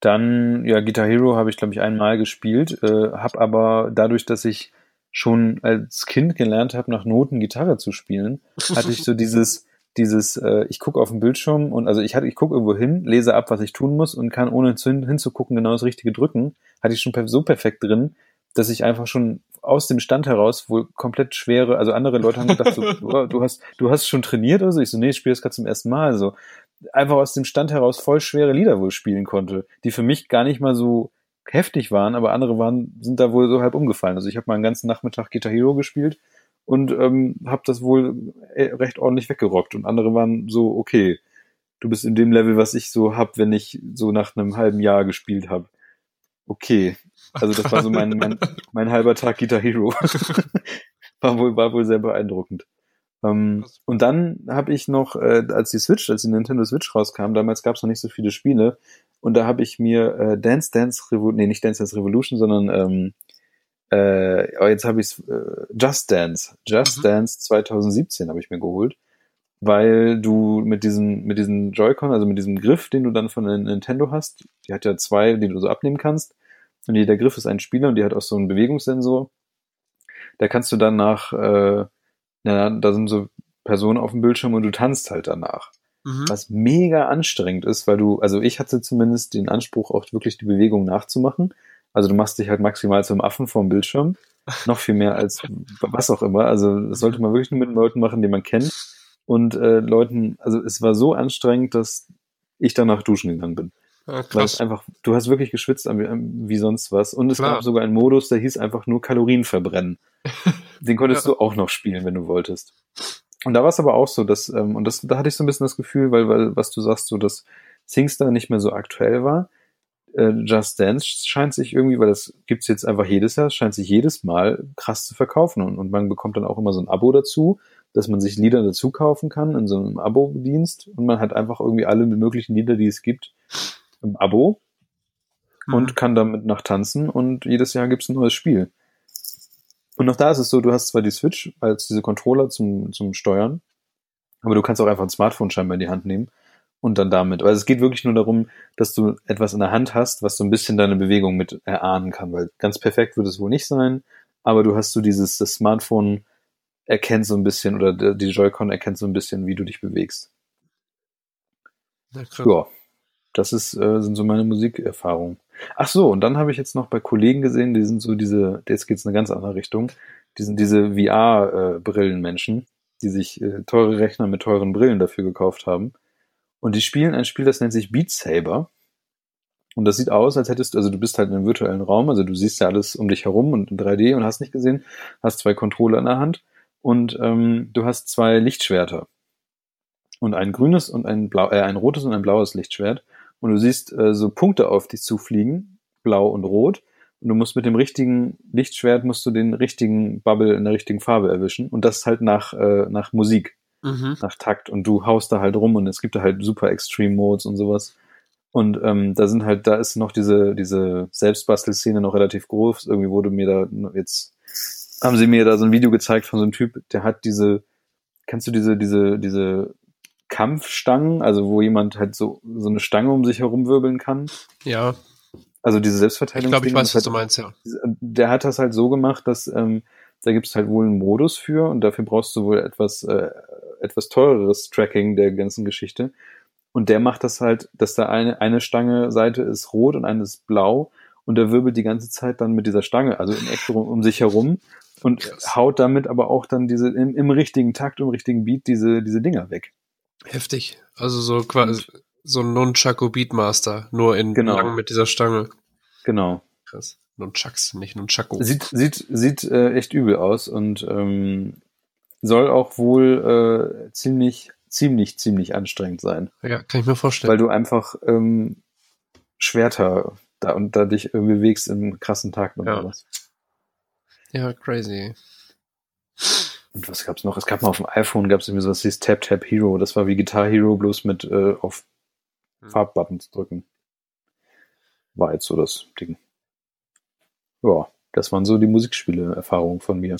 Speaker 1: Dann, ja, Guitar Hero habe ich, glaube ich, einmal gespielt, äh, habe aber dadurch, dass ich schon als Kind gelernt habe, nach Noten Gitarre zu spielen, hatte ich so dieses, dieses, äh, ich gucke auf den Bildschirm und also ich hatte, ich gucke irgendwo hin, lese ab, was ich tun muss und kann ohne hin, hinzugucken genau das Richtige drücken, hatte ich schon so perfekt drin, dass ich einfach schon aus dem Stand heraus wohl komplett schwere, also andere Leute haben gedacht, so, oh, du hast, du hast schon trainiert oder so. Ich so, nee, ich spiele das gerade zum ersten Mal. So einfach aus dem Stand heraus voll schwere Lieder wohl spielen konnte, die für mich gar nicht mal so heftig waren, aber andere waren, sind da wohl so halb umgefallen. Also ich habe mal einen ganzen Nachmittag Guitar Hero gespielt und ähm, habe das wohl äh, recht ordentlich weggerockt und andere waren so, okay, du bist in dem Level, was ich so hab, wenn ich so nach einem halben Jahr gespielt habe. Okay, also das war so mein, mein, mein halber Tag Guitar Hero. war, wohl, war wohl sehr beeindruckend. Ähm, und dann habe ich noch, äh, als die Switch, als die Nintendo Switch rauskam, damals gab es noch nicht so viele Spiele, und da habe ich mir äh, Dance Dance Revolution, nee, nicht Dance Dance Revolution, sondern ähm, äh, jetzt habe ich äh, Just Dance, Just mhm. Dance 2017 habe ich mir geholt, weil du mit diesem mit diesem Joy-Con, also mit diesem Griff, den du dann von der Nintendo hast, die hat ja zwei, die du so abnehmen kannst, und jeder Griff ist ein Spieler und die hat auch so einen Bewegungssensor. Da kannst du dann nach, äh, na, da sind so Personen auf dem Bildschirm und du tanzt halt danach. Mhm. Was mega anstrengend ist, weil du, also ich hatte zumindest den Anspruch, auch wirklich die Bewegung nachzumachen. Also du machst dich halt maximal zum Affen vorm Bildschirm. Noch viel mehr als was auch immer. Also das sollte man wirklich nur mit Leuten machen, die man kennt. Und äh, Leuten, also es war so anstrengend, dass ich danach duschen gegangen bin. Ja, Weil es einfach, du hast wirklich geschwitzt wie sonst was. Und es Klar. gab sogar einen Modus, der hieß einfach nur Kalorien verbrennen. Den konntest ja. du auch noch spielen, wenn du wolltest. Und da war es aber auch so, dass, ähm, und das, da hatte ich so ein bisschen das Gefühl, weil, weil, was du sagst, so, dass Singstar nicht mehr so aktuell war. Äh, Just Dance scheint sich irgendwie, weil das gibt's jetzt einfach jedes Jahr, scheint sich jedes Mal krass zu verkaufen. Und, und man bekommt dann auch immer so ein Abo dazu, dass man sich Lieder dazu kaufen kann in so einem Abo-Dienst. Und man hat einfach irgendwie alle möglichen Lieder, die es gibt, im Abo mhm. und kann damit nach tanzen und jedes Jahr gibt's ein neues Spiel. Und auch da ist es so, du hast zwar die Switch als diese Controller zum, zum Steuern, aber du kannst auch einfach ein Smartphone scheinbar in die Hand nehmen und dann damit. Also es geht wirklich nur darum, dass du etwas in der Hand hast, was so ein bisschen deine Bewegung mit erahnen kann, weil ganz perfekt wird es wohl nicht sein, aber du hast so dieses, das Smartphone erkennt so ein bisschen oder die Joy-Con erkennt so ein bisschen, wie du dich bewegst. Ja, ja das ist, äh, sind so meine Musikerfahrungen. Ach so, und dann habe ich jetzt noch bei Kollegen gesehen, die sind so diese, jetzt geht's in eine ganz andere Richtung, die sind diese VR-Brillenmenschen, die sich äh, teure Rechner mit teuren Brillen dafür gekauft haben. Und die spielen ein Spiel, das nennt sich Beat Saber. Und das sieht aus, als hättest du, also du bist halt in einem virtuellen Raum, also du siehst ja alles um dich herum und in 3D und hast nicht gesehen, hast zwei Controller in der Hand und ähm, du hast zwei Lichtschwerter. Und ein grünes und ein blau, äh, ein rotes und ein blaues Lichtschwert. Und du siehst äh, so Punkte auf dich zufliegen, blau und rot. Und du musst mit dem richtigen Lichtschwert musst du den richtigen Bubble in der richtigen Farbe erwischen. Und das halt nach, äh, nach Musik,
Speaker 2: Mhm.
Speaker 1: nach Takt. Und du haust da halt rum und es gibt da halt super Extreme Modes und sowas. Und ähm, da sind halt, da ist noch diese, diese Selbstbastelszene noch relativ groß. Irgendwie wurde mir da jetzt, haben sie mir da so ein Video gezeigt von so einem Typ, der hat diese, kennst du diese, diese, diese Kampfstangen, also wo jemand halt so, so eine Stange um sich herum wirbeln kann?
Speaker 2: Ja,
Speaker 1: Also diese
Speaker 2: ich
Speaker 1: Selbstverteidigung.
Speaker 2: glaube, ich weiß, was du meinst, ja.
Speaker 1: Der hat das halt so gemacht, dass ähm, da gibt es halt wohl einen Modus für und dafür brauchst du wohl etwas, äh, etwas teureres Tracking der ganzen Geschichte. Und der macht das halt, dass da eine, eine Stange Seite ist rot und eine ist blau und der wirbelt die ganze Zeit dann mit dieser Stange, also im Eck um, um sich herum und
Speaker 2: Krass.
Speaker 1: haut damit aber auch dann diese im, im richtigen Takt, im richtigen Beat diese, diese Dinger weg.
Speaker 2: Heftig. Also so quasi so ein Nunchaku Beatmaster, nur in
Speaker 1: Genau.
Speaker 2: lang mit dieser Stange.
Speaker 1: Genau.
Speaker 2: Krass. Nunchucks, nicht Nunchaku.
Speaker 1: Sieht, sieht, sieht äh, echt übel aus und ähm, soll auch wohl äh, ziemlich, ziemlich, ziemlich anstrengend sein.
Speaker 2: Ja, kann ich mir vorstellen.
Speaker 1: weil du einfach ähm, Schwerter da und da dich irgendwie bewegst im krassen Takt und
Speaker 2: Ja.
Speaker 1: sowas.
Speaker 2: ja, crazy.
Speaker 1: Und was gab's noch? Es gab mal auf dem iPhone gab's irgendwie sowas, hieß Tap Tap Hero. Das war wie Guitar Hero, bloß mit äh, auf
Speaker 2: Hm.
Speaker 1: Farbbuttons drücken. War jetzt so das Ding. Ja, das waren so die Musikspiele-Erfahrungen von mir.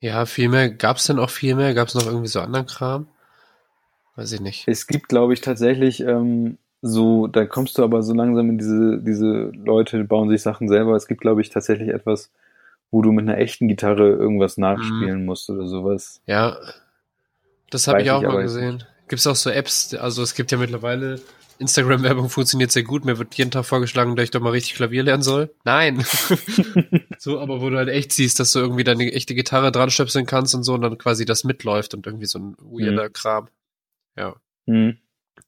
Speaker 2: Ja, viel mehr. Gab's denn auch viel mehr? Gab's noch irgendwie so anderen Kram? Weiß ich nicht.
Speaker 1: Es gibt, glaube ich, tatsächlich ähm, so, da kommst du aber so langsam in diese, diese Leute bauen sich Sachen selber. Es gibt, glaube ich, tatsächlich etwas, wo du mit einer echten Gitarre irgendwas
Speaker 2: Mhm.
Speaker 1: nachspielen musst oder sowas.
Speaker 2: Ja, das habe ich auch
Speaker 1: ich
Speaker 2: mal gesehen. Gibt's auch so Apps? Also es gibt ja mittlerweile Instagram-Werbung funktioniert sehr gut. Mir wird jeden Tag vorgeschlagen, dass ich doch mal richtig Klavier lernen soll. Nein. so, aber wo du halt echt siehst, dass du irgendwie deine echte Gitarre dran stöpseln kannst und so und dann quasi das mitläuft und irgendwie so ein weirder Kram. Ja.
Speaker 1: Hm.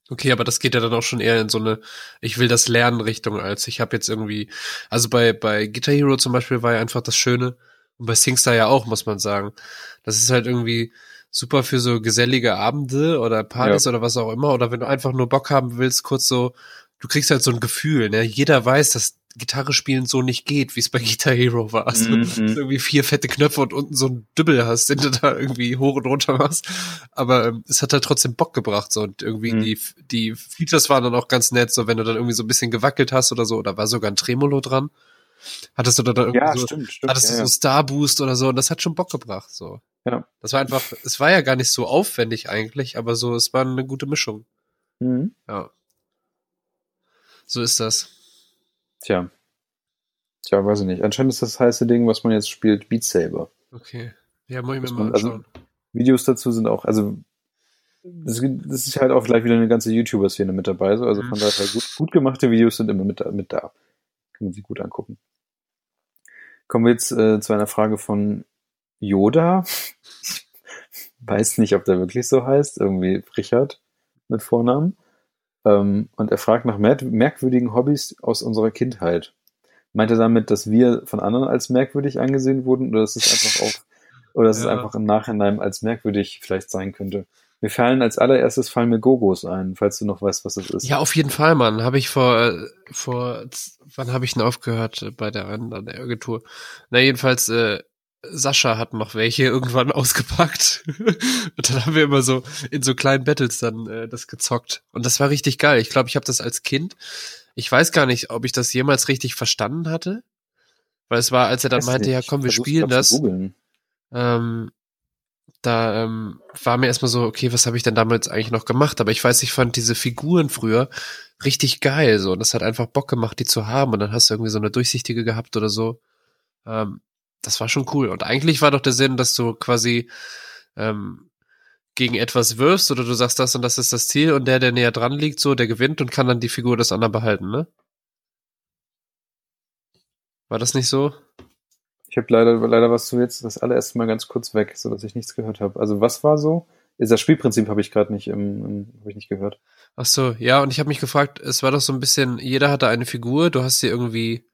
Speaker 2: Okay, aber das geht ja dann auch schon eher in so eine, ich will das lernen Richtung, als ich habe jetzt irgendwie, also bei, bei Guitar Hero zum Beispiel war ja einfach das Schöne, und bei Singstar ja auch, muss man sagen. Das ist halt irgendwie super für so gesellige Abende oder Partys oder was auch immer, oder wenn du einfach nur Bock haben willst, kurz so, du kriegst halt so ein Gefühl, ne? Jeder weiß, dass Gitarre spielen so nicht geht, wie es bei Guitar Hero war. Also, du irgendwie vier fette Knöpfe und unten so ein Dübbel hast, den du da irgendwie hoch und runter machst. Aber ähm, es hat halt trotzdem Bock gebracht, so. Und irgendwie
Speaker 1: Mhm.
Speaker 2: die, die Features waren dann auch ganz nett, so wenn du dann irgendwie so ein bisschen gewackelt hast oder so, oder war sogar ein Tremolo dran. Hattest du da dann irgendwie
Speaker 1: Ja,
Speaker 2: so,
Speaker 1: stimmt, stimmt.
Speaker 2: hattest
Speaker 1: ja,
Speaker 2: du so Star Boost oder so, und das hat schon Bock gebracht, so.
Speaker 1: Ja.
Speaker 2: Das war einfach, es war ja gar nicht so aufwendig eigentlich, aber so, es war eine gute Mischung.
Speaker 1: ja. Mhm.
Speaker 2: Ja. So ist das.
Speaker 1: Tja. Tja, weiß ich nicht. Anscheinend ist das heiße Ding, was man jetzt spielt, Beat Saber.
Speaker 2: Okay. Ja, muss ich mir mal
Speaker 1: also-
Speaker 2: anschauen.
Speaker 1: Videos dazu sind auch, also das, das ist halt auch gleich wieder eine ganze YouTuber-Szene mit dabei. So. Also
Speaker 2: Mhm.
Speaker 1: von daher gut, gut gemachte Videos sind immer mit, da- mit da. Kann man sich gut angucken. Kommen wir jetzt äh, zu einer Frage von Yoda. Ich weiß nicht, ob der wirklich so heißt. Irgendwie Richard mit Vornamen. Ähm, und er fragt nach mer merkwürdigen Hobbys aus unserer Kindheit. Meint er damit, dass wir von anderen als merkwürdig angesehen wurden oder dass es einfach auf oder dass es
Speaker 2: Ja.
Speaker 1: einfach im Nachhinein als merkwürdig vielleicht sein könnte? Mir fallen als allererstes fallen mir Gogos ein, falls du noch weißt, was das ist.
Speaker 2: Ja, auf jeden Fall, Mann. Habe ich vor, äh, vor, wann habe ich denn aufgehört äh, bei der an der Agentur? Na, jedenfalls, äh, Sascha hat noch welche irgendwann ausgepackt. und dann haben wir immer so in so kleinen Battles dann äh, das gezockt. Und das war richtig geil. Ich glaube, ich habe das als Kind. Ich weiß gar nicht, ob ich das jemals richtig verstanden hatte. Weil es war, als er dann meinte,
Speaker 1: nicht.
Speaker 2: ja komm, wir
Speaker 1: Versuch's
Speaker 2: spielen das. Ähm, da ähm, war mir erstmal so, okay, was habe ich denn damals eigentlich noch gemacht? Aber ich weiß, ich fand diese Figuren früher richtig geil. So, und das hat einfach Bock gemacht, die zu haben. Und dann hast du irgendwie so eine durchsichtige gehabt oder so. Ähm, das war schon cool. Und eigentlich war doch der Sinn, dass du quasi ähm, gegen etwas wirfst oder du sagst das und das ist das Ziel und der, der näher dran liegt, so, der gewinnt und kann dann die Figur des anderen behalten, ne? War das nicht so?
Speaker 1: Ich habe leider, leider was du jetzt das allererste Mal ganz kurz weg, so dass ich nichts gehört habe. Also was war so? Ist das Spielprinzip habe ich gerade nicht, im, im, hab ich nicht gehört.
Speaker 2: Ach so, ja, und ich habe mich gefragt, es war doch so ein bisschen, jeder hatte eine Figur, du hast dir irgendwie,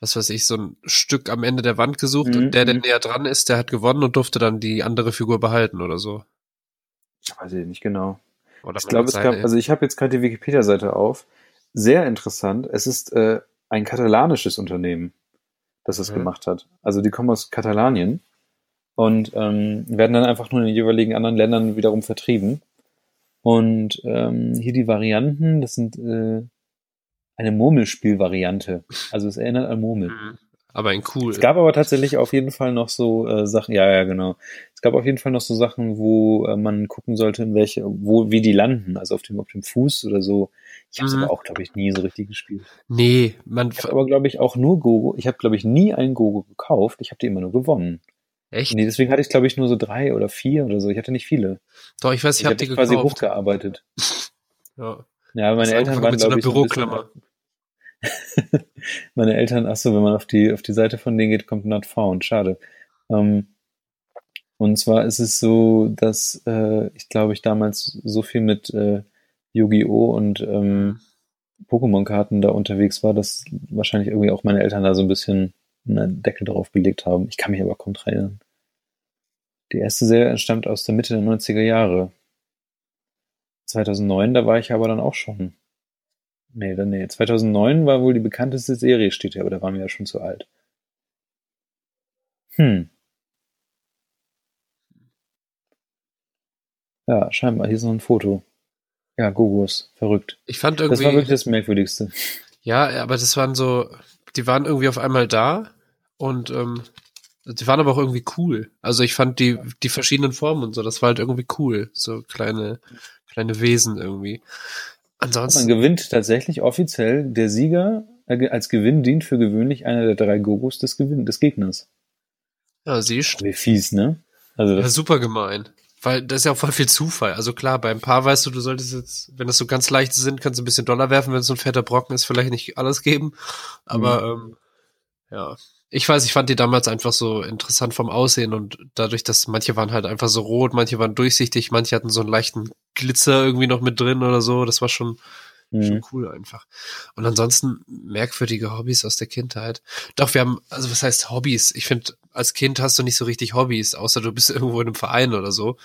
Speaker 2: was weiß ich, so ein Stück am Ende der Wand gesucht
Speaker 1: Mhm,
Speaker 2: und der, der
Speaker 1: mhm.
Speaker 2: näher dran ist, der hat gewonnen und durfte dann die andere Figur behalten oder so.
Speaker 1: Ich weiß ich nicht genau.
Speaker 2: Oder
Speaker 1: Ich glaube, es gab, also ich habe jetzt gerade die Wikipedia-Seite auf. Sehr interessant. Es ist äh, ein katalanisches Unternehmen, das es
Speaker 2: Mhm.
Speaker 1: gemacht hat. Also die kommen aus Katalanien und ähm, werden dann einfach nur in den jeweiligen anderen Ländern wiederum vertrieben. Und ähm, hier die Varianten, das sind äh, eine Murmelspiel-Variante. Also es erinnert an Murmel.
Speaker 2: Mhm. Aber in cool.
Speaker 1: Es gab aber tatsächlich auf jeden Fall noch so äh, Sachen, ja, ja, genau. Es gab auf jeden Fall noch so Sachen, wo äh, man gucken sollte, in welche, wo, wie die landen, also auf dem, auf dem Fuß oder so. Ich habe es
Speaker 2: Mhm.
Speaker 1: aber auch, glaube ich, nie so richtig gespielt.
Speaker 2: nee, man,
Speaker 1: Ich habe aber, glaube ich, auch nur Gogo. Ich habe, glaube ich, nie einen Gogo gekauft. Ich habe die immer nur gewonnen.
Speaker 2: echt?
Speaker 1: Nee, deswegen hatte ich, glaube ich, nur so drei oder vier oder so. Ich hatte nicht viele.
Speaker 2: Doch, ich weiß, ich,
Speaker 1: Ich,
Speaker 2: hab
Speaker 1: habe
Speaker 2: die
Speaker 1: die quasi
Speaker 2: gekauft.
Speaker 1: hochgearbeitet.
Speaker 2: Ja.
Speaker 1: Ja, meine Eltern waren,
Speaker 2: mit so
Speaker 1: glaube
Speaker 2: einer
Speaker 1: ich, so ein bisschen-
Speaker 2: Büroklammer.
Speaker 1: meine Eltern, ach so, wenn man auf die, auf die Seite von denen geht, kommt not found. Schade. Ähm, und zwar ist es so, dass äh, ich glaube, ich damals so viel mit äh, Yu-Gi-Oh! und ähm, Pokémon-Karten da unterwegs war, dass wahrscheinlich irgendwie auch meine Eltern da so ein bisschen einen Deckel drauf gelegt haben. Ich kann mich aber kaum erinnern. Die erste Serie stammt aus der Mitte der 90er Jahre. 2009, da war ich aber dann auch schon. Nee, dann nee. 2009 war wohl die bekannteste Serie, steht hier, aber da waren wir ja schon zu alt. Hm. Ja, scheinbar. Hier ist noch ein Foto. Ja, Gogos. Verrückt.
Speaker 2: Ich fand
Speaker 1: Das war
Speaker 2: irgendwie,
Speaker 1: wirklich das Merkwürdigste.
Speaker 2: ja, aber das waren so, die waren irgendwie auf einmal da und ähm, die waren aber auch irgendwie cool. Also ich fand die, die verschiedenen Formen und so, das war halt irgendwie cool. So kleine, kleine Wesen irgendwie.
Speaker 1: Man
Speaker 2: Ansonsten,
Speaker 1: gewinnt tatsächlich offiziell, der Sieger äh, als Gewinn dient für gewöhnlich einer der drei Gogos des, Gewinn des Gegners.
Speaker 2: ja, siehst
Speaker 1: Wie fies, ne? Also
Speaker 2: Ja, super gemein. Weil das ist ja auch voll viel Zufall. Also klar, beim Paar weißt du, du solltest jetzt, wenn das so ganz leichte sind, kannst du ein bisschen Dollar werfen, wenn es so ein fetter Brocken ist, vielleicht nicht alles geben. Aber ähm, ja, ich weiß, ich fand die damals einfach so interessant vom Aussehen und dadurch, dass manche waren halt einfach so rot, manche waren durchsichtig, manche hatten so einen leichten Glitzer irgendwie noch mit drin oder so. Das war schon, schon cool einfach. Und ansonsten merkwürdige Hobbys aus der Kindheit. Doch, wir haben, also was heißt Hobbys? Ich finde, als Kind hast du nicht so richtig Hobbys, außer du bist irgendwo in einem Verein oder so.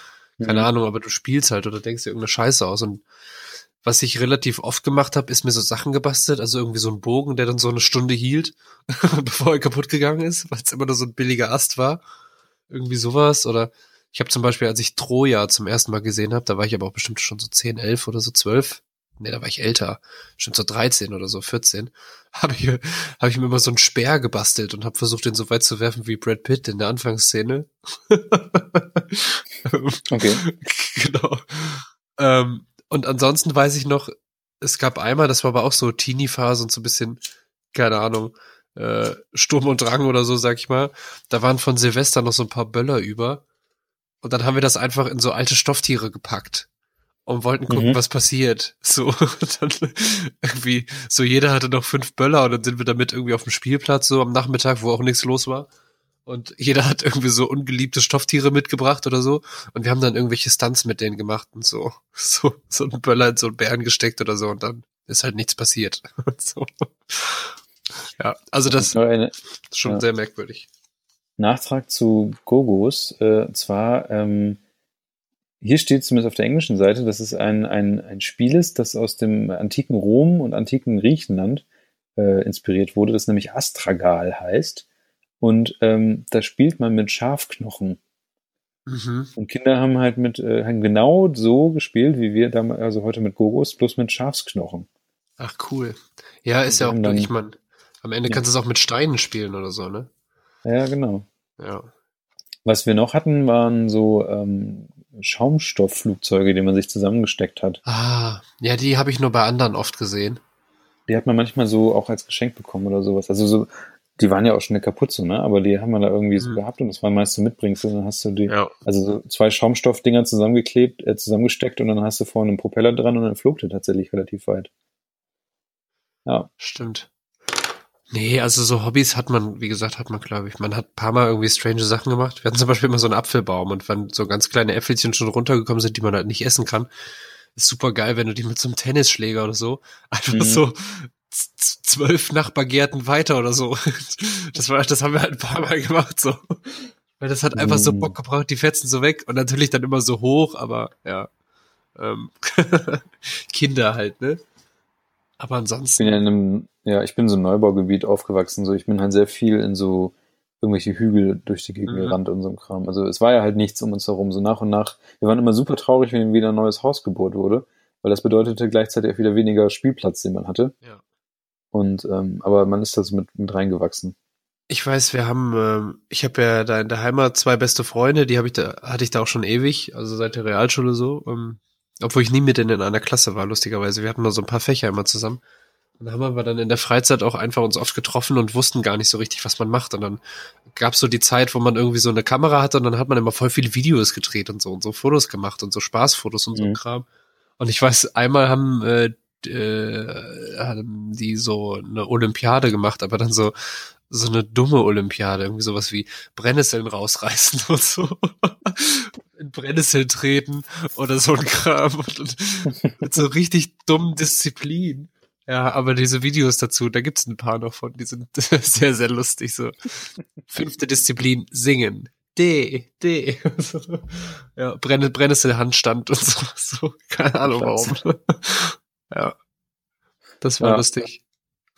Speaker 2: Keine
Speaker 1: Mhm.
Speaker 2: Ahnung, aber du spielst halt oder denkst dir irgendeine Scheiße aus. Und was ich relativ oft gemacht habe, ist mir so Sachen gebastelt, also irgendwie so ein Bogen, der dann so eine Stunde hielt, bevor er kaputt gegangen ist, weil es immer nur so ein billiger Ast war. Irgendwie sowas. Oder ich habe zum Beispiel, als ich Troja zum ersten Mal gesehen habe, da war ich aber auch bestimmt schon so 10, 11 oder so 12. Nee, da war ich älter, schon so 13 oder so 14, habe ich, hab ich mir immer so einen Speer gebastelt und habe versucht, den so weit zu werfen wie Brad Pitt in der Anfangsszene.
Speaker 1: Okay.
Speaker 2: genau. Ähm, und ansonsten weiß ich noch, es gab einmal, das war aber auch so Teenie-Phase und so ein bisschen, keine Ahnung, äh, Sturm und Drang oder so, sag ich mal. Da waren von Silvester noch so ein paar Böller über. Und dann haben wir das einfach in so alte Stofftiere gepackt und wollten gucken,
Speaker 1: Mhm.
Speaker 2: was passiert. So, dann irgendwie, so jeder hatte noch fünf Böller und dann sind wir damit irgendwie auf dem Spielplatz so am Nachmittag, wo auch nichts los war. Und jeder hat irgendwie so ungeliebte Stofftiere mitgebracht oder so. Und wir haben dann irgendwelche Stunts mit denen gemacht und so, so, so einen Böller in so einen Bären gesteckt oder so und dann ist halt nichts passiert. so. Ja, also das
Speaker 1: eine,
Speaker 2: ist schon
Speaker 1: Ja.
Speaker 2: sehr merkwürdig.
Speaker 1: Nachtrag zu Gogos. Äh, zwar, ähm, hier steht zumindest auf der englischen Seite, dass es ein, ein, ein Spiel ist, das aus dem antiken Rom und antiken Griechenland äh, inspiriert wurde, das nämlich Astragal heißt. Und ähm, da spielt man mit Schafknochen.
Speaker 2: Mhm.
Speaker 1: Und Kinder haben halt mit äh, haben genau so gespielt, wie wir damals, also heute mit Gogos, bloß mit Schafsknochen.
Speaker 2: Ach, cool. Ja, ist
Speaker 1: Und
Speaker 2: ja auch,
Speaker 1: dann-
Speaker 2: ich meine, am Ende
Speaker 1: Ja.
Speaker 2: kannst du es auch mit Steinen spielen oder so, ne?
Speaker 1: Ja, genau.
Speaker 2: Ja.
Speaker 1: Was wir noch hatten, waren so ähm, Schaumstoffflugzeuge, die man sich zusammengesteckt hat.
Speaker 2: Ah, ja, die habe ich nur bei anderen oft gesehen.
Speaker 1: Die hat man manchmal so auch als Geschenk bekommen oder sowas. Also so, die waren ja auch schon eine kaputt so, ne? Aber die haben wir da irgendwie so
Speaker 2: Mhm.
Speaker 1: gehabt und das war meist so Mitbringsel. Dann hast du die,
Speaker 2: Ja.
Speaker 1: also so zwei Schaumstoffdinger zusammengeklebt, äh, zusammengesteckt und dann hast du vorne einen Propeller dran und dann flog der tatsächlich relativ weit. Ja.
Speaker 2: Stimmt. Nee, also so Hobbys hat man, wie gesagt, hat man, glaube ich. Man hat ein paar Mal irgendwie strange Sachen gemacht. Wir hatten zum Beispiel immer so einen Apfelbaum und wenn so ganz kleine Äpfelchen schon runtergekommen sind, die man halt nicht essen kann, ist super geil, wenn du die mit so einem Tennisschläger oder so einfach mhm. so zwölf Nachbargärten weiter oder so. Das war, das haben wir halt ein paar Mal gemacht, so. Weil das hat einfach so mhm. Bock gebraucht, die fetzen so weg und natürlich dann immer so hoch, aber ja. Ähm, Kinder halt, ne? Aber ansonsten.
Speaker 1: Ich bin ja in einem, ja, ich bin in so einem Neubaugebiet aufgewachsen, so ich bin halt sehr viel in so irgendwelche Hügel durch die Gegend mhm. gerannt und so Kram. Also es war ja halt nichts um uns herum. So nach und nach, wir waren immer super traurig, wenn wieder ein neues Haus gebohrt wurde, weil das bedeutete gleichzeitig auch wieder weniger Spielplatz, den man hatte. Ja. Und ähm, aber man ist das mit, mit reingewachsen.
Speaker 2: Ich weiß, wir haben, ähm, ich habe ja da in der Heimat zwei beste Freunde, die habe ich da, hatte ich da auch schon ewig, also seit der Realschule so. Ähm, obwohl ich nie mit denen in einer Klasse war, lustigerweise. Wir hatten nur so ein paar Fächer immer zusammen. Und da haben wir dann in der Freizeit auch einfach uns oft getroffen und wussten gar nicht so richtig, was man macht. Und dann gab es so die Zeit, wo man irgendwie so eine Kamera hatte und dann hat man immer voll viele Videos gedreht und so und so Fotos gemacht und so Spaßfotos und so mhm. Kram. Und ich weiß, einmal haben äh, äh, haben die so eine Olympiade gemacht, aber dann so so eine dumme Olympiade, irgendwie sowas wie Brennnesseln rausreißen und so. In Brennnessel treten oder so ein Kram und, und mit so richtig dummen Disziplin. Ja, aber diese Videos dazu, da gibt's ein paar noch von, die sind sehr, sehr lustig. So fünfte Disziplin, singen. D, D. ja, Brenn Brennnessel-Handstand und so, so. Keine Ahnung warum. ja. Das war ja. lustig.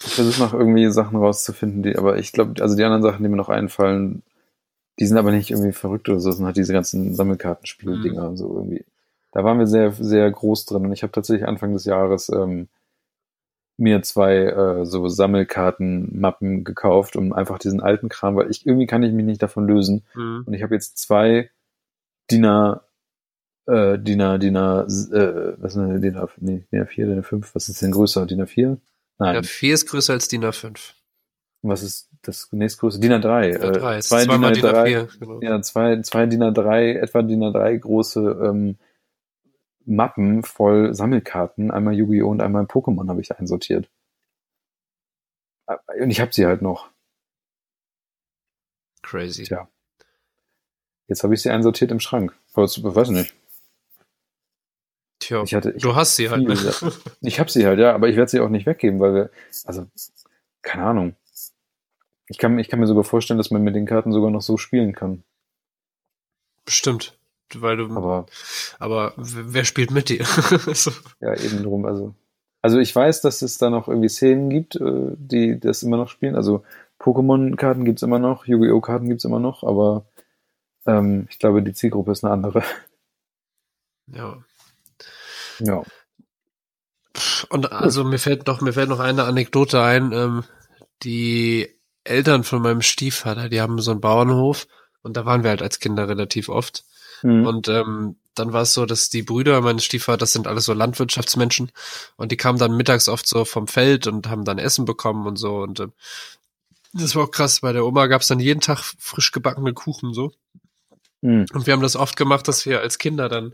Speaker 1: Ich versuche noch irgendwie Sachen rauszufinden, die, aber ich glaube, also die anderen Sachen, die mir noch einfallen, die sind aber nicht irgendwie verrückt oder so, das sind halt diese ganzen Sammelkartenspiel-Dinger mhm. und so irgendwie. Da waren wir sehr, sehr groß drin und ich habe tatsächlich Anfang des Jahres ähm, mir zwei äh, so Sammelkartenmappen gekauft, um einfach diesen alten Kram, weil ich irgendwie kann ich mich nicht davon lösen. Mhm. Und ich habe jetzt zwei DIN A, äh, DIN A, DIN A, äh, was ist denn DIN A, nee, DIN A4, DIN A5, was ist denn größer? DIN A4?
Speaker 2: Nein. DIN A4 ist größer als DIN A5.
Speaker 1: Was ist das nächstgrößte? DIN A3.
Speaker 2: DIN A3
Speaker 1: äh, zwei DIN A3, DIN A4, genau. Ja, zwei, zwei DIN A3, etwa DIN A3 große ähm, Mappen voll Sammelkarten, einmal Yu-Gi-Oh! und einmal Pokémon habe ich einsortiert. Und ich habe sie halt noch.
Speaker 2: Crazy.
Speaker 1: Tja. Jetzt habe ich sie einsortiert im Schrank. Ich weiß nicht.
Speaker 2: Tja, ich hatte, ich du hast sie halt.
Speaker 1: Ne? Ich habe sie halt, ja, aber ich werde sie auch nicht weggeben, weil wir, also, keine Ahnung. Ich kann, ich kann mir sogar vorstellen, dass man mit den Karten sogar noch so spielen kann.
Speaker 2: Bestimmt weil du.
Speaker 1: Aber,
Speaker 2: aber wer spielt mit dir?
Speaker 1: so. Ja, eben drum. Also, also ich weiß, dass es da noch irgendwie Szenen gibt, äh, die das immer noch spielen. Also Pokémon-Karten gibt's immer noch, Yu-Gi-Oh! Karten gibt's immer noch, aber ähm, ich glaube, die Zielgruppe ist eine andere.
Speaker 2: Ja.
Speaker 1: Ja.
Speaker 2: Und also mir fällt noch, mir fällt noch eine Anekdote ein. Ähm, die Eltern von meinem Stiefvater, die haben so einen Bauernhof und da waren wir halt als Kinder relativ oft. Mhm. Und ähm, dann war es so, dass die Brüder meines Stiefvaters sind alles so Landwirtschaftsmenschen und die kamen dann mittags oft so vom Feld und haben dann Essen bekommen und so und äh, das war auch krass. Bei der Oma gab's dann jeden Tag frisch gebackene Kuchen so. Mhm. Und wir haben das oft gemacht, dass wir als Kinder dann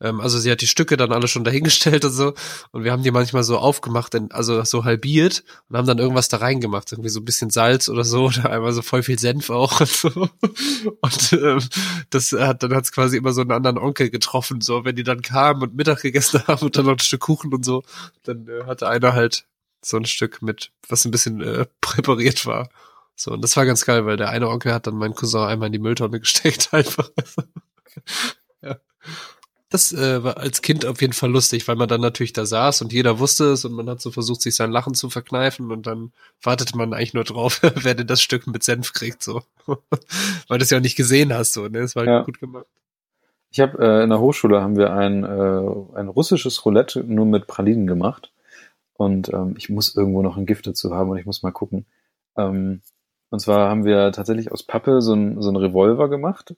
Speaker 2: ähm, also sie hat die Stücke dann alle schon dahingestellt und so. Und wir haben die manchmal so aufgemacht, also so halbiert und haben dann irgendwas da reingemacht. Irgendwie so ein bisschen Salz oder so oder einmal so voll viel Senf auch und so. Und ähm, das hat, dann hat's quasi immer so einen anderen Onkel getroffen. So, wenn die dann kamen und Mittag gegessen haben und dann noch ein Stück Kuchen und so, dann äh, hatte einer halt so ein Stück mit, was ein bisschen äh, präpariert war. So, und das war ganz geil, weil der eine Onkel hat dann meinen Cousin einmal in die Mülltonne gesteckt, einfach. ja. Das äh, war als Kind auf jeden Fall lustig, weil man dann natürlich da saß und jeder wusste es und man hat so versucht, sich sein Lachen zu verkneifen und dann wartete man eigentlich nur drauf, wer denn das Stück mit Senf kriegt, so. weil du es ja auch nicht gesehen hast, so, ne? Das war ja. gut gemacht.
Speaker 1: Ich habe äh, in der Hochschule haben wir ein, äh, ein russisches Roulette nur mit Pralinen gemacht. Und ähm, ich muss irgendwo noch ein Gift dazu haben und ich muss mal gucken. Ähm, und zwar haben wir tatsächlich aus Pappe so ein, so ein Revolver gemacht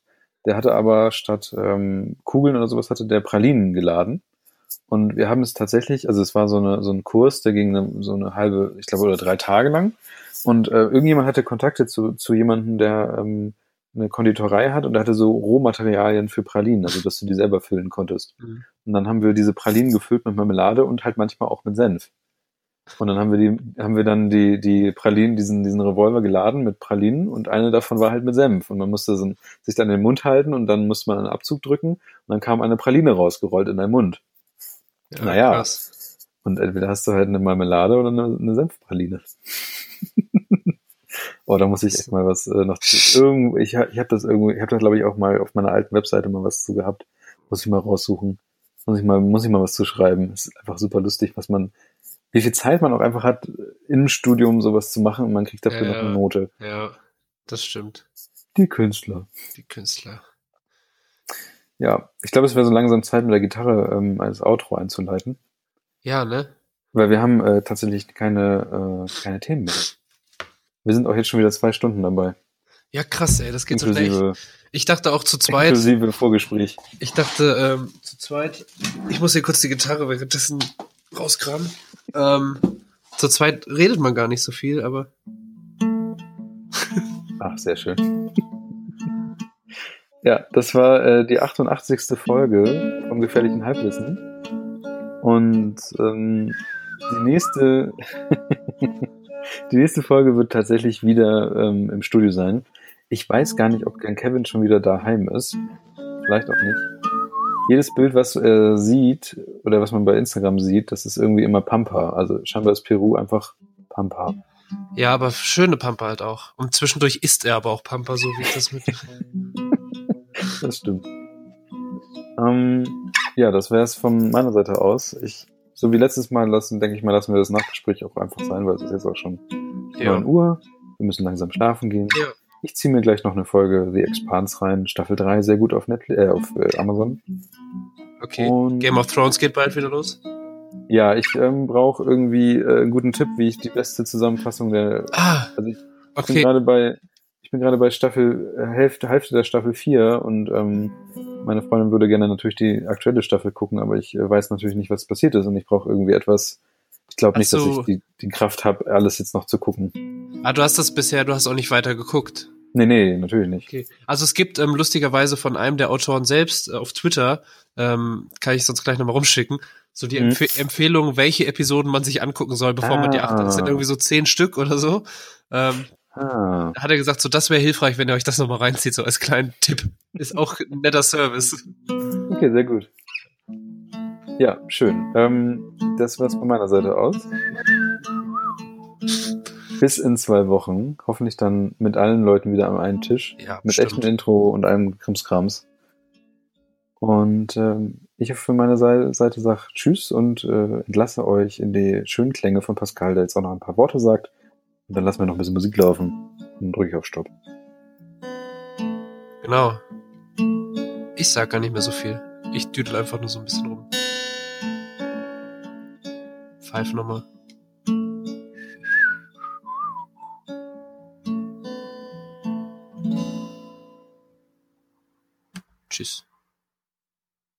Speaker 1: der hatte aber statt ähm, Kugeln oder sowas hatte der Pralinen geladen. Und wir haben es tatsächlich, also es war so, eine, so ein Kurs, der ging eine, so eine halbe, ich glaube, oder drei Tage lang. Und äh, irgendjemand hatte Kontakte zu, zu jemandem, der ähm, eine Konditorei hat und der hatte so Rohmaterialien für Pralinen, also dass du die selber füllen konntest. Mhm. Und dann haben wir diese Pralinen gefüllt mit Marmelade und halt manchmal auch mit Senf. Und dann haben wir die, haben wir dann die, die Pralinen, diesen, diesen Revolver geladen mit Pralinen und eine davon war halt mit Senf. Und man musste so, sich dann in den Mund halten und dann musste man einen Abzug drücken und dann kam eine Praline rausgerollt in deinen Mund.
Speaker 2: Ja,
Speaker 1: Naja.
Speaker 2: krass.
Speaker 1: Und entweder hast du halt eine Marmelade oder eine, eine Senfpraline. oh, da muss ich echt mal was äh, noch zu, irgendwo, ich, ich habe das irgendwo, ich habe da glaube ich auch mal auf meiner alten Webseite mal was zu gehabt. Muss ich mal raussuchen. Muss ich mal, muss ich mal was zu schreiben. Es ist einfach super lustig, was man, wie viel Zeit man auch einfach hat, im Studium sowas zu machen und man kriegt dafür
Speaker 2: Ja,
Speaker 1: noch eine. Note.
Speaker 2: Ja, das stimmt.
Speaker 1: Die Künstler.
Speaker 2: Die Künstler.
Speaker 1: Ja, ich glaube, es wäre so langsam Zeit, mit der Gitarre ähm, als Outro einzuleiten.
Speaker 2: Ja, ne?
Speaker 1: Weil wir haben äh, tatsächlich keine, äh, keine Themen mehr. Wir sind auch jetzt schon wieder zwei Stunden dabei.
Speaker 2: Ja, krass, ey, das geht so schnell.
Speaker 1: Inklusive,
Speaker 2: Ich dachte auch zu zweit,
Speaker 1: inklusive Vorgespräch.
Speaker 2: ich dachte ähm, zu zweit, ich muss hier kurz die Gitarre währenddessen rauskramen. Ähm, zu zweit redet man gar nicht so viel, aber
Speaker 1: Ach, sehr schön. Ja, das war äh, die 88. Folge vom gefährlichen Halbwissen. Und ähm, die nächste die nächste Folge wird tatsächlich wieder ähm, im Studio sein. Ich weiß gar nicht, ob Glenn Kevin schon wieder daheim ist. Vielleicht auch nicht. Jedes Bild, was er sieht oder was man bei Instagram sieht, das ist irgendwie immer Pampa. Also scheinbar ist Peru einfach Pampa.
Speaker 2: ja, aber schöne Pampa halt auch. Und zwischendurch isst er aber auch Pampa, so wie ich das mit.
Speaker 1: Das stimmt. Ähm, ja, das wäre es von meiner Seite aus. Ich, so wie letztes Mal lassen, denke ich mal, lassen wir das Nachgespräch auch einfach sein, weil es ist jetzt auch schon 9
Speaker 2: ja.
Speaker 1: Uhr. Wir müssen langsam schlafen gehen.
Speaker 2: Ja.
Speaker 1: Ich ziehe mir gleich noch eine Folge The Expanse rein, Staffel 3, sehr gut auf, Netflix, äh, auf äh, Amazon.
Speaker 2: Okay.
Speaker 1: Und
Speaker 2: Game of Thrones geht bald wieder los.
Speaker 1: ja, ich ähm, brauche irgendwie äh, einen guten Tipp, wie ich die beste Zusammenfassung der.
Speaker 2: Ah,
Speaker 1: Also ich bin
Speaker 2: okay.
Speaker 1: gerade bei, ich bin gerade bei Staffel äh, Hälfte, Hälfte der Staffel 4 und ähm, meine Freundin würde gerne natürlich die aktuelle Staffel gucken, aber ich äh, weiß natürlich nicht, was passiert ist und ich brauche irgendwie etwas. Ich glaube nicht, dass ich die, die Kraft habe, alles jetzt noch zu gucken.
Speaker 2: Ah, du hast das bisher, du hast auch nicht weiter geguckt.
Speaker 1: Nee, nee, natürlich nicht.
Speaker 2: Okay. Also es gibt ähm, lustigerweise von einem der Autoren selbst äh, auf Twitter, ähm, kann ich sonst gleich nochmal rumschicken, so die
Speaker 1: Mhm.
Speaker 2: Empfe Empfehlung, welche Episoden man sich angucken soll, bevor man die
Speaker 1: Ah.
Speaker 2: achtet. Das sind irgendwie so zehn Stück oder so. Ähm,
Speaker 1: Ah,
Speaker 2: hat er gesagt, so das wäre hilfreich, wenn ihr euch das nochmal reinzieht, so als kleinen Tipp. Ist auch ein netter Service.
Speaker 1: okay, sehr gut. Ja, schön. Ähm, das war's von meiner Seite aus. Bis in zwei Wochen. Hoffentlich dann mit allen Leuten wieder am einen Tisch.
Speaker 2: Ja,
Speaker 1: mit echtem Intro und allem Krimskrams. Und ähm, ich für meine Seite, sage Tschüss und äh, entlasse euch in die schönen Klänge von Pascal, der jetzt auch noch ein paar Worte sagt. Und dann lassen wir noch ein bisschen Musik laufen. Und dann drücke ich auf Stopp.
Speaker 2: Genau. Ich sag gar nicht mehr so viel. Ich düdel einfach nur so ein bisschen rum. Pfeif nochmal.